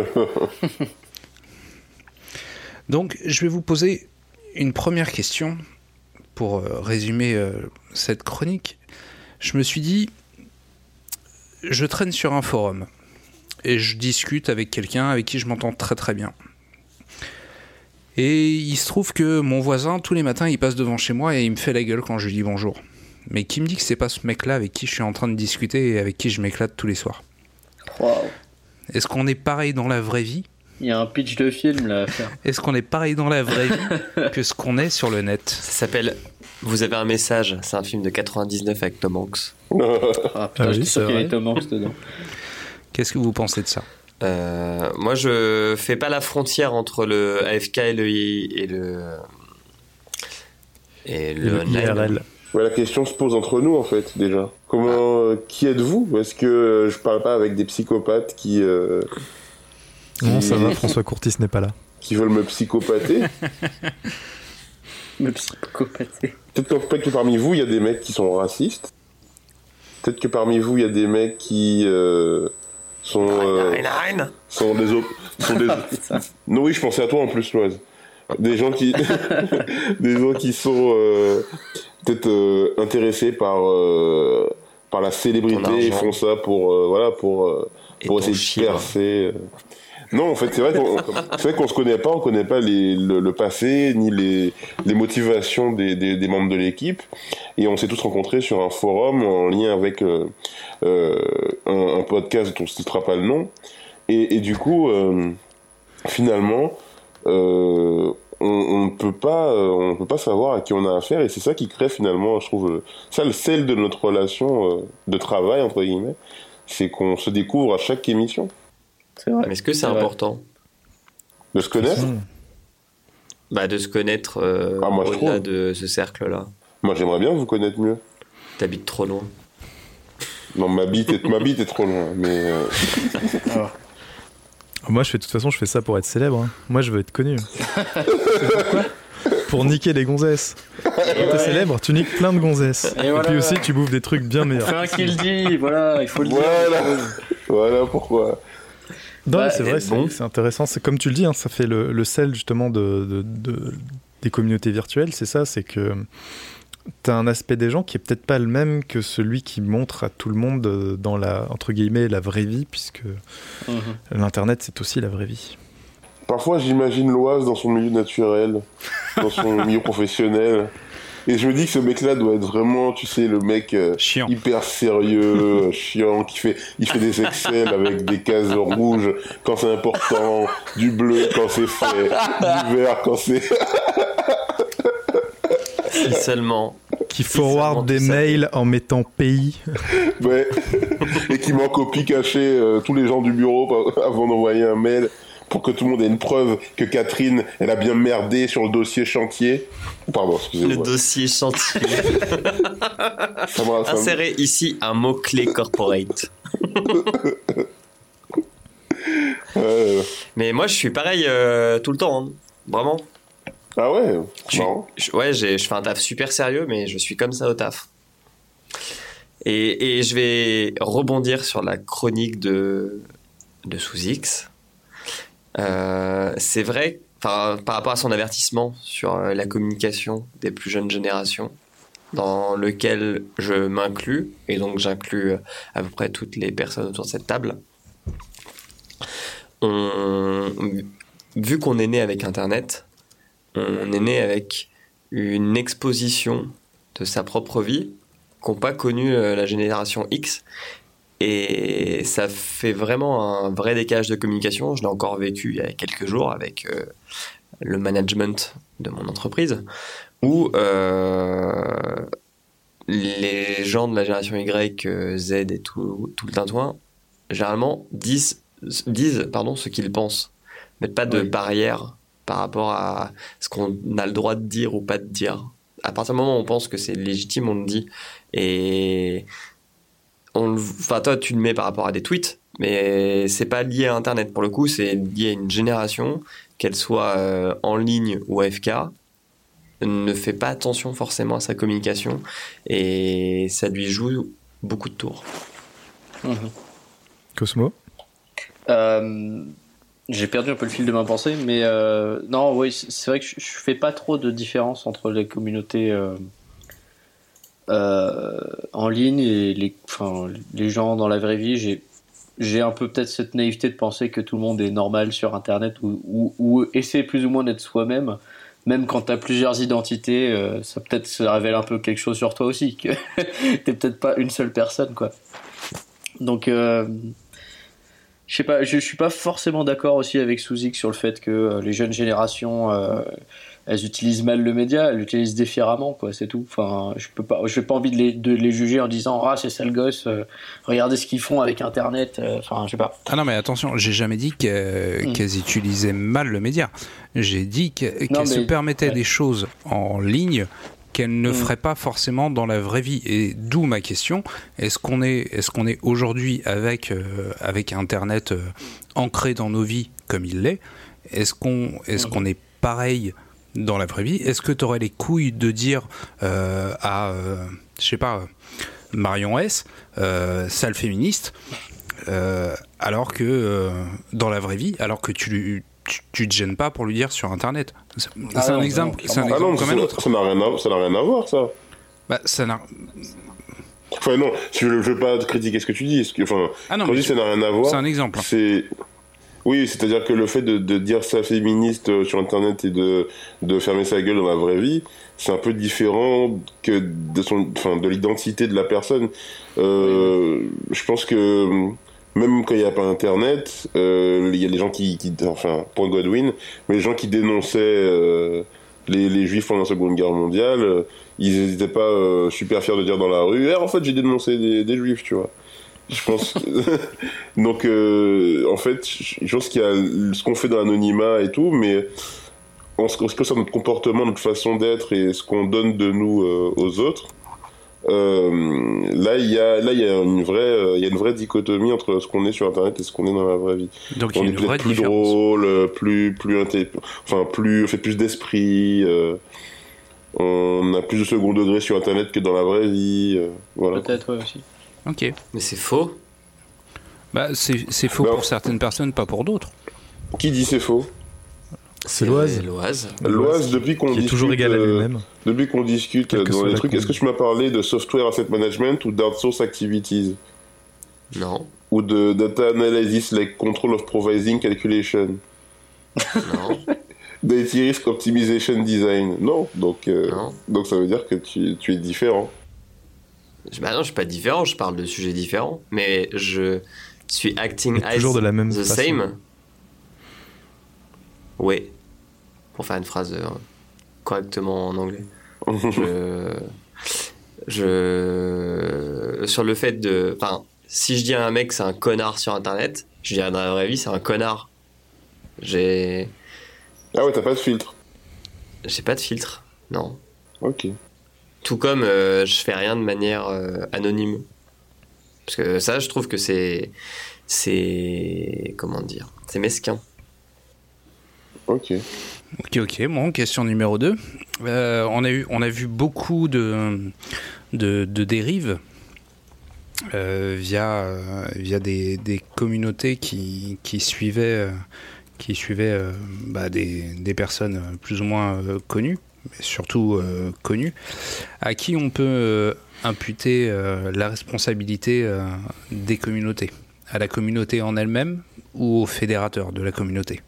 D: Donc, je vais vous poser une première question pour euh, résumer euh, cette chronique. Je me suis dit, je traîne sur un forum et je discute avec quelqu'un avec qui je m'entends très très bien. Et il se trouve que mon voisin, tous les matins, il passe devant chez moi et il me fait la gueule quand je lui dis bonjour. Mais qui me dit que c'est pas ce mec-là avec qui je suis en train de discuter et avec qui je m'éclate tous les soirs
C: Waouh.
D: Est-ce qu'on est pareil dans la vraie vie?
C: Il y a un pitch de film là à faire. (laughs)
D: Est-ce qu'on est pareil dans la vraie vie (laughs) que ce qu'on est sur le net?
B: Ça s'appelle Vous avez un message. C'est un film de 99 avec Tom Hanks.
C: Ah putain,
A: Ah oui,
C: j'étais
A: c'est
C: sûr qu'il y avait
A: vrai.
C: Tom Hanks dedans.
D: Qu'est-ce que vous pensez de ça?
B: Euh, moi, je fais pas la frontière entre le AFK et le I- et le et le.
A: IRL.
G: Ouais, la question se pose entre nous en fait déjà. Comment, euh, qui êtes-vous? Est-ce que euh, je parle pas avec des psychopathes qui euh,
A: Non,
G: qui-
A: ça va, François Courtis n'est pas là.
G: qui veulent me psychopather? (laughs)
C: Me psychopather.
G: Peut-être que, peut-être que parmi vous il y a des mecs qui sont racistes. Peut-être que parmi vous il y a des mecs qui euh, sont euh, sont des op- sont des (laughs)
C: Putain.
G: Non, oui, je pensais à toi en plus, Loise. Des gens qui, (laughs) des gens qui sont euh, peut-être euh, intéressés par euh, par la célébrité et font ça pour euh, voilà pour euh, pour essayer de percer. Non, en fait, c'est vrai qu'on (laughs) c'est qu'on se connaît pas, on connaît pas les, le, le passé ni les les motivations des, des, des membres de l'équipe, et on s'est tous rencontrés sur un forum en lien avec euh, euh, un, un podcast dont on ne citera pas le nom, et, et du coup. euh, finalement, on, on ne peut pas, on peut pas savoir à qui on a affaire, et c'est ça qui crée finalement, je trouve, ça le sel de notre relation de travail entre guillemets, c'est qu'on se découvre à chaque émission,
C: C'est vrai.
B: Mais est-ce que c'est
C: C'est
B: important
G: de se connaître.
B: bah, de se connaître euh,
G: Ah, moi,
B: au-delà
G: trouve.
B: de ce cercle-là
G: Moi, j'aimerais bien vous connaître mieux.
B: T'habites trop loin.
G: Non, ma bite est, ma bite est trop loin, mais euh, (laughs)
A: Moi, je fais de toute façon, je fais ça pour être célèbre. hein. Moi, je veux être connu. C'est (laughs) pourquoi Pour niquer les gonzesses. Quand t'es célèbre, tu niques plein de gonzesses.
C: Et
A: Et,
C: voilà.
A: puis aussi, tu bouffes des trucs bien meilleurs.
C: Fais un kill dit, voilà, il faut le
G: Voilà.
C: dire.
G: voilà pourquoi.
A: Non,
C: Bah,
A: c'est vrai, c'est
B: bon.
A: c'est intéressant. C'est comme tu le dis, hein, ça fait le, le sel justement de, de- de- des communautés virtuelles. C'est ça, c'est que t'as un aspect des gens qui est peut-être pas le même que celui qui montre à tout le monde euh, dans la entre guillemets la vraie vie, puisque
C: Mhm.
A: l'internet c'est aussi la vraie vie.
G: Parfois, j'imagine Loise dans son milieu naturel, dans son milieu professionnel, et je me dis que ce mec-là doit être vraiment, tu sais, le mec. euh,
D: Chiant.
G: hyper sérieux, euh, chiant, qui fait, il fait des Excel avec des cases rouges quand c'est important, du bleu quand c'est fait, du vert quand c'est. (laughs)
B: Si seulement.
A: Qui forward des mails en mettant pays.
G: ouais. Et qui m'en copie caché euh, tous les gens du bureau avant d'envoyer un mail pour que tout le monde ait une preuve que Catherine, elle a bien merdé sur le dossier chantier. Pardon,
B: Le
G: excusez-moi.
B: dossier chantier.
G: Ça
B: Insérez ici un mot-clé corporate. (laughs)
G: Euh,
B: Mais moi, je suis pareil euh, tout le temps. hein. Vraiment.
G: Ah ouais,
B: Je- je- ouais, je fais un taf super sérieux, mais je suis comme ça au taf. Et, et je vais rebondir sur la chronique de, de Sous-X. Euh, c'est vrai, par rapport à son avertissement sur euh, la communication des plus jeunes générations, dans lequel je m'inclus, et donc j'inclus euh, à peu près toutes les personnes autour de cette table. Vu qu'on est né avec Internet, on est né avec une exposition de sa propre vie qu'ont pas connu euh, la génération X. Et ça fait vraiment un vrai décalage de communication. Je l'ai encore vécu il y a quelques jours avec euh, le management de mon entreprise, où euh, les gens de la génération Y, Z et tout, tout le tintouin, généralement disent, disent pardon, ce qu'ils pensent. Mettent pas de
C: Oui.
B: barrière par rapport à ce qu'on a le droit de dire ou pas de dire. À partir du moment où on pense que c'est légitime, on le dit. Et on le- enfin toi tu le mets par rapport à des tweets, mais c'est pas lié à Internet pour le coup, c'est lié à une génération, qu'elle soit euh, en ligne ou AFK, ne fait pas attention forcément à sa communication et ça lui joue beaucoup de tours.
C: Mhm.
A: Cosmo?
C: Euh, J'ai perdu un peu le fil de ma pensée, mais euh, non, oui, c'est c'est vrai que je, je fais pas trop de différence entre les communautés euh, en ligne et les, gens dans la vraie vie. J'ai un peu peut-être cette naïveté de penser que tout le monde est normal sur Internet ou, ou, essaie plus ou moins d'être soi-même. Même quand tu as plusieurs identités, euh, ça peut-être se révèle un peu quelque chose sur toi aussi, que (laughs) t'es peut-être pas une seule personne, quoi. Donc, euh, je sais pas, je, suis pas forcément d'accord aussi avec Souzik sur le fait que euh, les jeunes générations elles utilisent mal le média, elles l'utilisent défiamment, quoi, c'est tout. Enfin, je peux pas, pas envie de les, de les juger en disant ah c'est sale gosse, euh, regardez ce qu'ils font avec Internet. euh, Enfin, je sais pas.
D: Ah non, mais attention, j'ai jamais dit
C: Mm.
D: qu'elles utilisaient mal le média. J'ai dit que- qu'elles se permettaient
C: ouais.
D: des choses en ligne qu'elles ne
C: Mm.
D: feraient pas forcément dans la vraie vie. Et d'où ma question est-ce qu'on est, qu'on est aujourd'hui avec euh, avec Internet euh, ancré dans nos vies comme il l'est? Est-ce qu'on
C: Mm.
D: qu'on est pareil dans la vraie vie Est-ce que tu aurais les couilles de dire euh, à, euh, je sais pas, Marion S, euh, sale féministe, alors que dans la vraie vie, alors que tu, lui- tu, tu te gênes pas pour lui dire sur Internet? C'est
C: Ah
D: un
C: non,
D: exemple,
C: non,
D: c'est un
G: Ah
D: exemple
G: non,
D: comme un autre.
G: ça n'a rien, à- ça n'a rien à voir, ça.
D: Bah, ça n'a-
G: Enfin, non, je ne veux pas critiquer ce que tu dis. que- Enfin,
D: Ah non,
G: quand je dis ça n'a rien à voir,
D: c'est un exemple.
G: c'est. Oui, c'est-à-dire que le fait de, de dire ça féministe euh, sur Internet et de, de fermer sa gueule dans la vraie vie, c'est un peu différent que de, son, enfin, de l'identité de la personne. Euh, je pense que même quand il n'y a pas Internet, euh, il y a les gens qui, enfin, point Godwin, mais les gens qui dénonçaient euh, les, les Juifs pendant la Seconde Guerre mondiale, euh, ils n'étaient pas euh, super fiers de dire dans la rue, Eh, en fait j'ai dénoncé des, des Juifs, tu vois. Je pense. (laughs) Donc, euh, en fait, je pense qu'il y a ce qu'on fait dans l'anonymat et tout, mais en ce en ce qui concerne notre comportement, notre façon d'être et ce qu'on donne de nous euh, aux autres, euh, là, il y a, là, il y a une vraie, euh, il y a une vraie dichotomie entre ce qu'on est sur Internet et ce qu'on est dans la vraie vie.
D: Donc il y
G: On
D: a
G: est
D: une vraie
G: peut-être plus
D: différence.
G: drôle, plus, plus inté- enfin, plus, on fait plus d'esprit. euh, on a plus de second degré sur Internet que dans la vraie vie. euh, voilà.
C: Peut-être ouais, aussi.
D: Ok.
B: Mais c'est faux.
D: Bah, c'est c'est faux
G: Bah,
D: pour certaines personnes, pas pour d'autres.
G: Qui dit c'est faux?
A: C'est l'Oise.
B: L'Oise.
G: L'Oise, depuis qu'on
A: Qui est
G: discute,
A: toujours égal à
G: euh,
A: lui-même.
G: Depuis qu'on discute
A: Quelle
G: euh,
A: que
G: dans les trucs, est-ce que tu m'as parlé de software asset management ou d'outsource activities?
B: Non,
G: ou de data analysis like control of provising calculation,
B: non, (laughs)
G: data risk optimization design Non, donc euh,
B: non.
G: donc ça veut dire que tu, tu es différent.
B: Je- Bah non, je suis pas différent, je parle de sujets différents. Mais je suis acting as
A: toujours de la même
B: the
A: façon.
B: same. Oui. Pour faire une phrase euh, correctement en anglais. je, (laughs) je, sur le fait de, enfin, si je dis à un mec c'est un connard sur internet, je dirais dans la vraie vie c'est un connard. J'ai,
G: ah ouais, t'as pas de filtre.
B: j'ai pas de filtre, non.
G: Ok.
B: Tout comme euh, je fais rien de manière euh, anonyme. Parce que ça, je trouve que c'est, c'est, comment dire, c'est mesquin.
G: Ok.
D: Ok, ok. Bon, question numéro 2. on, a eu, on a vu beaucoup de, de, de dérives euh, via, euh, via des, des communautés qui, qui suivaient, euh, qui suivaient euh, bah, des, des personnes euh, plus ou moins euh, connues, mais surtout euh, connues, à qui on peut euh, imputer euh, la responsabilité des communautés À la communauté en elle-même ou au fédérateur de la communauté?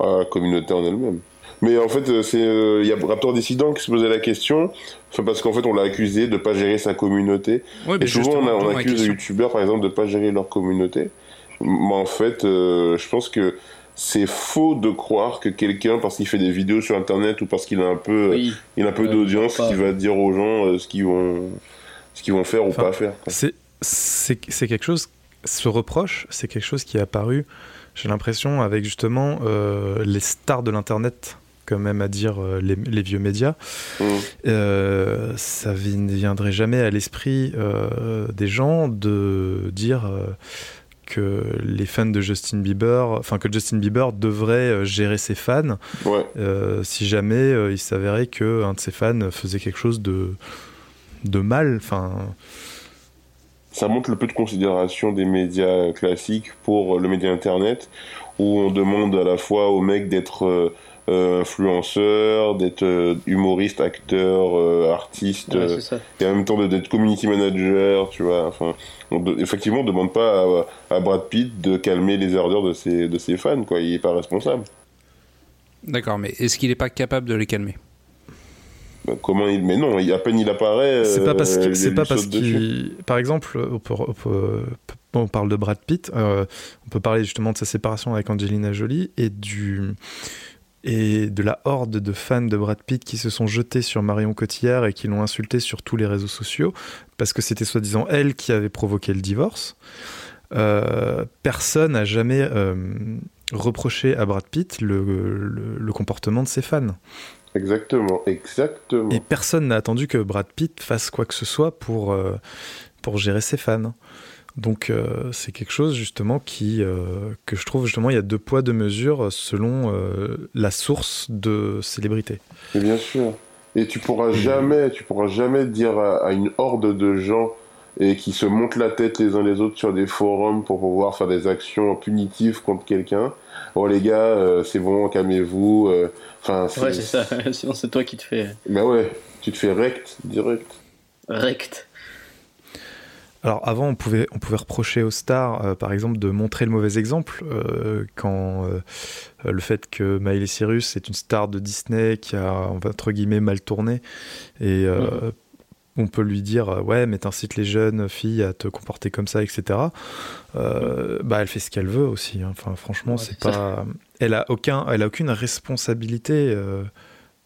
G: À la communauté en elle-même. Mais en fait, c'est il y a Raptor Dissident qui se posait la question, parce qu'en fait, on l'a accusé de pas gérer sa communauté. Et souvent, on, a- on accuse les youtubeurs, par exemple, de pas gérer leur communauté. Mais en fait, je pense que c'est faux de croire que quelqu'un, parce qu'il fait des vidéos sur Internet ou parce qu'il a un peu,
C: Oui.
G: il a un peu
C: Ouais,
G: d'audience, qui va dire aux gens euh, ce qu'ils vont, ce qu'ils vont faire ou pas faire.
A: C'est c'est c'est quelque chose, ce reproche, c'est quelque chose qui est apparu, j'ai l'impression, avec justement euh, les stars de l'Internet, quand même à dire euh, les, les vieux médias.
G: Mm.
A: Euh, ça ne viendrait jamais à l'esprit euh, des gens de dire euh, que les fans de Justin Bieber, enfin que Justin Bieber devrait euh, gérer ses fans
G: Ouais.
A: euh, si jamais euh, il s'avérait que un de ses fans faisait quelque chose de de mal. Enfin,
G: ça montre le peu de considération des médias classiques pour le média internet où on demande à la fois aux mecs d'être euh, influenceur, d'être euh, humoriste, acteur, euh, artiste,
C: Ouais,
G: euh, et en même temps de- d'être community manager, tu vois. Enfin, on de- effectivement, on demande pas à, à Brad Pitt de calmer les ardeurs de ses, de ses fans, quoi. Il est pas responsable.
D: D'accord, mais est-ce qu'il n'est pas capable de les calmer?
G: Bah, comment il... Mais non, il- à peine il apparaît.
A: C'est pas parce
G: euh,
A: qu'il,
G: il
A: c'est pas parce qu'il, par exemple, on, peut- on peut- on parle de Brad Pitt, euh, on peut parler justement de sa séparation avec Angelina Jolie et du et de la horde de fans de Brad Pitt qui se sont jetés sur Marion Cotillard et qui l'ont insulté sur tous les réseaux sociaux parce que c'était soi-disant elle qui avait provoqué le divorce. Euh, personne n'a jamais euh, reproché à Brad Pitt le, le- le comportement de ses fans.
G: Exactement, exactement.
A: Et personne n'a attendu que Brad Pitt fasse quoi que ce soit pour, euh, pour gérer ses fans. Donc euh, c'est quelque chose justement qui euh, que je trouve justement il y a deux poids deux mesures selon euh, la source de célébrité.
G: Mais bien sûr. Et tu pourras jamais, tu pourras jamais dire à, à une horde de gens et qui se montent la tête les uns les autres sur des forums pour pouvoir faire des actions punitives contre quelqu'un. Oh les gars, euh, c'est bon, calmez-vous. euh, Enfin,
C: Ouais, c'est ça. (laughs) Sinon, c'est toi qui te fais
G: Bah ouais, tu te fais rect direct.
C: rect.
A: Alors avant on pouvait on pouvait reprocher aux stars euh, par exemple de montrer le mauvais exemple euh, quand euh, le fait que Miley Cyrus est une star de Disney qui a entre guillemets mal tourné. Et euh, on peut lui dire ouais mais t'incites les jeunes filles à te comporter comme ça etc Euh, bah elle fait ce qu'elle veut aussi hein. enfin franchement
C: Ouais,
A: c'est pas elle a aucun elle a aucune responsabilité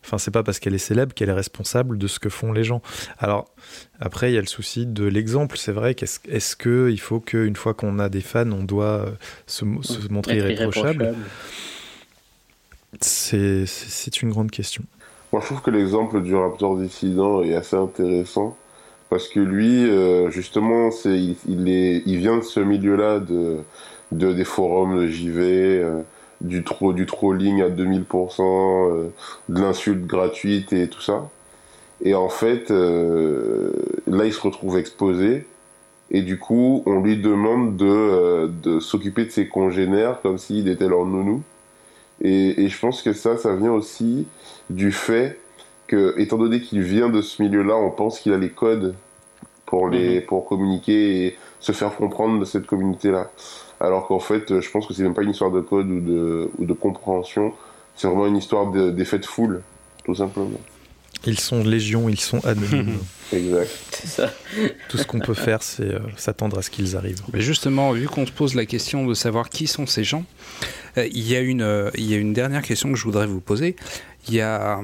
A: Enfin, c'est pas parce qu'elle est célèbre qu'elle est responsable de ce que font les gens. Alors, après, il y a le souci de l'exemple. C'est vrai qu'est-ce est-ce que il faut qu'une fois qu'on a des fans, on doit euh, se, mo- se montrer
C: Être
A: irréprochable?
C: irréprochable.
A: C'est c'est- c'est une grande question.
G: Moi, je trouve que l'exemple du Raptor dissident est assez intéressant parce que lui, euh, justement, c'est il, il est, il vient de ce milieu-là de, de des forums de JV, euh, du tro, du trolling à 2000%, euh, de l'insulte gratuite et tout ça. Et en fait, euh, là, il se retrouve exposé. Et du coup, on lui demande de, euh, de s'occuper de ses congénères comme s'il était leur nounou. Et, et je pense que ça, ça vient aussi du fait que, étant donné qu'il vient de ce milieu-là, on pense qu'il a les codes pour, les, pour communiquer et se faire comprendre de cette communauté-là. Alors qu'en fait, je pense que c'est même pas une histoire de code ou de, ou de compréhension, c'est vraiment une histoire de- d'effet de foule, tout simplement.
A: Ils sont légion, ils sont anonymes. (laughs)
G: Exact.
C: C'est ça. (laughs)
A: Tout ce qu'on peut faire, c'est euh, s'attendre à ce qu'ils arrivent.
D: Mais justement, vu qu'on se pose la question de savoir qui sont ces gens, euh, il y, a une, euh, il y a une dernière question que je voudrais vous poser. Il y a,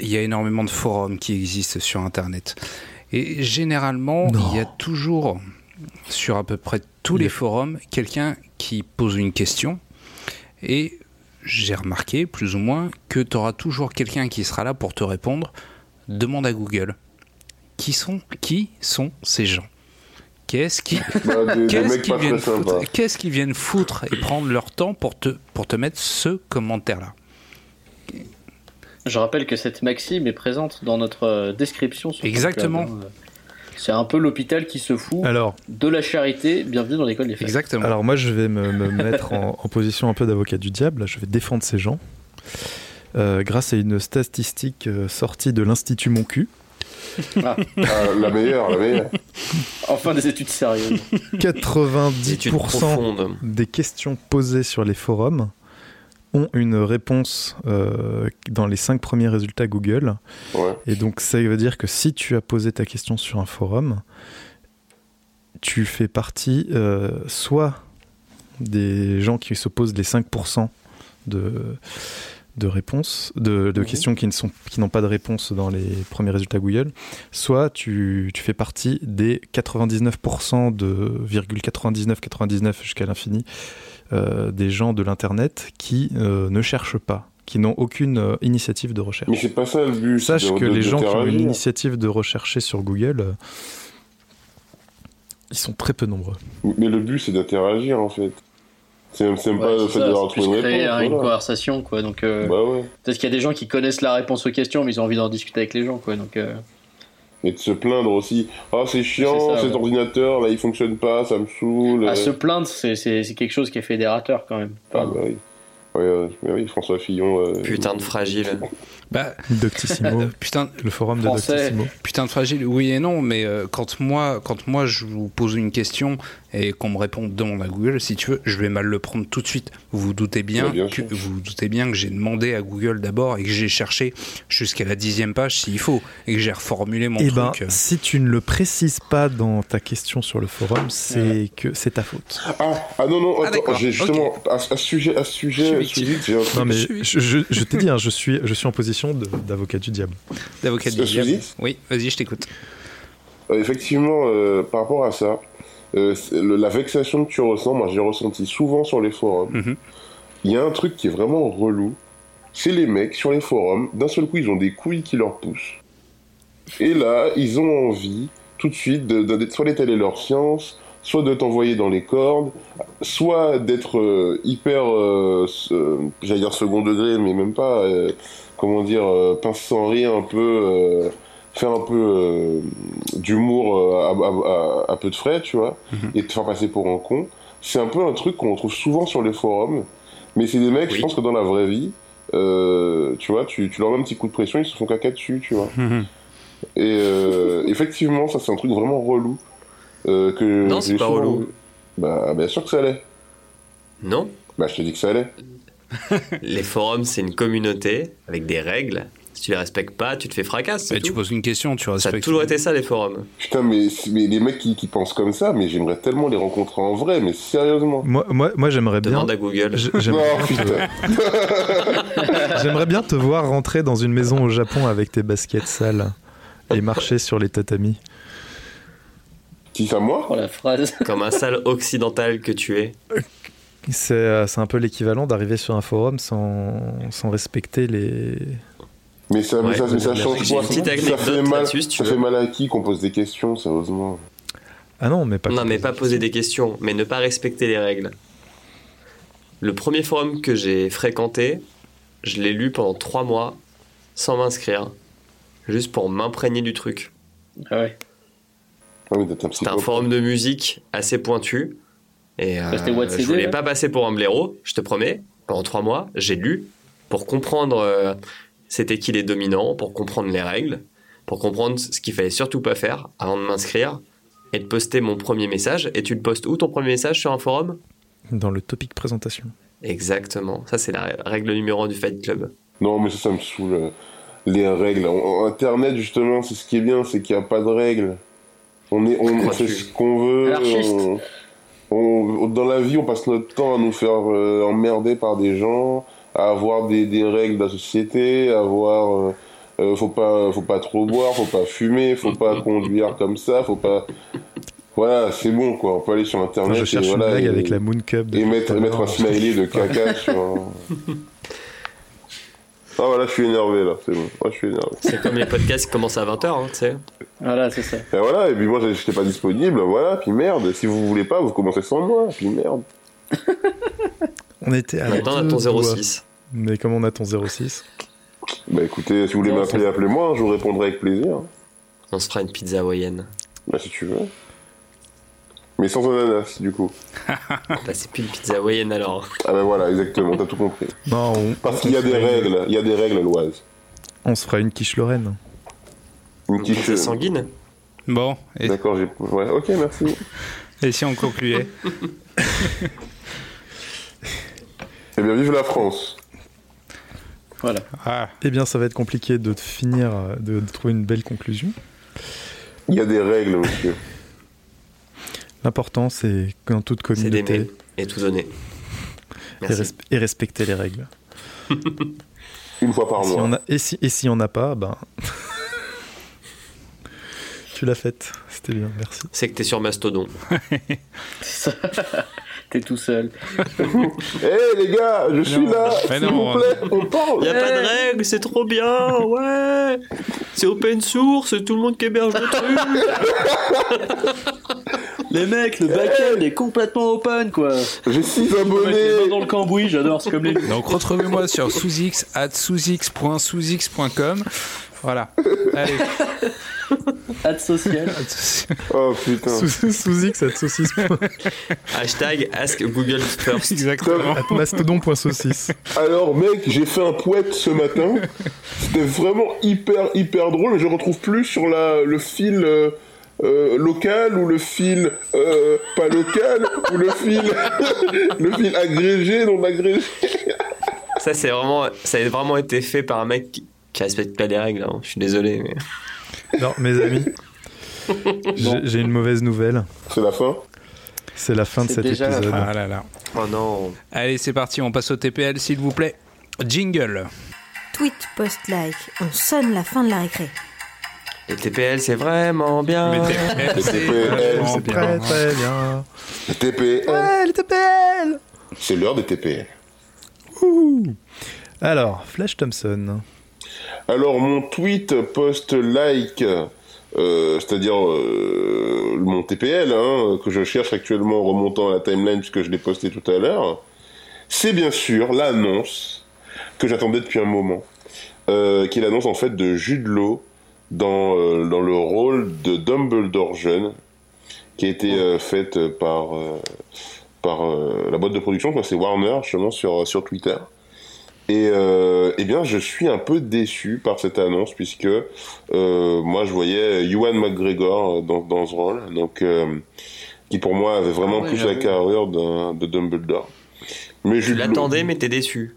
D: il y a énormément de forums qui existent sur Internet. Et généralement,
A: Non.
D: il y a toujours, sur à peu près tous les forums, quelqu'un qui pose une question. Et j'ai remarqué, plus ou moins, que tu auras toujours quelqu'un qui sera là pour te répondre. Demande à Google. Qui sont, qui sont ces gens? Qu'est-ce qui,
G: Bah,
D: Qu'est-ce viennent, foutre- qu'est-ce qu'ils viennent foutre et prendre leur temps pour te, pour te mettre ce commentaire-là?
C: Je rappelle que cette maxime est présente dans notre euh, description. Sur
D: Exactement.
C: Hein. C'est un peu l'hôpital qui se fout
A: Alors,
C: de la charité. Bienvenue dans l'école des faits.
D: Exactement.
A: alors moi, je vais me, me mettre en, en position un peu d'avocat du diable. Je vais défendre ces gens. Euh, grâce à une statistique euh, sortie de l'Institut Mon Cul,
G: Ah, la meilleure, la meilleure.
C: Enfin des études sérieuses.
B: Étude
A: 90%
B: profonde.
A: des questions posées sur les forums ont une réponse euh, dans les cinq premiers résultats Google.
G: Ouais.
A: Et donc ça veut dire que si tu as posé ta question sur un forum, tu fais partie euh, soit des gens qui se posent les 5% de, de réponses, de, de
C: Mhm.
A: questions qui n'ont pas de réponse dans les premiers résultats Google, soit tu, tu fais partie des 99% de 99 99 jusqu'à l'infini des gens de l'internet qui euh, ne cherchent pas, qui n'ont aucune euh, initiative de recherche.
G: Mais c'est pas ça le but.
A: Sache
G: de-
A: que
G: de-
A: les gens qui ont une initiative de rechercher sur Google, euh, ils sont très peu nombreux.
G: Mais le but, c'est d'interagir, en fait. C'est même,
C: Ouais,
G: pas le fait
C: plus
G: trouver une
C: créer
G: réponse.
C: une
G: voilà.
C: conversation quoi. Donc euh,
G: Bah ouais.
C: peut-être qu'il y a des gens qui connaissent la réponse aux questions mais ils ont envie d'en discuter avec les gens quoi. Donc euh,
G: Et de se plaindre aussi. Ah, c'est chiant,
C: C'est ça,
G: cet
C: ouais.
G: ordinateur, là, il fonctionne pas, ça me saoule.
C: à
G: euh.
C: se plaindre c'est quelque chose qui est fédérateur quand même.
G: Ah,
C: Enfin,
G: bah oui. Ouais, euh, mais oui, François Fillon. euh,
B: Putain de fragile.
D: Bah,
A: Doctissimo, (laughs)
D: putain,
A: le forum de
C: Français.
A: Doctissimo.
D: putain de fragile, oui et non, mais euh, quand moi, quand moi je vous pose une question et qu'on me répond demande à Google, si tu veux, je vais mal le prendre tout de suite. Vous vous doutez bien, que, vous vous doutez bien que j'ai demandé à Google d'abord et que j'ai cherché jusqu'à la dixième page s'il faut et que j'ai reformulé mon
A: Eh ben,
D: truc. euh.
A: si tu ne le précises pas dans ta question sur le forum, c'est que c'est ta faute.
G: Ah, ah non, non,
D: Ah,
G: attends, j'ai justement, à, à ce sujet, à ce sujet, j'ai un truc.
A: Non mais
D: Je
A: je, je- je t'ai dit, hein, je suis, je suis en position d'avocat du diable.
D: D'avocat du diable. Oui, vas-y, je t'écoute.
G: Euh, effectivement, euh, par rapport à ça, euh, le- la vexation que tu ressens, moi j'ai ressenti souvent sur les forums.
D: Mhm.
G: Il y a un truc qui est vraiment relou, c'est les mecs sur les forums, d'un seul coup ils ont des couilles qui leur poussent. Et là, ils ont envie tout de suite de, de- soit d'étaler leur science, soit de t'envoyer dans les cordes, soit d'être euh, hyper, euh, euh, j'allais dire second degré, mais même pas, comment dire, pince sans rire un peu, faire un peu euh, d'humour euh, à, à- à- à peu de frais, tu vois,
D: Mhm.
G: et te faire passer pour un con. C'est un peu un truc qu'on retrouve souvent sur les forums, mais c'est des mecs,
B: Oui.
G: je pense que dans la vraie vie, euh, tu vois, tu, tu leur mets un petit coup de pression, ils se font caca dessus, tu vois.
D: Mhm.
G: Et euh, effectivement, ça c'est un truc vraiment relou. euh, que
B: Non, c'est pas
G: souvent
B: relou.
G: Bah, bien sûr que ça allait.
B: Non
G: Bah, je te dis que ça allait.
B: Les forums, c'est une communauté avec des règles. Si tu les respectes pas, tu te fais fracasse. C'est
D: tu poses une question, tu
B: Ça a
D: respectes.
B: toujours été ça, les forums.
G: Putain, mais, mais les mecs qui, qui pensent comme ça, mais j'aimerais tellement les rencontrer en vrai, mais sérieusement.
A: Moi, moi, moi j'aimerais bien.
B: Demande à Google.
G: Non,
A: J'aimerais bien, te- (laughs) j'aimerais bien te voir rentrer dans une maison au Japon avec tes baskets sales et marcher sur les tatamis.
G: Qui ça, moi
C: Oh la phrase.
B: Comme un sale occidental que tu es.
A: C'est euh, c'est un peu l'équivalent d'arriver sur un forum sans, sans respecter les.
G: Mais ça, mais ça, mais ça
A: j'ai
G: change
B: une
G: quoi Ça fait mal,
B: si
G: ça fait mal à qui qu'on pose des questions, sérieusement
A: Ah non, mais pas.
B: Non, mais pas poser des questions, mais ne pas respecter les règles. Le premier forum que j'ai fréquenté, je l'ai lu pendant trois mois sans m'inscrire, juste pour m'imprégner du truc.
C: Ah ouais.
G: Ah,
B: C'était un forum de musique assez pointu. Et euh, je voulais
C: là
B: pas passer pour un blaireau, je te promets. Pendant trois mois, j'ai lu pour comprendre euh, c'était qui les dominants, pour comprendre les règles, pour comprendre ce qu'il fallait surtout pas faire avant de m'inscrire et de poster mon premier message. Et tu le postes où ton premier message sur un forum?
A: Dans le topic présentation.
B: Exactement. Ça, c'est la règle numéro un du Fight Club.
G: Non, mais ça, ça me saoule. euh, Les règles. Internet, justement, c'est ce qui est bien, c'est qu'il n'y a pas de règles. On, est, on, fait ce qu'on veut. On- dans la vie, on passe notre temps à nous faire euh, emmerder par des gens, à avoir des, des règles de la société, à avoir. euh, euh, faut pas, faut pas trop boire, faut pas fumer, faut pas (laughs) conduire comme ça, faut pas. Voilà, c'est bon quoi. On peut aller sur internet
A: je cherche
G: et
A: une
G: voilà,
A: blague
G: et,
A: avec la Moon Cup.
G: et mettre, mettre un smiley de caca sur. un- (laughs) Ah voilà, je suis énervé là, c'est bon. Moi, je suis énervé.
B: C'est comme les podcasts qui commencent à 20h, hein, tu sais.
C: Voilà, c'est ça.
G: Et voilà, et puis moi j'étais pas disponible, voilà, puis merde, si vous voulez pas, vous commencez sans moi, puis merde. (laughs)
A: On était à
B: Maintenant, on a ton
A: doigts.
B: 06.
A: Mais comment on a ton 06
G: Bah écoutez, si vous voulez m'appeler, appelez-moi, je vous répondrai avec plaisir.
B: On se fera une pizza hawaïenne.
G: Bah si tu veux. Mais sans ananas, du coup. (laughs)
B: Bah, c'est plus une pizza hawaïenne alors.
G: Ah bah voilà, exactement, t'as tout compris.
A: Non, on,
G: Parce qu'il y a des règles, il y a des règles, Loise.
A: on se fera une quiche Lorraine.
G: Une
B: Une
G: quiche...
B: sanguine
D: Bon, et,
G: D'accord, j'ai... Ouais, ok, merci. (laughs)
D: et si on concluait? (laughs)
G: Eh bien, vive la France.
C: Voilà.
D: Ah,
A: Eh bien, ça va être compliqué de finir, de, de trouver une belle conclusion.
G: Il y a des règles, monsieur.
A: L'important, c'est que dans toute
B: C'est d'aimer
A: communauté,
B: et tout donner.
A: et, res- et respecter les règles. (laughs)
G: Une fois par
A: Si
G: mois.
A: on a, et si et si on n'a pas, ben. (laughs) tu l'as faite. C'était bien, merci.
B: C'est que t'es sur Mastodon.
C: C'est (laughs) ça. T'es tout seul. (laughs)
G: Eh les gars, je suis
D: non,
G: là,
D: mais
G: s'il
D: non,
G: vous plaît, on parle.
B: Y a pas de règles, c'est trop bien, ouais. C'est open source, c'est tout le monde qui héberge le truc. (laughs)
C: Les mecs, le back-end est complètement open, quoi.
G: J'ai 6
C: Mettre les mains
G: abonnés.
C: dans le cambouis, j'adore, c'est comme les... (laughs)
D: donc retrouvez-moi sur sousx at sousx.sousx.com. Voilà. Allez. (laughs)
C: Ad social.
G: Oh putain.
A: Sous, sous X, à saucisse. (laughs)
B: Hashtag Ask Google First.
D: Exactement.
A: at mastodon.saucisse.
G: Alors mec, j'ai fait un poète ce matin. C'était vraiment hyper hyper drôle, mais je retrouve plus sur la, le fil euh, euh, local ou le fil euh, pas local ou le fil (laughs) le fil agrégé non agrégé.
B: Ça, c'est vraiment, ça a vraiment été fait par un mec qui, qui respecte pas les règles. hein. Je suis désolé, mais.
A: Non, mes amis, (laughs) j'ai j'ai une mauvaise nouvelle.
G: C'est la fin.
A: C'est la fin de cet
C: déjà la
A: épisode.
D: Ah là là.
B: Oh non.
D: Allez, c'est parti, on passe au TPL s'il vous plaît. Jingle.
E: Tweet, post, like, on sonne la fin de la récré.
B: Les TPL, c'est vraiment bien.
D: Mais TPL, c'est
A: très très bien.
G: Les TPL.
A: Ouais, les TPL
G: C'est l'heure des TPL.
A: Alors, Flash Thompson.
G: Alors mon tweet post like, euh, c'est-à-dire euh, mon TPL hein, que je cherche actuellement en remontant à la timeline puisque je l'ai posté tout à l'heure, c'est bien sûr l'annonce que j'attendais depuis un moment, euh, qui est l'annonce en fait de Jude Law dans, euh, dans le rôle de Dumbledore jeune, qui a été euh, faite par, par la boîte de production, c'est Warner justement sur, sur Twitter. Et euh, eh bien, je suis un peu déçu par cette annonce puisque euh, moi, je voyais Ewan McGregor dans, dans ce rôle, donc euh, qui pour moi avait vraiment
C: Ah ouais,
G: plus la carrure de Dumbledore. Mais Law-
B: l'attendais, mais t'es déçu.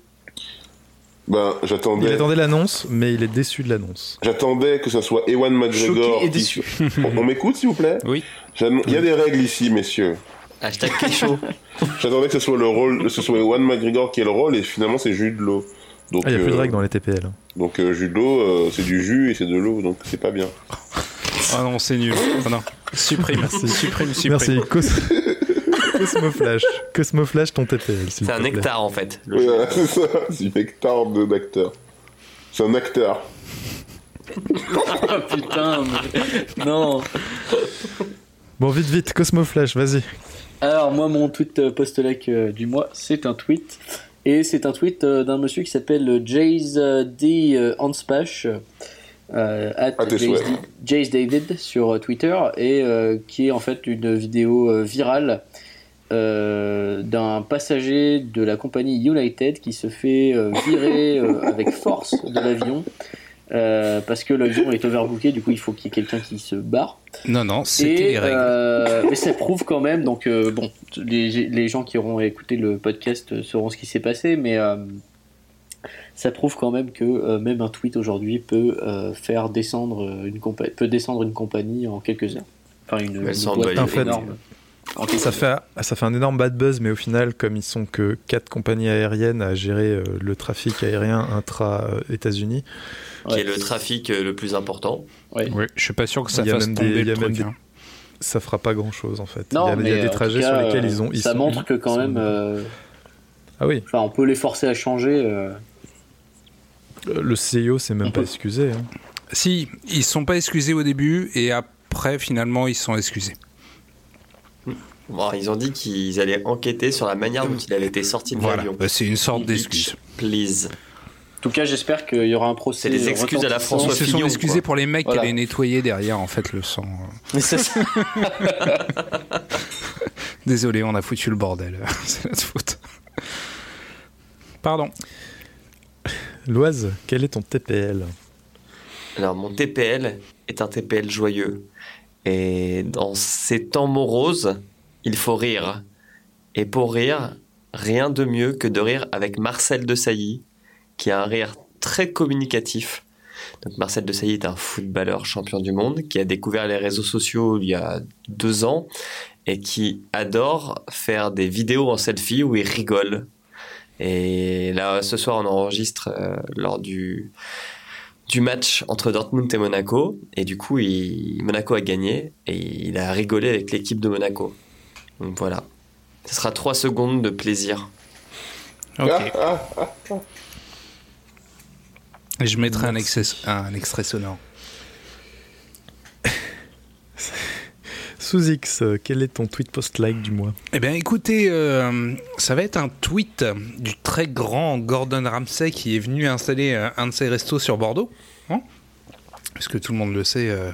G: Ben,
A: Il
G: j'attendais.
A: attendait l'annonce, mais il est déçu de l'annonce.
G: J'attendais que ça soit Ewan McGregor.
C: Choqué et déçu.
G: on on m'écoute, s'il vous plaît?
D: Oui.
G: Il y a des règles ici, messieurs.
B: Hashtag Kécho. (laughs)
G: J'attendais que ce soit le rôle, que ce soit Ewan McGregor qui ait le rôle, et finalement c'est Jude Law. Donc,
A: Ah, il n'y a plus de
G: euh,
A: règles dans les TPL.
G: Donc euh, Jude Law, euh, c'est du jus et c'est de l'eau, donc c'est pas bien.
D: Ah non, c'est nul. Ah non. Supprime. Supprime, supprime.
A: Merci. Cos... (laughs) Cosmoflash. Cosmoflash, ton TPL.
B: C'est un nectar en fait.
G: C'est ça, c'est une hectare de- d'acteur. C'est un acteur.
C: Ah (laughs) putain, mais- non.
A: Bon, vite, vite, Cosmoflash, vas-y.
C: Alors moi mon tweet euh, post-like euh, du mois c'est un tweet et c'est un tweet euh, d'un monsieur qui s'appelle Jace D Anspash euh, at Jace. D- Jace David sur Twitter et euh, qui est en fait une vidéo virale euh, d'un passager de la compagnie United qui se fait virer avec force de l'avion euh, parce que l'avion est overbooké du coup il faut qu'il y ait quelqu'un qui se barre
D: Non, non, c'était les règles.
C: euh, mais ça prouve quand même, donc euh, bon, les, les gens qui auront écouté le podcast sauront ce qui s'est passé, mais euh, ça prouve quand même que euh, même un tweet aujourd'hui peut euh, faire descendre une compa- peut descendre une compagnie en quelques heures. Enfin une, une boîte énorme.
A: Ça fait, ça fait un énorme bad buzz, mais au final, comme ils sont que quatre compagnies aériennes à gérer euh, le trafic aérien intra-États-Unis,
B: Qui
C: Ouais.
B: est le trafic euh, le plus important.
C: Ouais.
D: Oui, je suis pas sûr que ça
A: Il y a
D: fasse
A: même des-
D: tomber
A: il y a
D: le
A: même
D: truc.
A: des-
D: hein.
A: ça fera pas grand-chose en fait.
C: Non,
A: il y a, il y a
C: mais
A: des trajets sur lesquels
C: euh,
A: ils ont. Ils
C: ça
A: sont-
C: montre que quand même, euh,
A: Ah oui,
C: enfin, on peut les forcer à changer. euh.
A: euh, le CIO s'est même
C: On
A: pas
C: peut- (laughs)
A: excusé. hein.
D: Si, ils sont pas excusés au début et après, finalement, ils sont excusés.
B: Bon, ils ont dit qu'ils allaient enquêter sur la manière dont il avait été sorti de
D: Voilà,
B: l'avion.
D: Bah, c'est une sorte d'excuse.
B: Please.
C: En tout cas, j'espère qu'il y aura un procès.
B: C'est des excuses à la
C: retentissant.
D: Ils
B: François
D: se sont excusés pour les mecs
C: Voilà.
D: qui allaient nettoyer derrière, en fait, le sang.
C: Mais ça, c'est- (laughs)
D: Désolé, on a foutu le bordel. (laughs) c'est notre faute. Pardon.
A: Loise, quel est ton TPL
B: Alors, mon TPL est un TPL joyeux. Et dans ces temps moroses, il faut rire. Et pour rire, rien de mieux que de rire avec Marcel Desailly, qui a un rire très communicatif. Marcel Desailly est un footballeur champion du monde qui a découvert les réseaux sociaux il y a deux ans et qui adore faire des vidéos en selfie où il rigole. Et là, ce soir, on enregistre euh, lors du, match entre Dortmund et Monaco. Et du coup, Monaco a gagné et il a rigolé avec l'équipe de Monaco. Donc voilà. Ce sera trois secondes de plaisir.
D: Ok.
G: Ah, ah, ah.
D: Et je mettrai un, excès- un extrait sonore. (laughs)
A: Sous X, quel est ton tweet post-like du mois
D: Eh bien, écoutez, euh, ça va être un tweet du très grand Gordon Ramsay qui est venu installer euh, un de ses restos sur Bordeaux. Hein parce que tout le monde le sait, euh,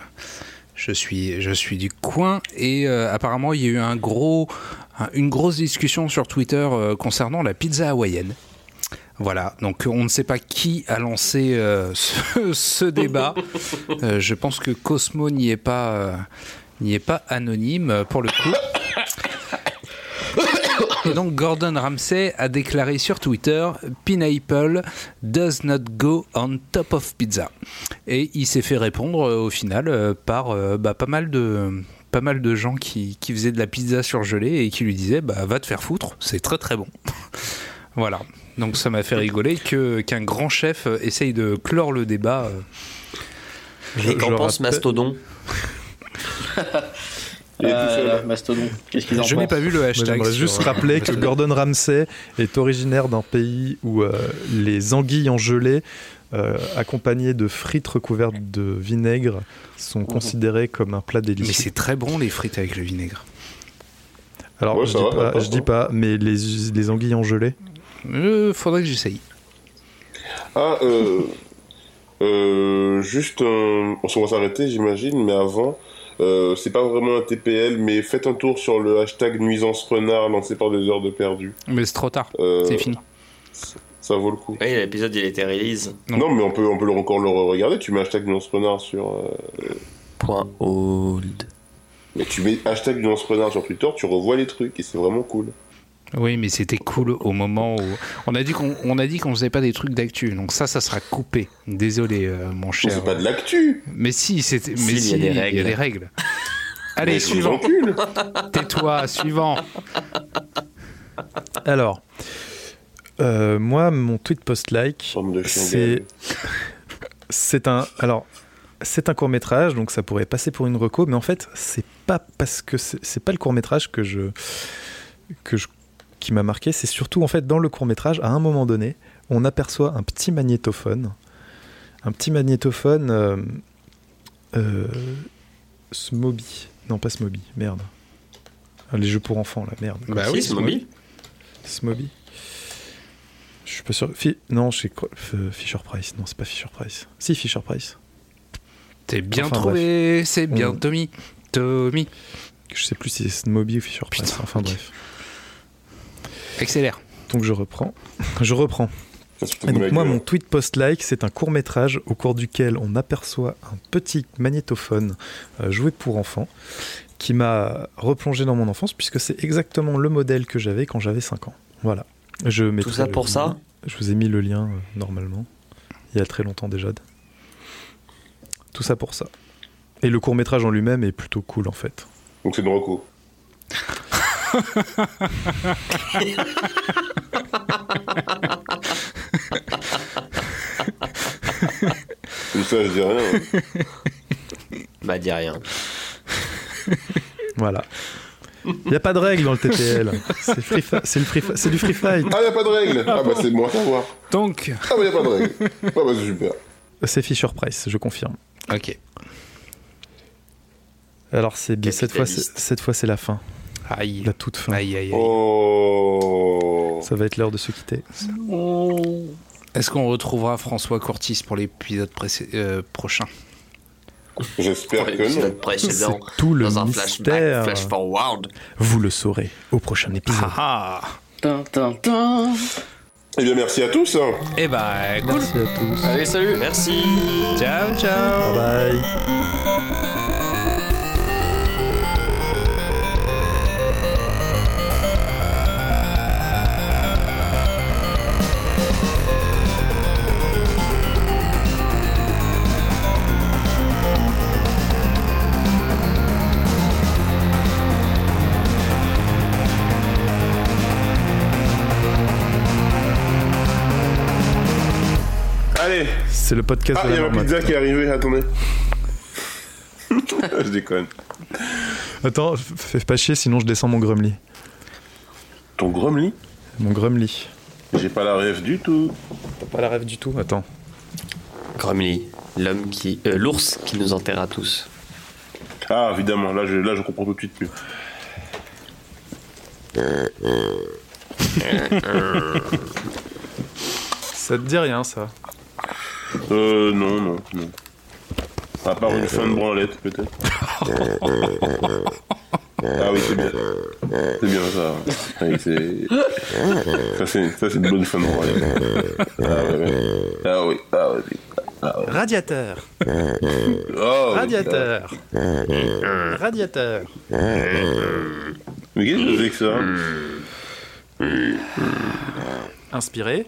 D: je suis, je suis du coin et euh, apparemment il y a eu un gros, un- une grosse discussion sur Twitter euh, concernant la pizza hawaïenne. Voilà, donc on ne sait pas qui a lancé euh, ce, (laughs) ce débat. Je pense que Cosmo n'y est pas, n'y est pas anonyme pour le coup. Et donc Gordon Ramsay a déclaré sur Twitter Pineapple does not go on top of pizza. Et il s'est fait répondre euh, au final euh, par euh, bah, pas mal de pas mal de gens qui, qui faisaient de la pizza surgelée et qui lui disaient bah va te faire foutre, c'est très très bon. (laughs) voilà. Donc ça m'a fait rigoler que qu'un grand chef essaye de clore le débat.
B: Et qu'en pense Mastodon? (laughs)
G: Tout.
C: Euh, Mastodon, qu'est-ce qu'ils en
D: Je n'ai pas vu le hashtag.
A: J'aimerais juste
D: euh,
A: rappeler que Gordon Ramsay est originaire d'un pays où euh, les anguilles en gelée, euh, accompagnées de frites recouvertes de vinaigre, sont considérées comme un plat
D: Mais
A: délicieux.
D: c'est très bon les frites avec le vinaigre.
A: Alors,
G: Ouais,
A: je, dis
G: va,
A: pas, je dis pas, mais les, les anguilles en gelée,
D: Euh, faudrait que j'essaye.
G: Ah, euh, euh, juste, euh, on va s'arrêter, j'imagine, mais avant, euh, c'est pas vraiment un TPL, mais faites un tour sur le hashtag nuisance renard lancé par des heures de perdu.
D: Mais c'est trop tard.
G: Euh,
D: C'est fini.
G: Ça vaut le coup.
B: Oui, l'épisode il était release.
D: Non.
G: Non, mais on peut, on peut encore le regarder. Tu mets hashtag nuisance renard sur. euh,
B: Point old.
G: mais tu mets hashtag nuisance renard sur Twitter, tu revois les trucs et c'est vraiment cool.
D: Oui, mais c'était cool au moment où on a dit qu'on on a dit qu'on faisait pas des trucs d'actu. Donc ça, ça sera coupé. Désolé, euh, mon
G: Mais
D: cher.
G: c'est pas de l'actu.
D: Mais si, c'était.
B: Si,
D: Mais
B: il y a
D: si,
B: des
D: il y a
B: règles.
D: des règles. (laughs) Allez,
G: Mais je vous
D: suivant. (laughs) (laughs) Tais-toi, suivant.
A: Alors, euh, moi, mon tweet post-like, c'est c'est un alors c'est un court métrage, donc ça pourrait passer pour une reco, mais en fait c'est pas parce que c'est c'est pas le court métrage que je que je qui m'a marqué, c'est surtout en fait dans le court métrage, à un moment donné, on aperçoit un petit magnétophone, un petit magnétophone euh, euh, Smoby, non pas Smoby, merde, Ah, les jeux pour enfants là, merde.
D: Bah oui,
B: c'est Moby.
A: Smoby. Je suis pas sûr. Fi- non, F- Fisher Price. Non, c'est pas Fisher Price. Si, Fisher Price.
D: T'es bien
A: Enfin,
D: trouvé, c'est bien
A: On-
D: Tommy. Tommy.
A: Je sais plus si c'est Smoby ou Fisher Price.
D: Putain,
A: enfin bref.
D: Accélère.
A: Donc je reprends. Je reprends. Et donc moi, mon tweet post-like, c'est un court métrage au cours duquel on aperçoit un petit magnétophone euh, joué pour enfants qui m'a replongé dans mon enfance puisque c'est exactement le modèle que j'avais quand j'avais 5 ans. Voilà. Je
B: Tout ça pour
A: lien.
B: ça
A: Je vous ai mis le lien euh, normalement. Il y a très longtemps déjà. Tout ça pour ça. Et le court métrage en lui-même est plutôt cool en fait.
G: Donc c'est une reco. (laughs) Ça, je dis rien.
B: Bah, dis rien.
A: Voilà. Il n'y a pas de règle dans le TTL. C'est free fi- c'est le free fi- c'est du free fight.
G: Ah, y a pas de règle Ah, bah c'est bon à savoir.
D: Donc,
G: Ah, bah y a pas de règle. Ah, bah c'est super.
A: C'est Fisher Price, je confirme.
D: ok.
A: Alors c'est bien cette fois, c'est-
B: Capitaliste.
A: cette fois c'est la fin,
D: Aïe.
A: la toute fin.
D: Aïe, aïe, aïe.
G: Oh.
A: Ça va être l'heure de se quitter.
D: Est-ce qu'on retrouvera François Courtis pour l'épisode euh, prochain?
G: J'espère que non.
A: C'est tout le
B: Dans un
A: mystère.
B: flash forward.
A: Vous le saurez au prochain épisode.
D: Ah
C: tin, tin.
G: Eh bien, merci à tous. hein.
D: Eh bah, cool.
A: Merci à tous.
C: Allez, salut
B: Merci.
D: Ciao, ciao.
A: Bye bye. C'est le podcast
G: Ah,
A: de
G: il y
A: la
G: a ma pizza qui est arrivée. Attendez. (laughs) je déconne.
A: Attends, fais pas chier, sinon je descends mon grumly.
G: Ton gromly
A: Mon grumly.
G: J'ai pas la rêve du tout.
A: T'as pas la rêve du tout Attends.
B: Grumly, l'homme qui. euh, l'ours qui nous enterra tous.
G: Ah, évidemment, là je, là, je comprends tout de suite mieux.
A: Ça te dit rien, ça?
G: Euh, non, non, non. À part une fin de branlette, peut-être. (laughs) Ah oui, c'est bien. C'est bien ça. C'est... Ça, c'est, ça, c'est une bonne fin de branlette. Ah, ouais, ouais. ah oui, ah oui. Ah, ouais.
A: Radiateur.
G: Oh,
A: Radiateur. Radiateur.
G: Mais qu'est-ce que c'est que ça?
A: Inspirez.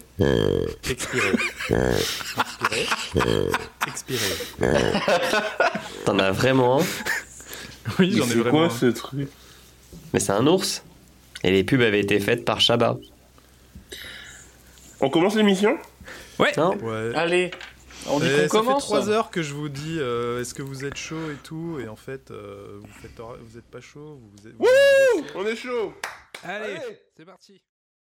A: Expirez. Inspirez. Expirez.
B: T'en as vraiment un
A: Oui, j'en ai
G: C'est
A: vraiment.
G: quoi
A: un.
G: ce truc
B: Mais c'est un ours. Et les pubs avaient été faites par Shabba.
G: On commence l'émission
B: Non
A: Ouais.
C: Allez, on dit
A: Eh,
C: qu'on
A: ça
C: commence.
A: fait 3 heures que je vous dis euh, est-ce que vous êtes chaud et tout et en fait euh, vous faites vous êtes pas chaud vous êtes, vous êtes-
G: On est chaud
D: Allez, c'est parti.